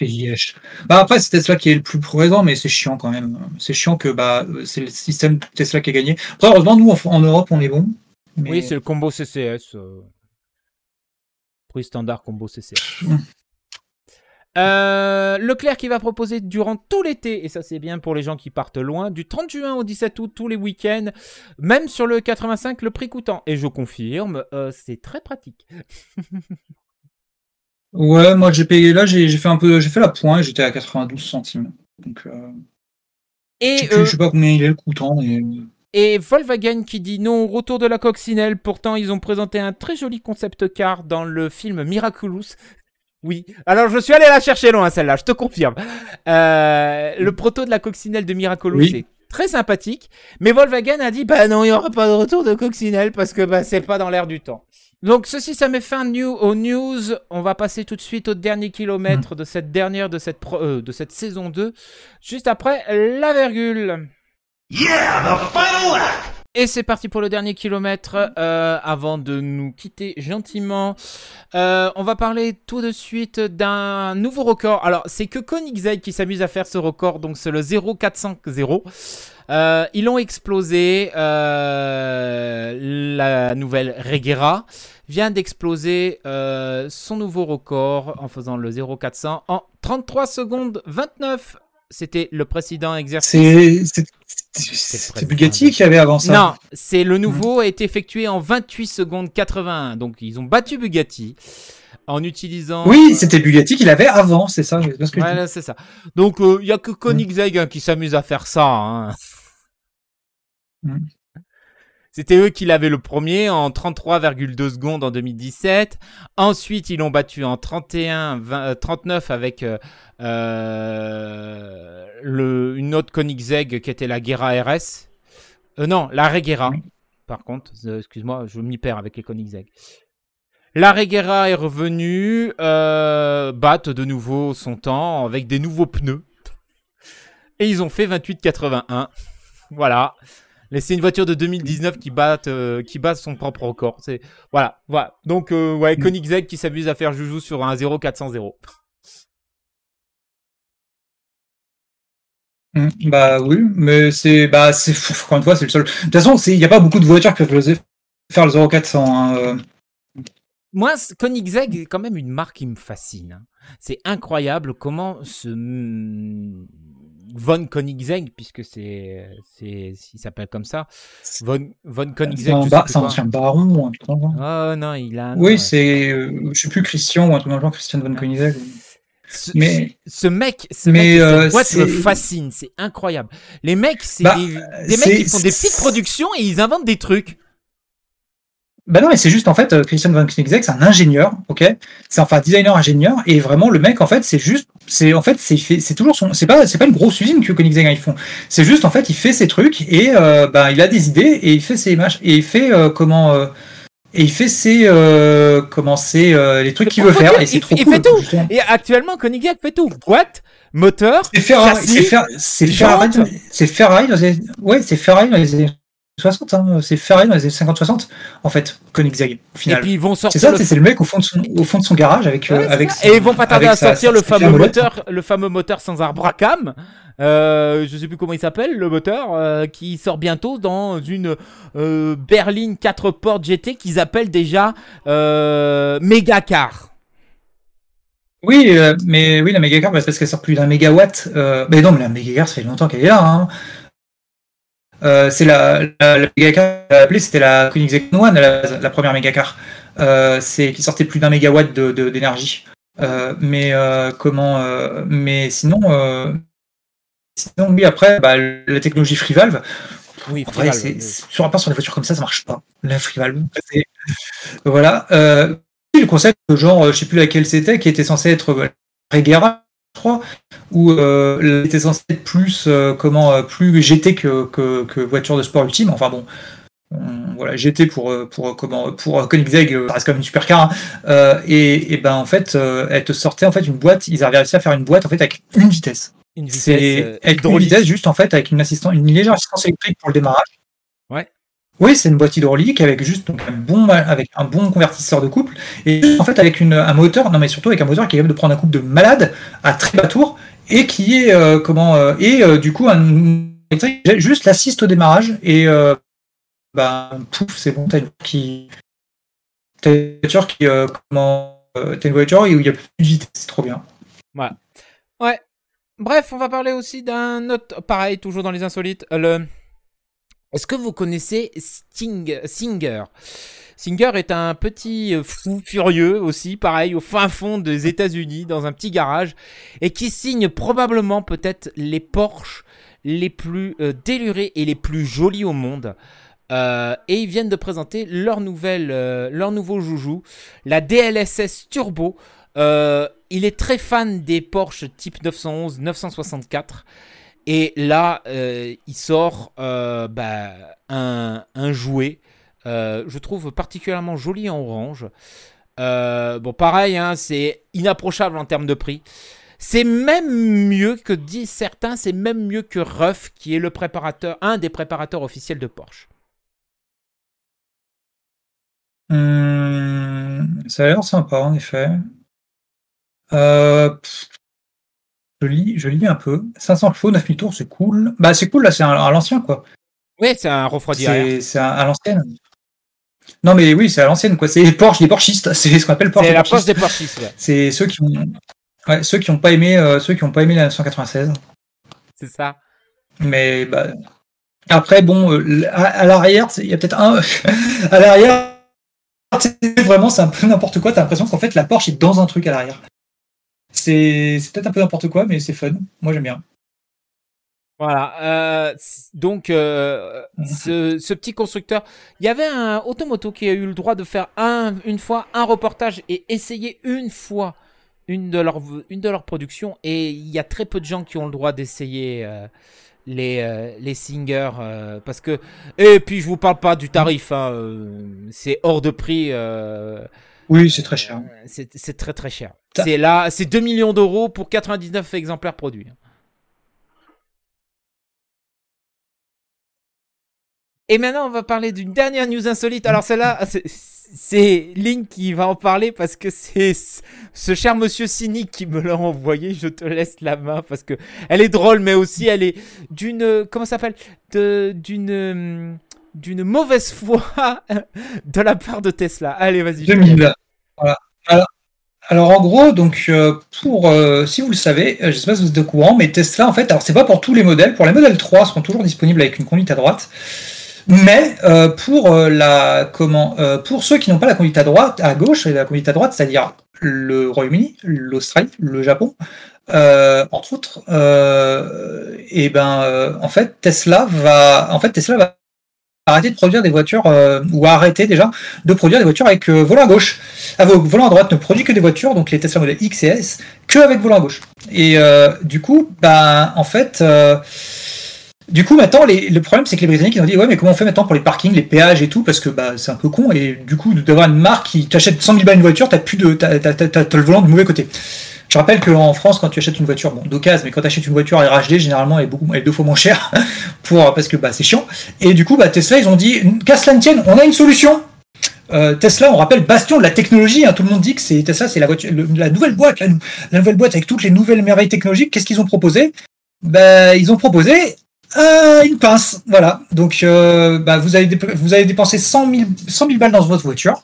Liège. Bah après c'est Tesla qui est le plus présent, mais c'est chiant quand même. C'est chiant que bah c'est le système Tesla qui a gagné. Après heureusement nous en, en Europe on est bon. Mais... Oui, c'est le combo CCS. Euh... Prix standard combo CCS. Euh, Leclerc qui va proposer durant tout l'été, et ça c'est bien pour les gens qui partent loin, du 30 juin au 17 août, tous les week-ends, même sur le 85, le prix coûtant. Et je confirme, euh, c'est très pratique. Ouais, moi j'ai payé là, j'ai fait un peu, j'ai fait la pointe, j'étais à 92 centimes. Donc euh, je, Et, sais plus, euh, je sais pas combien il est le coûtant. Mais... et Volkswagen qui dit non au retour de la coccinelle. Pourtant, ils ont présenté un très joli concept car dans le film Miraculous. Oui, alors je suis allé la chercher loin celle-là, je te confirme. Euh, le proto de la coccinelle de Miraculous Oui. est très sympathique, mais Volkswagen a dit bah non, il n'y aura pas de retour de coccinelle parce que bah, c'est pas dans l'air du temps. Donc ceci, ça met fin new, aux news. On va passer tout de suite au dernier kilomètre de cette dernière de cette, pro- euh, de cette saison 2, juste après la virgule. Yeah, the final lap! Et c'est parti pour le dernier kilomètre. Euh, avant de nous quitter gentiment, euh, on va parler tout de suite d'un nouveau record. Alors, c'est que Koenigsegg qui s'amuse à faire ce record, donc c'est le 0450. Euh, ils l'ont explosé. euh, la nouvelle Regera vient d'exploser euh, son nouveau record en faisant le 0400 en 33 secondes 29. C'était le précédent exercice. C'est Bugatti qui avait avant ça. Non, c'est le nouveau a été effectué en 28 secondes 81. Donc ils ont battu Bugatti en utilisant. Oui, euh, c'était Bugatti qui l'avait avant, c'est ça. ce que. Voilà, c'est ça. Donc il y a que Koenigsegg hein, qui s'amuse à faire ça. hein. Mm. C'était eux qui l'avaient le premier en 33,2 secondes en 2017. Ensuite, ils l'ont battu en 31, 20, euh, 39 avec euh, euh, le, une autre Koenigsegg qui était la Gera RS. Euh, non, la Regera. Oui. Par contre, excuse-moi, je m'y perds avec les Koenigsegg. La Regera est revenue, euh, battent de nouveau son temps avec des nouveaux pneus. Et ils ont fait 28,81. Voilà. Mais c'est une voiture de 2019 qui bat, euh, qui bat son propre record. C'est voilà, voilà. Donc euh, ouais, Mm. Koenigsegg qui s'amuse à faire joujou sur un 0400. Mm, Bah oui, mais c'est bah c'est encore une fois c'est le seul. De toute façon, c'est- il n'y a pas beaucoup de voitures qui peuvent le- faire le 0400. hein, euh. Moi, Koenigsegg est quand même une marque qui me fascine. hein. C'est incroyable comment ce von Koenigsegg, puisque c'est c'est il s'appelle comme ça, von von C'est Koenigsegg. un, c'est un ancien baron ou un truc. Oh non, il a. un Oui, c'est euh, je sais plus Christian ou un truc genre, Christian von Koenigsegg. Ce, Mais- ce mec, ce mais, mec, euh, boîte me c'est- fascine, c'est incroyable. Les mecs, c'est Bah, des, des mecs qui font des petites productions et ils inventent des trucs. Bah non, mais c'est juste en fait, euh, Christian Van Knigzek, c'est un ingénieur, ok? C'est enfin designer ingénieur, et vraiment le mec en fait, c'est juste, c'est en fait, c'est c'est toujours son, c'est pas, c'est pas une grosse usine que Koenigsegg hein, ils font. C'est juste en fait, il fait ses trucs et euh, bah il a des idées et il fait ses matchs et il fait euh, comment. euh, et il fait ses euh, comment c'est euh, les trucs qu'il veut faire et c'est trop il cool. fait tout. justement. Et actuellement, Koenigsegg fait tout. Boîte, moteur, C'est Ferrari, c'est Fer- c'est Ferrari, c'est Ferrari dans les, ouais, c'est Ferrari dans les années 60, hein. c'est Ferrari dans les années 50-60, en fait, Koenigsegg, au et final. puis ils vont C'est sortir ça, le c'est c'est le mec au fond de son, au fond de son garage avec, euh, Ouais, c'est avec ça. Et ils vont pas tarder à sortir sa- le fameux moteur, le fameux moteur sans arbre Bracam. Euh, je sais plus comment il s'appelle, le moteur euh, qui sort bientôt dans une berline 4 portes GT qu'ils appellent déjà euh, Megacar. Oui, mais oui, la mégacar, parce qu'elle sort plus d'un mégawatt. Mais non, mais la mégacar, ça fait longtemps qu'elle est là. Hein. Euh, c'est la, la, la mégacar appelée, c'était la Koenigsegg One, la, la première mégacar. Euh, c'est qui sortait plus d'un mégawatt de- de- d'énergie. Euh, mais euh, comment euh, Mais sinon, sinon, oui, après, bah, la technologie free valve. Oui, En vrai, c'est- sur un part sur des voitures comme ça, ça marche pas. La free valve. Voilà. Le concept, genre, je sais plus laquelle c'était, qui était censé être Regera, je crois, où euh, elle était censé être plus, euh, comment, euh, plus GT que, que, que voiture de sport ultime. Enfin bon. on- voilà, GT pour euh, pour comment pour Koenigsegg, ça reste comme une supercar. hein. Euh, et, et ben en fait, elle te sortait en fait une boîte. Ils avaient réussi à faire une boîte en fait avec une vitesse. une vitesse C'est avec une vitesse juste en fait avec une assistance, une légère assistance électrique pour le démarrage. Ouais. Oui, c'est une boîte hydraulique avec juste un bon avec un bon convertisseur de couple et en fait avec une, un moteur, non mais surtout avec un moteur qui est capable de prendre un couple de malade à très bas tour et qui est euh, comment euh, et euh, du coup un juste l'assiste au démarrage et euh, bah pouf c'est bon t'as une qui t'as une voiture qui euh, comment t'as une voiture où il y a plus de vitesse c'est trop bien. Ouais. Bref, on va parler aussi d'un autre, pareil, toujours dans les insolites. le... Est-ce que vous connaissez Sting, Singer? Singer est un petit euh, fou furieux aussi, pareil, au fin fond des États-Unis, dans un petit garage, et qui signe probablement peut-être les Porsche les plus euh, délurés et les plus jolis au monde. Euh, et ils viennent de présenter leur nouveau joujou, la DLSS Turbo. Il est très fan des Porsche type 911, 964. Et là, euh, il sort euh, bah, un, jouet, euh, je trouve particulièrement joli en orange. Bon, pareil, hein, c'est inapprochable en termes de prix. C'est même mieux que disent certains, c'est même mieux que Ruff, qui est le préparateur, un des préparateurs officiels de Porsche. Hum, ça a l'air sympa en effet. Euh, je lis, je lis un peu. 500 chevaux, 9000 tours, c'est cool. Bah c'est cool là, c'est un- à l'ancien quoi. Oui, c'est un refroidi. C'est à, l'ancienne. Non mais oui, c'est à l'ancienne quoi. C'est les Porsche, les Porschistes. C'est ce qu'on appelle Porsche. C'est la Porschistes. poche des Porsches. ouais. C'est ceux qui ont, ouais, ceux qui ont pas aimé, euh, ceux qui ont pas aimé la 996. C'est ça. Mais bah, après, bon, euh, à, à l'arrière, il y a peut-être un. à l'arrière, c'est vraiment, c'est un peu n'importe quoi. T'as l'impression qu'en fait, la Porsche est dans un truc à l'arrière. C'est peut-être un peu n'importe quoi, mais c'est fun. Moi, j'aime bien. Voilà. euh, donc, euh, ce, ce petit constructeur, il y avait un Automoto qui a eu le droit de faire un, une fois un reportage et essayer une fois une de leurs une de leurs productions. Et il y a très peu de gens qui ont le droit d'essayer euh, les les Singer euh, parce que. Et puis, je vous parle pas du tarif. hein, c'est hors de prix. Euh, Oui, c'est très cher. euh, C'est très très cher. C'est là, c'est 2 millions d'euros pour 99 exemplaires produits. Et maintenant, on va parler d'une dernière news insolite. Alors celle-là, c'est- c'est Link qui va en parler parce que c'est ce- cher monsieur cynique qui me l'a envoyé. Je te laisse la main parce que elle est drôle, mais aussi elle est d'une comment s'appelle? D'une hum, d'une mauvaise foi de la part de Tesla. Allez, vas-y. je te 2000. Alors, en gros, donc euh, pour euh, si vous le savez, euh, je sais pas si vous êtes au courant, mais Tesla en fait, alors c'est pas pour tous les modèles. Pour les modèles 3 seront toujours disponibles avec une conduite à droite. Mais pour la comment pour ceux qui n'ont pas la conduite à droite, à gauche et la conduite à droite, c'est-à-dire le Royaume-Uni, l'Australie, le Japon, entre autres, et ben euh, en fait Tesla va en fait Tesla va arrêté de produire des voitures, euh, ou a arrêté déjà de produire des voitures avec euh, volant gauche. Ah, vo- volant à droite ne produit que des voitures, donc les Tesla Model X et S, que avec volant gauche. Et euh, du coup, bah, en fait, du coup, maintenant, le problème, c'est que les Britanniques, ils ont dit, ouais, mais comment on fait maintenant pour les parkings, les péages et tout, parce que bah, c'est un peu con, et du coup, d'avoir une marque qui t'achète 100 000 balles une voiture, t'as plus de, t'as le volant du mauvais côté. Je rappelle qu'en France, quand tu achètes une voiture, bon, d'occasion, mais quand tu achètes une voiture RHD, généralement, elle est, beaucoup, elle est deux fois moins chère, pour, parce que bah, c'est chiant. Et du coup, bah, Tesla, ils ont dit, qu'à cela ne tienne, on a une solution. Euh, Tesla, on rappelle, bastion de la technologie. hein, tout le monde dit que c'est Tesla, c'est la, la nouvelle boîte, la, nouvelle boîte avec toutes les nouvelles merveilles technologiques. Qu'est-ce qu'ils ont proposé? Bah, Ils ont proposé euh, une pince. Voilà. Donc, euh, bah, vous, avez vous avez dépensé 100 000, 100 000 balles dans votre voiture.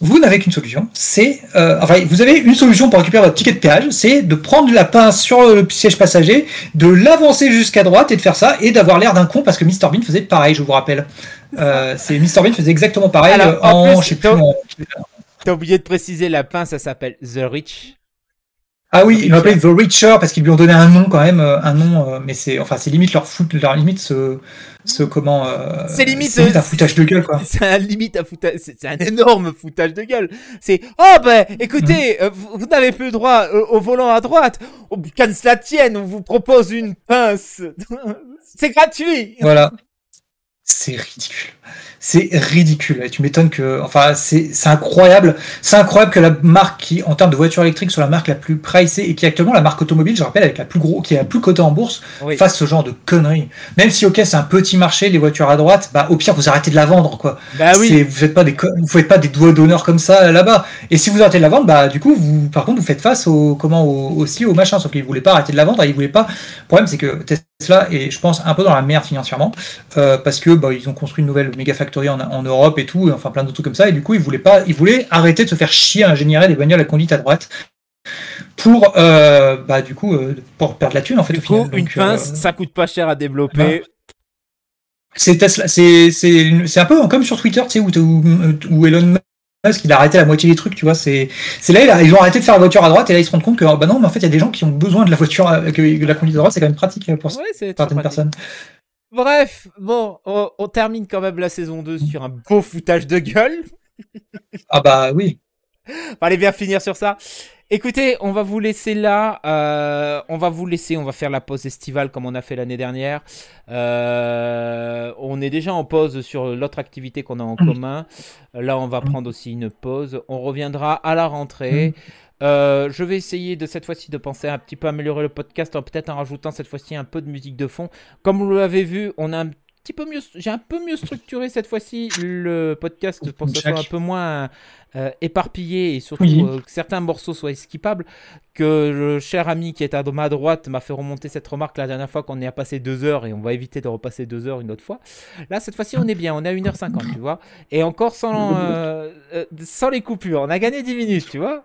Vous n'avez qu'une solution, c'est euh, enfin vous avez une solution pour récupérer votre ticket de péage, c'est de prendre la pince sur le siège passager, de l'avancer jusqu'à droite et de faire ça et d'avoir l'air d'un con parce que Mr Bean faisait pareil, je vous rappelle. Euh, c'est Mr Bean faisait exactement pareil Alors, euh, en en, plus, je sais plus, T'as oublié de préciser, la pince, ça s'appelle The Rich. Ah oui, ils l'ont appelé The Reacher parce qu'ils lui ont donné un nom quand même, euh, un nom, euh, mais c'est enfin c'est limite leur foot, leur limite ce, ce comment. euh, C'est limite, un euh, foutage de gueule quoi. C'est un limite à foutage, c'est un énorme foutage de gueule. C'est oh ben écoutez, euh, vous, vous n'avez plus le droit euh, au volant à droite. Oh, Qu'à cela tienne, on vous propose une pince. c'est gratuit. Voilà. C'est ridicule. C'est ridicule. Et tu m'étonnes que, enfin, c'est c'est incroyable. C'est incroyable que la marque qui, en termes de voiture électrique, soit la marque la plus pricée et qui est actuellement la marque automobile, je rappelle, avec la plus gros, qui est la plus cotée en bourse, Oui. fasse ce genre de conneries. Même si, ok, c'est un petit marché, les voitures à droite, bah, au pire, vous arrêtez de la vendre, quoi. Bah oui. Vous faites pas des, vous faites pas des doigts d'honneur comme ça là-bas. Et si vous arrêtez de la vendre, bah, du coup, vous, par contre, vous faites face au, comment, au, aussi au machin. Sauf qu'ils voulaient pas arrêter de la vendre, ils voulaient pas. Le problème, c'est que Tesla est, je pense, un peu dans la merde financièrement, euh, parce que, bah, ils ont construit une nouvelle méga factory en, en Europe et tout, et enfin, plein d'autres trucs comme ça. Et du coup, ils voulaient pas, ils voulaient arrêter de se faire chier à ingénierer des bagnoles à conduite à droite. Pour, euh, bah, du coup, euh, pour perdre la thune, en fait, Du au final. coup, une Donc, pince, ça coûte pas cher à développer. Tesla, c'est un peu comme sur Twitter, tu sais, où, où, où Elon Musk il a arrêté la moitié des trucs, tu vois. C'est c'est là, ils ont arrêté de faire la voiture à droite et là ils se rendent compte que bah non, mais en fait il y a des gens qui ont besoin de la voiture, à- que, que la conduite à droite c'est quand même pratique pour Ouais, certaines pratique. personnes. Bref, bon, on, on termine quand même la saison 2 sur un beau foutage de gueule. Ah bah oui. Fallait bien finir sur ça. Écoutez, on va vous laisser là. euh, on va vous laisser. On va faire la pause estivale comme on a fait l'année dernière. Euh, on est déjà en pause sur l'autre activité qu'on a en commun. Là, on va prendre aussi une pause. On reviendra à la rentrée. Euh, je vais essayer de cette fois-ci de penser à un petit peu améliorer le podcast, en peut-être en rajoutant cette fois-ci un peu de musique de fond. Comme vous l'avez vu, on a un petit peu mieux, j'ai un peu mieux structuré cette fois-ci le podcast pour que ce soit un peu moins euh, éparpillé et surtout Oui. euh, que certains morceaux soient skippables. Que le cher ami qui est à ma droite m'a fait remonter cette remarque la dernière fois qu'on est à passer deux heures et on va éviter de repasser deux heures une autre fois. Là, cette fois-ci, on est bien, on est à 1h50, tu vois. Et encore sans, euh, sans les coupures, on a gagné 10 minutes, tu vois.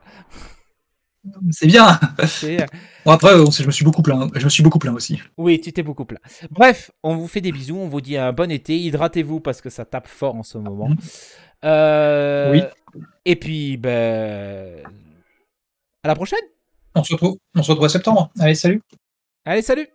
C'est bien. C'est- Bon après, je me suis beaucoup plaint. Je me suis beaucoup plaint aussi. Oui, tu t'es beaucoup plein. Bref, on vous fait des bisous, on vous dit un bon été, hydratez-vous parce que ça tape fort en ce moment. Euh, Oui. Et puis, ben, à la prochaine. On se retrouve, on se retrouve à septembre. Allez, salut. Allez, salut